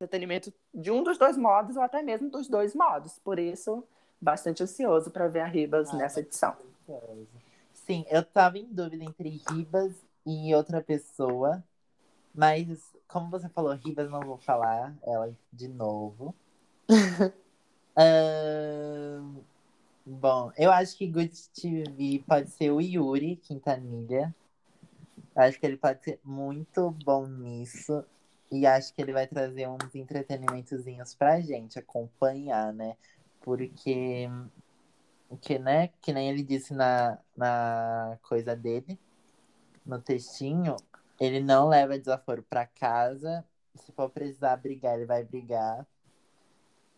entretenimento de um dos dois modos ou até mesmo dos dois modos. Por isso, bastante ansioso para ver a Ribas Ah, nessa edição. Sim, eu tava em dúvida entre Ribas e outra pessoa. Mas, como você falou, Ribas, não vou falar ela de novo. Ahn, bom, eu acho que Good TV pode ser o Yuri Quintanilha. Acho que ele pode ser muito bom nisso. E acho que ele vai trazer uns entretenimentozinhos pra gente acompanhar, né? Porque, que, né, que nem ele disse na, na coisa dele, no textinho, ele não leva desaforo pra casa. Se for precisar brigar, ele vai brigar.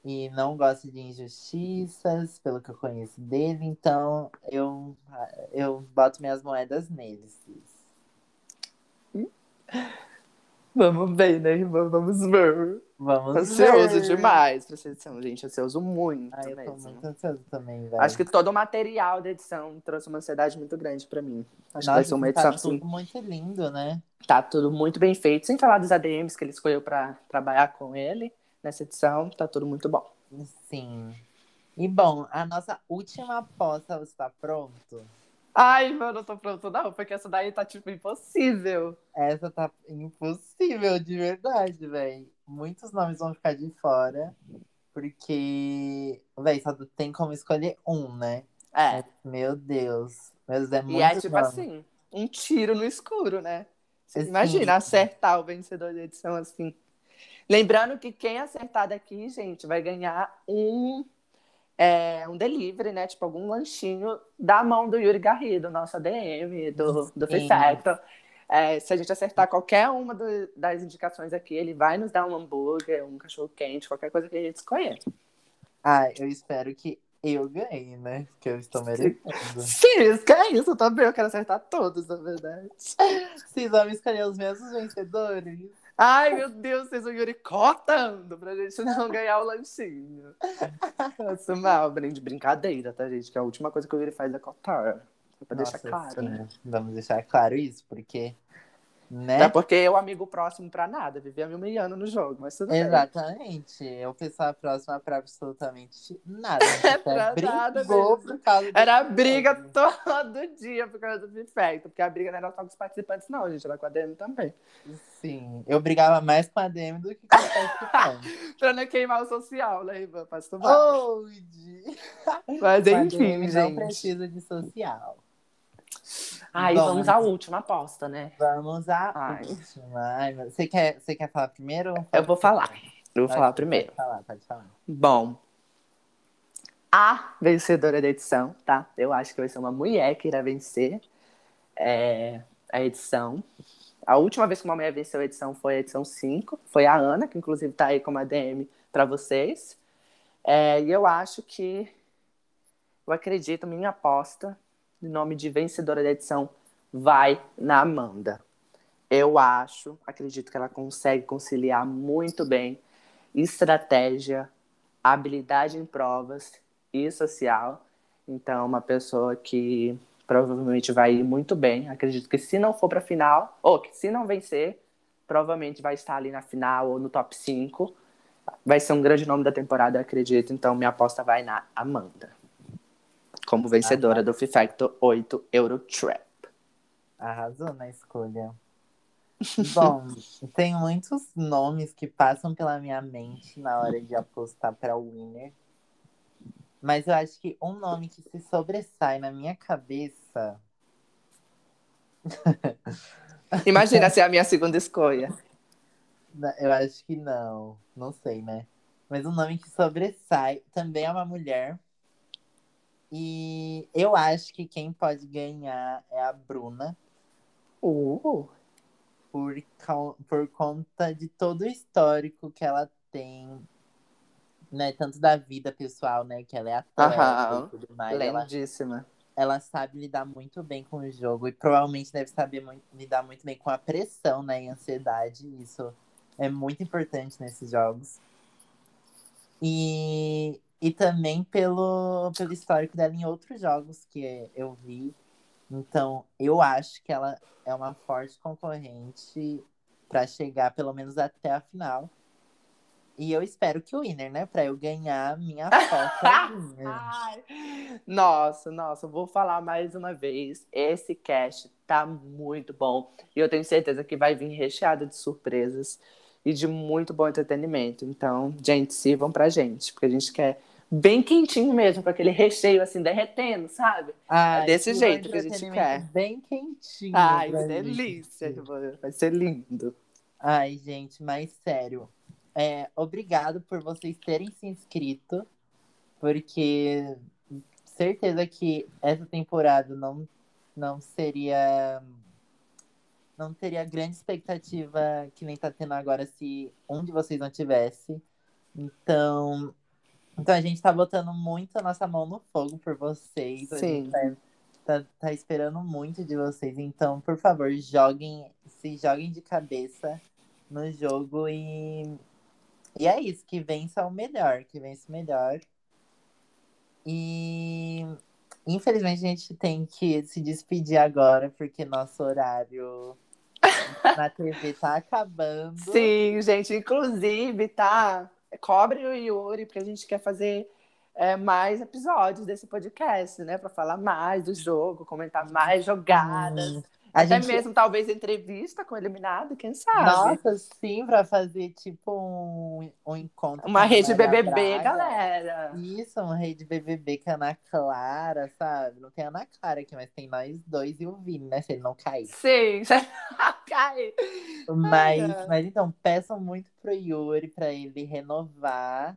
E não gosta de injustiças, pelo que eu conheço dele, então eu, eu boto minhas moedas neles. Vamos ver, né, irmã? Vamos ver. Vamos Ansioso ver. demais pra essa edição, gente. Ansioso muito Ai, eu tô mesmo. muito ansioso também, velho. Acho que todo o material da edição trouxe uma ansiedade muito grande pra mim. Acho que vai Nossa, ser uma tá edição assim, tudo muito lindo, né? Tá tudo muito bem feito, sem falar dos ADMs que ele escolheu para trabalhar com ele nessa edição, tá tudo muito bom. Sim. E bom, a nossa última aposta, você tá pronto? Ai, mano, eu tô pronto não, porque essa daí tá tipo impossível. Essa tá impossível, de verdade, velho. Muitos nomes vão ficar de fora, porque, velho, só tem como escolher um, né? É. Meu Deus. Deus, é muito E é tipo nome. assim, um tiro no escuro, né? Você Sim. imagina acertar o vencedor da edição assim. Lembrando que quem acertar daqui, gente, vai ganhar um é, um delivery, né? Tipo, algum lanchinho da mão do Yuri Garrido, nosso ADM, do, do. Fifecto. É, se a gente acertar qualquer uma do- das indicações aqui, ele vai nos dar um hambúrguer, um cachorro quente, qualquer coisa que a gente escolher. Ah, eu espero que eu ganhe, né? Porque eu estou merecendo. Sim, isso que é isso também. Eu quero acertar todos, na verdade. Vocês vão escolher os mesmos vencedores? Ai, meu Deus, vocês o Yuri cortando pra gente não ganhar o lanchinho. Nossa, mal, de brincadeira, tá, gente? Que a última coisa que o Yuri faz é cortar. Só pra deixar Nossa, claro, sim. né? Vamos deixar claro isso, porque Né? Até porque eu, amigo próximo pra nada, vivia me humilhando no jogo, mas tudo bem. Exatamente. Eu pessoa próxima pra absolutamente nada. Gente Pra por causa do Era briga jogo. todo dia por causa do Fifecto. Porque a briga não era só com os participantes, não, gente. Era com a DM também. Sim, eu brigava mais com a Demi do que com os participantes. Pra não queimar o social, né, Ivan? Estudar. Oh, de... Mas enfim, Demi Não gente. precisa de social. Aí Bom, vamos à última aposta, né? Vamos à Ai. última. Ai, você, quer, você quer falar primeiro? Eu vou falar. Eu vou Pode- falar primeiro. Pode falar, pode falar. Bom, a vencedora da edição, tá? Eu acho que vai ser uma mulher que irá vencer é, a edição. A última vez que uma mulher venceu a edição foi a edição 5. Foi a Ana, que inclusive tá aí como ADM para vocês. É, e eu acho que. Eu acredito, minha aposta, nome de vencedora da edição, vai na Amanda. Eu acho, acredito que ela consegue conciliar muito bem estratégia, habilidade em provas e social. Então, uma pessoa que provavelmente vai ir muito bem. Acredito que se não for para a final, ou que se não vencer, provavelmente vai estar ali na final ou no top 5. Vai ser um grande nome da temporada, acredito. Então, minha aposta vai na Amanda. Como vencedora do Fifacto 8 Eurotrap. Arrasou na escolha. Bom, tem muitos nomes que passam pela minha mente na hora de apostar para o winner. Mas eu acho que um nome que se sobressai na minha cabeça. Imagina ser a minha segunda escolha. Eu acho que não. Não sei, né? Mas um nome que sobressai também é uma mulher. E eu acho que quem pode ganhar é a Bruna. Uh, por, por conta de todo o histórico que ela tem, né? Tanto da vida pessoal, né? Que ela é atleta Aham. e tudo mais. Ela, lindíssima. ela sabe lidar muito bem com o jogo e provavelmente deve saber muito- lidar muito bem com a pressão, né? E ansiedade. Isso é muito importante nesses jogos. E, e também pelo, pelo histórico dela em outros jogos que eu vi. Então, eu acho que ela é uma forte concorrente para chegar pelo menos até a final. E eu espero que o winner, né? Para eu ganhar minha foto. Nossa, nossa, vou falar mais uma vez. Esse cast tá muito bom. E eu tenho certeza que vai vir recheado de surpresas e de muito bom entretenimento. Então, gente, sirvam pra gente, porque a gente quer bem quentinho mesmo, com aquele recheio assim derretendo, sabe? Ai, desse que jeito que a gente quer. Bem quentinho. Ai, que gente. delícia! Vai ser lindo. Ai, gente, mas sério. É, obrigado por vocês terem se inscrito, porque certeza que essa temporada não, não seria. Não teria grande expectativa que nem tá tendo agora se um de vocês não tivesse. Então, então a gente tá botando muito a nossa mão no fogo por vocês. A Sim. gente tá, tá, tá esperando muito de vocês. Então, por favor, joguem, se joguem de cabeça no jogo e, e é isso, que vença o melhor, que vença o melhor. E infelizmente a gente tem que se despedir agora, porque nosso horário na TV tá acabando. Sim, gente, inclusive, tá? Cobre o Yuri, porque a gente quer fazer é, mais episódios desse podcast, né? Pra falar mais do jogo, comentar mais jogadas. A Até gente- mesmo, talvez, entrevista com o eliminado, quem sabe? Nossa, sim, pra fazer tipo um, um encontro. Uma rede BBB, Braga. galera. Isso, uma rede BBB com a Ana Clara, sabe? Não tem a Ana Clara aqui, mas tem nós dois e o Vini, né? Se ele não cair. Sim, cai. Mas, Ai, mas então, peçam muito pro Yuri pra ele renovar,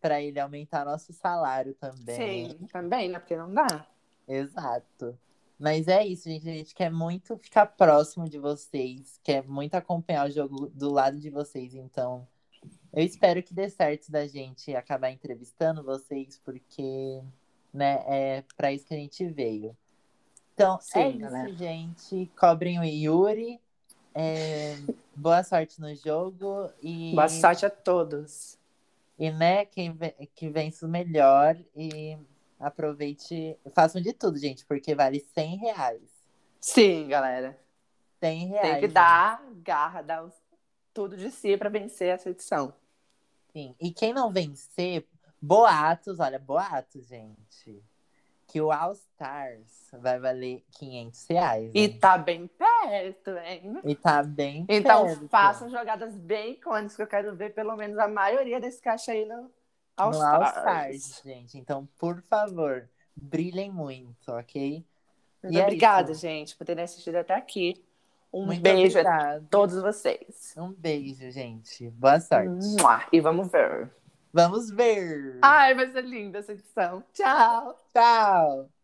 pra ele aumentar nosso salário também. Sim, também, né? Porque não dá. Exato. Mas é isso, gente. A gente quer muito ficar próximo de vocês, quer muito acompanhar o jogo do lado de vocês. Então, eu espero que dê certo da gente acabar entrevistando vocês, porque, né, é pra isso que a gente veio. Então, Sim, é isso, galera. gente. Cobrem o Yuri. É, boa sorte no jogo. E, Boa sorte a todos. e né, quem ve- que vence o melhor. E aproveite. Façam de tudo, gente, porque vale 100 reais. Sim, galera. 100 reais. Tem que dar garra, dar tudo de si pra vencer essa edição. Sim. E quem não vencer, boatos, olha, boatos, gente. Que o All Stars vai valer 500 reais. E hein? tá bem perto, hein? E tá bem Então perto. façam jogadas bem icônicas, que eu quero ver pelo menos a maioria desse caixa aí no All no All Stars. Stars, gente. Então, por favor, brilhem muito, ok? Muito E é obrigada, isso. gente, por terem assistido até aqui. Um Muito beijo a obrigado. todos vocês. Um beijo, gente. Boa sorte. Mua. E vamos ver. Vamos ver. Ai, vai ser linda essa edição. Tchau! Tchau.